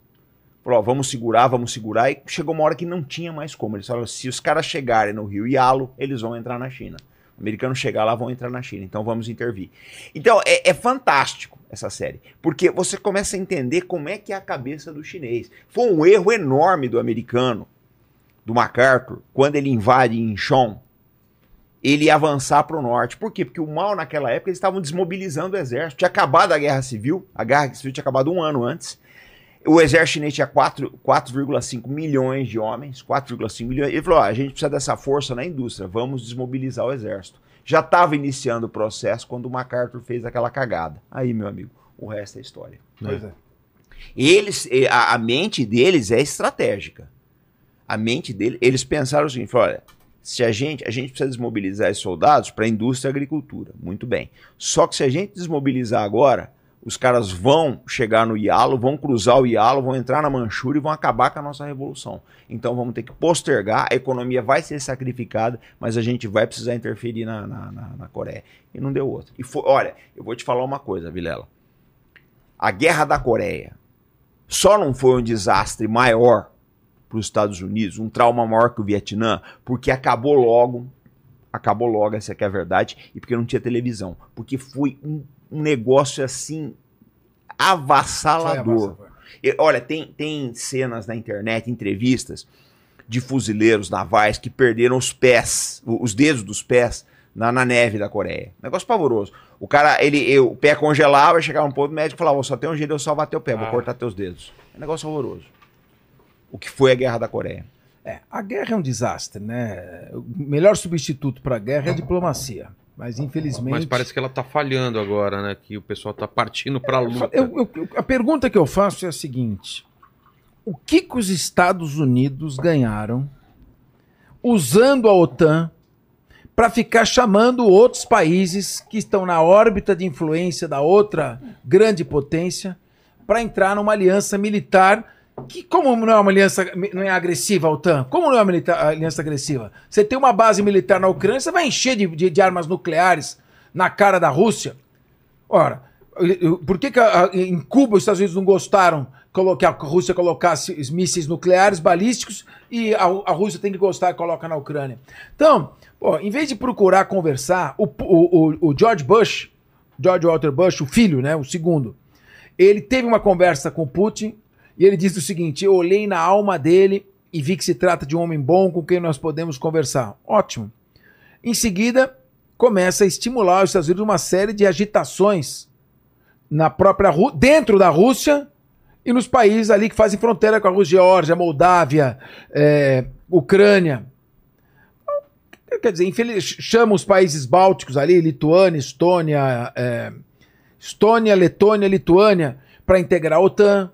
Falou, ó, vamos segurar, vamos segurar, e chegou uma hora que não tinha mais como. Eles falaram, se os caras chegarem no Rio Yalu, eles vão entrar na China. Os americanos chegar lá, vão entrar na China, então vamos intervir. Então, é, é fantástico essa série, porque você começa a entender como é que é a cabeça do chinês. Foi um erro enorme do americano, do MacArthur, quando ele invade Incheon, ele avançar para o norte. Por quê? Porque o mal naquela época eles estavam desmobilizando o exército. Tinha acabado a guerra civil, a guerra civil tinha acabado um ano antes. O exército chinês tinha 4 4,5 milhões de homens, 4,5 milhões. Ele falou: ó, a gente precisa dessa força na indústria, vamos desmobilizar o exército. Já estava iniciando o processo quando o MacArthur fez aquela cagada. Aí, meu amigo, o resto é história. Pois é. Eles, a, a mente deles é estratégica. A mente deles, eles pensaram o seguinte: falaram, olha, se a gente, a gente precisa desmobilizar esses soldados para a indústria e agricultura, muito bem. Só que se a gente desmobilizar agora, os caras vão chegar no Ialo, vão cruzar o Ialo, vão entrar na Manchúria e vão acabar com a nossa revolução. Então vamos ter que postergar, a economia vai ser sacrificada, mas a gente vai precisar interferir na, na, na- na Coreia. E não deu outra. E foi, olha, eu vou te falar uma coisa, Vilela. A guerra da Coreia só não foi um desastre maior para os Estados Unidos, um trauma maior que o Vietnã, porque acabou logo, acabou logo, essa que é a verdade, e porque não tinha televisão. Porque foi um, um negócio assim avassalador. E, olha, tem, tem cenas na internet, entrevistas de fuzileiros navais que perderam os pés, os dedos dos pés na, na neve da Coreia. Negócio pavoroso. O cara, ele, eu- o pé congelava, chegava um ponto o médico e falava: "Ó, só tem um jeito de eu salvar teu pé, vou Ah. cortar teus dedos. É um negócio horroroso. O que foi a guerra da Coreia. É, a guerra é um desastre, né? O melhor substituto para a guerra é a diplomacia. Mas infelizmente. Mas parece que ela tá falhando agora, né? Que o pessoal tá partindo pra luta. Eu- eu- eu- a pergunta que eu faço é a seguinte: o que, que os Estados Unidos ganharam usando a OTAN para ficar chamando outros países que estão na órbita de influência da outra grande potência para entrar numa aliança militar que, como não é uma aliança, não é agressiva a OTAN? Como não é uma aliança agressiva? Você tem uma base militar na Ucrânia, você vai encher de, de- de armas nucleares na cara da Rússia? Ora, por que, que a- a- em Cuba os Estados Unidos não gostaram que a Rússia colocasse mísseis nucleares balísticos e a, a Rússia tem que gostar e coloca na Ucrânia? Então, pô, em vez de procurar conversar, o, o- o- George Bush, George Walter Bush, o filho, né, o segundo, ele teve uma conversa com Putin e ele disse o seguinte: Eu olhei na alma dele e vi que se trata de um homem bom com quem nós podemos conversar. Ótimo. Em seguida, começa a estimular os Estados Unidos uma série de agitações na própria dentro da Rússia e nos países ali que fazem fronteira com a Rússia, Geórgia, Moldávia, eh, Ucrânia. Quer dizer, infeliz, chama os países bálticos ali, Lituânia, Estônia, eh, Estônia, Letônia, Lituânia, para integrar a OTAN.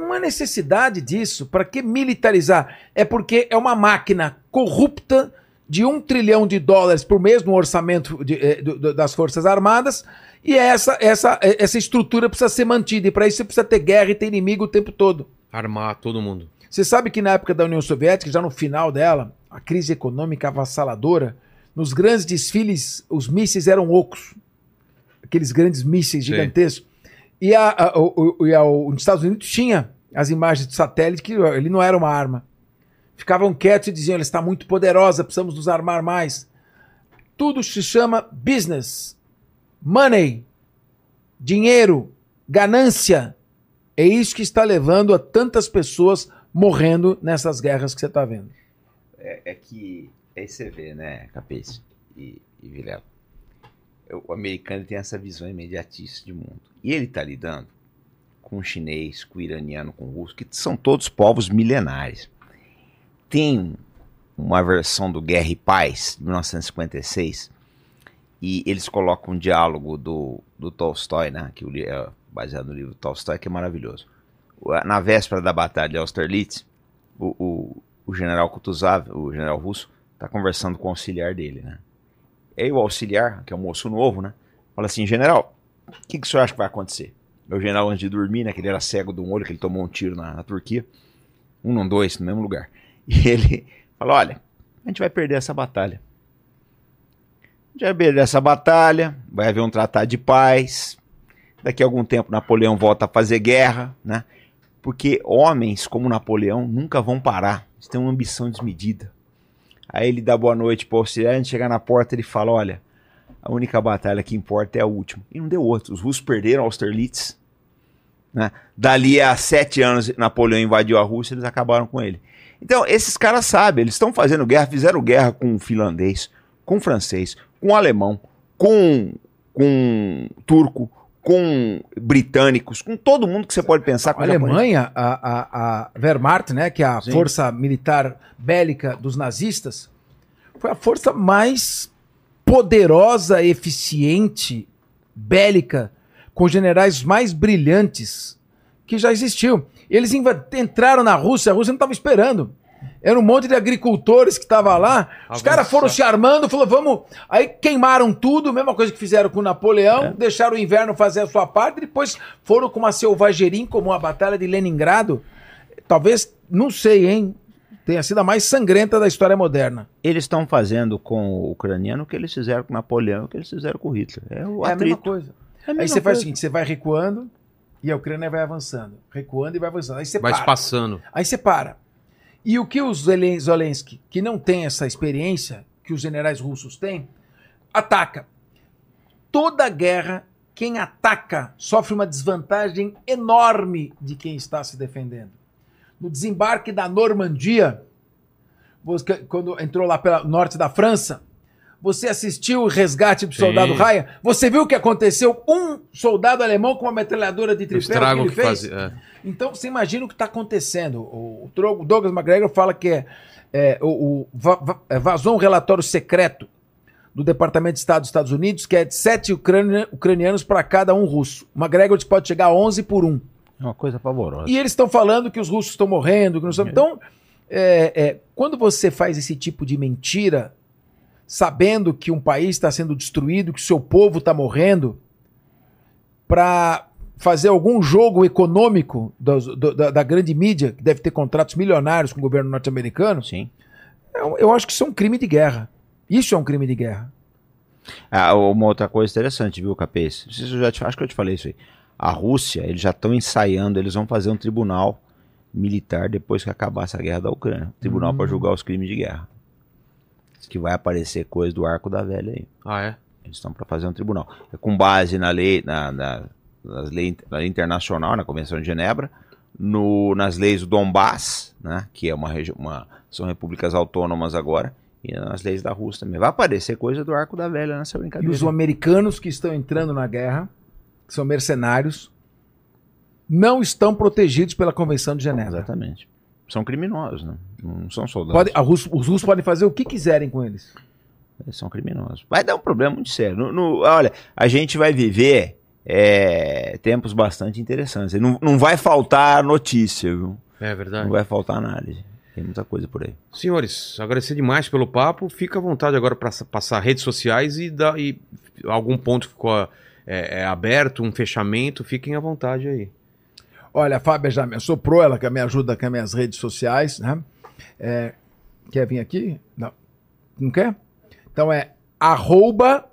Não há necessidade disso. Para que militarizar? É porque é uma máquina corrupta de um trilhão de dólares por mês no orçamento de, eh, do- do- das Forças Armadas. E essa, essa, eh, essa estrutura precisa ser mantida. E para isso você precisa ter guerra e ter inimigo o tempo todo. Armar todo mundo. Você sabe que na época da União Soviética, já no final dela, a crise econômica avassaladora, nos grandes desfiles, os mísseis eram ocos. Aqueles grandes mísseis Sim. gigantescos. E, a, a- o, e a- o- os Estados Unidos tinha as imagens do satélite que ele não era uma arma. Ficavam quietos e diziam: ela está muito poderosa, precisamos nos armar mais. Tudo se chama business, money, dinheiro, ganância. É isso que está levando a tantas pessoas morrendo nessas guerras que você está vendo. É, é que aí você vê, né, Capês e, e Vilela. O americano tem essa visão imediatista de mundo. E ele está lidando com o chinês, com o iraniano, com o russo, que são todos povos milenares. Tem uma versão do Guerra e Paz, de 1956, e eles colocam um diálogo do, do Tolstói, né, que é baseado no livro Tolstói, que é maravilhoso. Na véspera da batalha de Austerlitz, o, o, o general Kutuzov, o general russo, tá conversando com o auxiliar dele, né? Aí o auxiliar, que é um moço novo, né? Fala assim, general, o que, que o senhor acha que vai acontecer? O general, antes de dormir, né? Que ele era cego de um olho, que ele tomou um tiro na, na Turquia. Um, não, dois, no mesmo lugar. <laughs> E ele fala, olha, a gente vai perder essa batalha. A gente vai perder essa batalha, vai haver um tratado de paz. Daqui a algum tempo Napoleão volta a fazer guerra, né? Porque homens como Napoleão nunca vão parar. Eles têm uma ambição desmedida. Aí ele dá boa noite pro auxiliar, a chega na porta ele fala: Olha, a única batalha que importa é a última. E não deu outro. Os russos perderam Austerlitz. Né? Dali a sete anos, Napoleão invadiu a Rússia eles acabaram com ele. Então, esses caras sabem, eles estão fazendo guerra, fizeram guerra com o finlandês, com o francês, com o alemão, com, com o turco, com britânicos, com todo mundo que você pode pensar. com A. Alemanha, a, a, a Wehrmacht, né, que é a Sim. força militar bélica dos nazistas, foi a força mais poderosa, eficiente, bélica, com generais mais brilhantes que já existiu. Eles entraram na Rússia, a Rússia não estava esperando. Era um monte de agricultores que estavam lá. Os Avançar. caras foram se armando, falou, vamos. Aí queimaram tudo, mesma coisa que fizeram com Napoleão, deixaram o inverno fazer a sua parte, e depois foram com uma selvageria como a Batalha de Leningrado. Talvez, não sei, hein? Tenha sido a mais sangrenta da história moderna. Eles estão fazendo com o ucraniano o que eles fizeram com Napoleão, o que eles fizeram com Hitler. É o É a mesma coisa. É a Aí mesma você faz o seguinte: você vai recuando e a Ucrânia vai avançando. Recuando e vai avançando. Aí você Vai para. passando. Aí você para. E o que Zelen- Zelensky, que não tem essa experiência que os generais russos têm, ataca. Toda guerra quem ataca sofre uma desvantagem enorme de quem está se defendendo. No desembarque da Normandia, quando entrou lá pelo norte da França, você assistiu o resgate do Sim. soldado Ryan? Você viu o que aconteceu? Um soldado alemão com uma metralhadora de O tripé, o que que fez? fazia. é. Então, você imagina o que está acontecendo. O, o Douglas McGregor fala que é, é, o, o- va- va- é, vazou um relatório secreto do Departamento de Estado dos Estados Unidos que é de sete ucrania- ucranianos para cada um russo. O McGregor diz que pode chegar a 11 por um. É uma coisa pavorosa. E eles estão falando que os russos estão morrendo. Que não estão... Então, é, é, quando você faz esse tipo de mentira, sabendo que um país está sendo destruído, que seu povo está morrendo, para fazer algum jogo econômico do- da, da grande mídia, que deve ter contratos milionários com o governo norte-americano, Sim. eu, eu acho que isso é um crime de guerra. Isso é um crime de guerra. Ah, uma outra coisa interessante, viu, Capês? Já te- acho que eu te falei isso aí. A Rússia, eles já estão ensaiando, eles vão fazer um tribunal militar depois que acabar essa guerra da Ucrânia. Tribunal para julgar os crimes de guerra. Que vai aparecer coisa do arco da velha aí. Ah, é? Eles estão para fazer um tribunal. É com base na lei, na, na, nas lei, na lei internacional, na Convenção de Genebra, no, nas leis do Donbass, né, que é uma, uma são repúblicas autônomas agora, e nas leis da Rússia também. Vai aparecer coisa do arco da velha nessa E brincadeira. os americanos que estão entrando na guerra, que são mercenários, não estão protegidos pela Convenção de Genebra. Exatamente. São criminosos, né? Não são soldados. Pode- Rus- os russos podem fazer o que quiserem com eles. Eles são criminosos. Vai dar um problema muito sério. No- no- olha, a gente vai viver é, tempos bastante interessantes. Não, não vai faltar notícia, viu? É verdade. Não vai faltar análise. Tem muita coisa por aí. Senhores, agradecer demais pelo papo. Fica à vontade agora para passar redes sociais e, dar, e algum ponto ficou é, é, aberto, um fechamento. Fiquem à vontade aí. Olha, a Fábia já me assoprou, ela que me ajuda com as minhas redes sociais, né? É, quer vir aqui? Não. Não quer? Então é arroba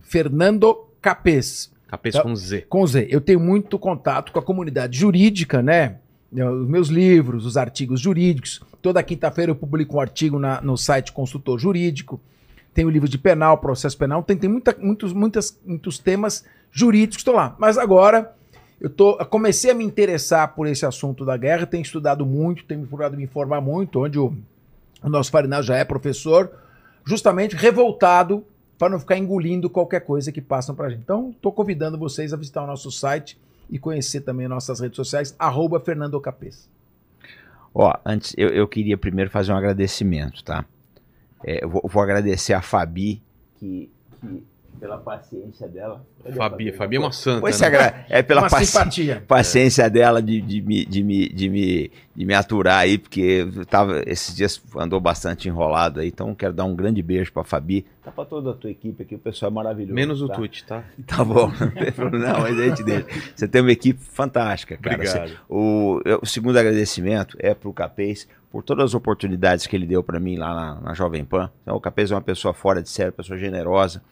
Fernando Capês. Cabeça Tá. com Z. Com Z. Eu tenho muito contato com a comunidade jurídica, né? Os meus livros, os artigos jurídicos. Toda quinta-feira eu publico um artigo na- no site Consultor Jurídico. Tenho livros de penal, processo penal. Tem, tem muita- muitos, muitas, muitos temas jurídicos estão lá. Mas agora eu, tô, comecei a me interessar por esse assunto da guerra. Tenho estudado muito, tenho procurado me informar muito, onde o, o nosso Farinal já é professor, justamente revoltado para não ficar engolindo qualquer coisa que passam para a gente. Então, estou convidando vocês a visitar o nosso site e conhecer também nossas redes sociais, arroba Fernando Capês. Ó, antes, eu, eu queria primeiro fazer um agradecimento, tá? É, eu vou, vou agradecer a Fabi, que, que pela paciência dela. A Fabi, Fabi é uma santa. Pois né? se agra- é pela Uma paci- simpatia. paciência dela de, de, me, de, me, de, me, de me aturar aí, porque eu tava, esses dias andou bastante enrolado aí, então quero dar um grande beijo pra Fabi. Tá pra toda a tua equipe aqui, o pessoal é maravilhoso. Menos o tá? Tuti, tá? Tá bom, <laughs> não mas a gente deixa. Você tem uma equipe fantástica, cara. Obrigado. Você- o, o segundo agradecimento é pro Capês por todas as oportunidades que ele deu pra mim lá na, na Jovem Pan. Então, o Capês é uma pessoa fora de série, pessoa generosa,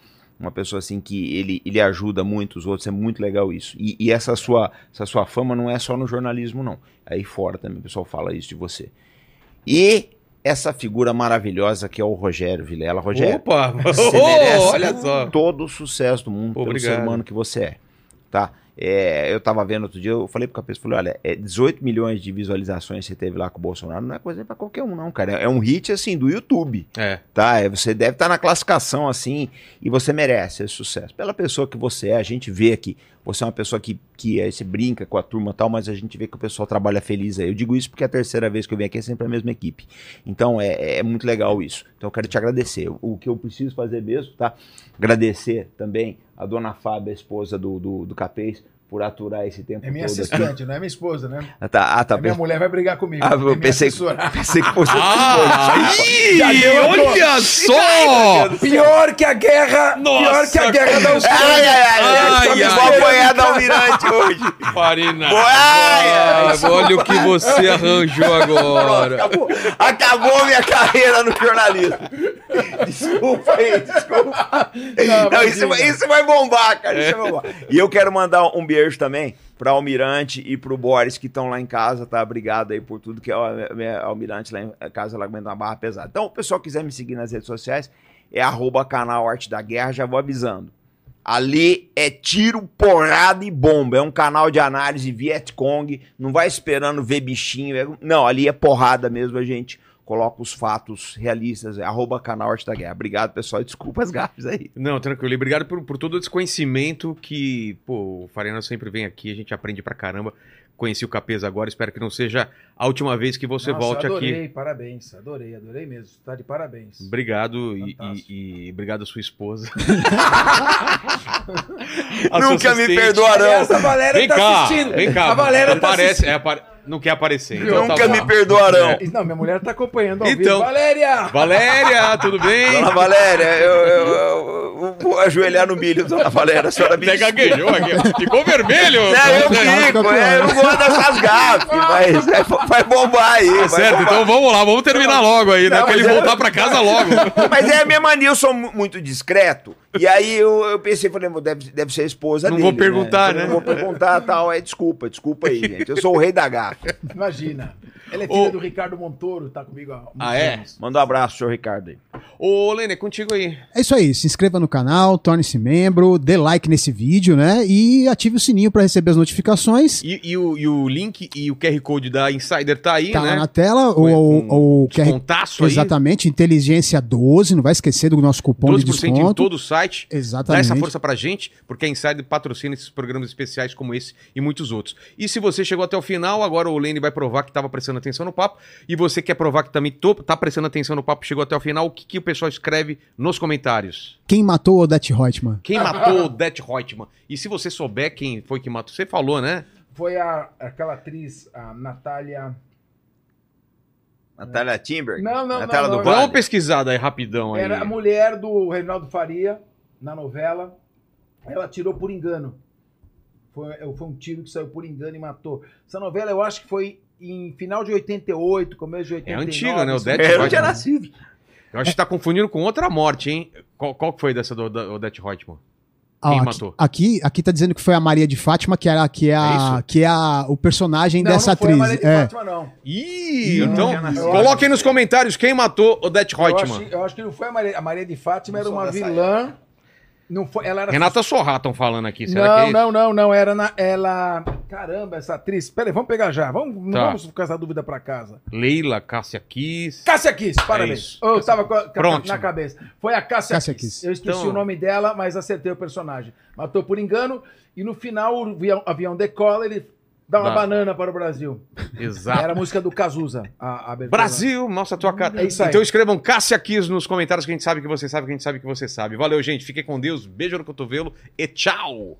uma pessoa assim que ele, ele ajuda muito os outros, é muito legal isso. E, e essa, sua, essa sua fama não é só no jornalismo, não. Aí fora também o pessoal fala isso de você. E essa figura maravilhosa que é o Rogério Vilela. Rogério, Opa! você <laughs> Oh, merece olha só. todo o sucesso do mundo pelo Obrigado. ser humano que você é, tá? É, eu tava vendo outro dia, eu falei pro Cabeça, falei, olha, é 18 milhões de visualizações que você teve lá com o Bolsonaro, não é coisa pra qualquer um não, cara. É um hit, assim, do YouTube, É. tá? É, você deve estar na classificação, assim, e você merece esse sucesso. Pela pessoa que você é, a gente vê aqui, você é uma pessoa que, que aí você brinca com a turma e tal, mas a gente vê que o pessoal trabalha feliz aí. Eu digo isso porque é a terceira vez que eu venho aqui é sempre a mesma equipe. Então é, é muito legal isso. Então eu quero te agradecer. O, o que eu preciso fazer mesmo, tá? Agradecer também a dona Fábia, a esposa do, do, do Capês, por aturar esse tempo É minha todo assistente, não é minha esposa, né? aqui. Ah, tá, ah, tá. A minha mulher vai brigar comigo. Ah, é eu minha pensei, pensei que fosse <laughs> Ah, aí, olha só! Pior que a guerra! Nossa, pior que a guerra da Ucrânia! Ai, ai, ai, Ai, ai, ai, vou apanhar da Almirante hoje. Farina. Ai, olha o que você arranjou agora. Acabou, acabou minha carreira no jornalismo. Desculpa aí, desculpa. Não, isso, vai- isso vai bombar, cara. isso vai bombar. E eu quero mandar um beijo também pra Almirante e pro Boris que estão lá em casa, tá? Obrigado aí por tudo que é minha Almirante lá em casa, ela aguenta uma barra pesada. Então, o pessoal quiser me seguir nas redes sociais, é arroba canal Arte da Guerra, já vou avisando. Ali é tiro, porrada e bomba. É um canal de análise Vietcong. Não vai esperando ver bichinho. é- Não, ali é porrada mesmo. A gente coloca os fatos realistas. É arroba canal Arte da Guerra. Obrigado, pessoal. Desculpa as gafes aí. Não, tranquilo. E Obrigado por, por todo esse conhecimento que, pô, o Farena sempre vem aqui, a gente aprende pra caramba. Conheci o Capesa agora, espero que não seja a última vez que você Nossa, volte adorei, aqui. parabéns. Adorei, adorei mesmo. Você tá de parabéns. Obrigado e, e- e obrigado <laughs> a sua esposa. Nunca me perdoarão. Essa Valéria Vem tá cá, assistindo. vem cá. A Valéria tá aparece, assistindo. é, apare- não quer aparecer. então tá Nunca bom. me perdoarão. É. Não, minha mulher tá acompanhando ao Então- vivo. Valéria! Valéria, tudo bem? Dona Valéria, eu, eu- eu- eu vou ajoelhar no milho, Dona Valéria. A senhora me Até gaguejou aqui. Ficou vermelho. É, eu Não, fico, é, eu não gosto dessas gafes, mas é, vai bombar aí. Tá vai certo, bombar. então vamos lá, vamos terminar logo aí, né? Não, Pra ele é- voltar pra casa logo. Mas é a minha mania, eu sou mu- muito discreto. E aí eu, eu pensei, falei, deve, deve ser a esposa Não dele. vou perguntar, Eu né? Não vou perguntar tal. É desculpa, desculpa aí, gente. Eu sou o rei da gafa. Imagina. Ela é filha Ô. do Ricardo Montoro, tá comigo há muitos Ah, é? anos. Manda um abraço, senhor Ricardo aí. Ô, Lene, é contigo aí. É isso aí, se inscreva no canal, torne-se membro, dê like nesse vídeo, né? E ative o sininho para receber as notificações. E, e o, e o link e o QR Code da Insider tá aí, Tá né? lá na tela, Com- o, o, o QR aí. Exatamente, inteligência 12, não vai esquecer do nosso cupom de 12% em desconto. todo o site. Dá Exatamente. essa força pra gente, porque a Insider patrocina esses programas especiais como esse e muitos outros. E se você chegou até o final, agora o Lene vai provar que estava prestando atenção no papo. E você quer provar que também tô, tá prestando atenção no papo, chegou até o final, o que, que o pessoal escreve nos comentários? Quem matou o Odete Reutemann? Quem matou o Det Reutemann? E se você souber quem foi que matou, você falou, né? Foi a, aquela atriz, a Natália. Natália Timber. Não, não, Natália não, uma Vale. pesquisada aí rapidão aí. Era a mulher do Reinaldo Faria, na novela. Ela atirou por engano. Foi, foi um tiro que saiu por engano e matou. Essa novela eu acho que foi em final de 88, começo de É 89. antiga, né? O isso Det É, eu não tinha Reutemann. nascido. Eu acho que tá confundindo com outra morte, hein? Qual, qual que foi dessa do, do Odete Reutemann? Ah, Quem aqui, matou? Aqui, aqui tá dizendo que foi a Maria de Fátima, que, era, que é, É a, isso? que é a, o personagem Não, dessa não foi a atriz. Maria de é. Fátima, não. Ih, então não, não, coloquem nos comentários quem matou Odete Eu acho, Reutemann. eu acho que não foi a Maria, a Maria de Fátima, Não era uma vilã. Não foi, ela era Renata Sorra estão falando aqui, será não, que é não, não, não. Era na. Ela. Caramba, essa atriz. Peraí, vamos pegar já. Vamos, não Tá. vamos ficar essa dúvida pra casa. Leila Cássia Kiss. Cássia Kiss, parabéns. isso. Eu tava com a, com a- Pronto. na cabeça. Foi a Cássia, Cássia Kiss. Kiss. Eu esqueci Então- o nome dela, mas acertei o personagem. Matou por engano e no final o avião, avião decola ele dá uma Dá. banana para o Brasil. Exato. Era a música do Cazuza, a, a. Brasil, mostra a tua cara. É isso aí. Então escrevam Cássia Kiss nos comentários que a gente sabe que você sabe, que a gente sabe que você sabe. Valeu, gente. Fiquem com Deus. Beijo no cotovelo e tchau.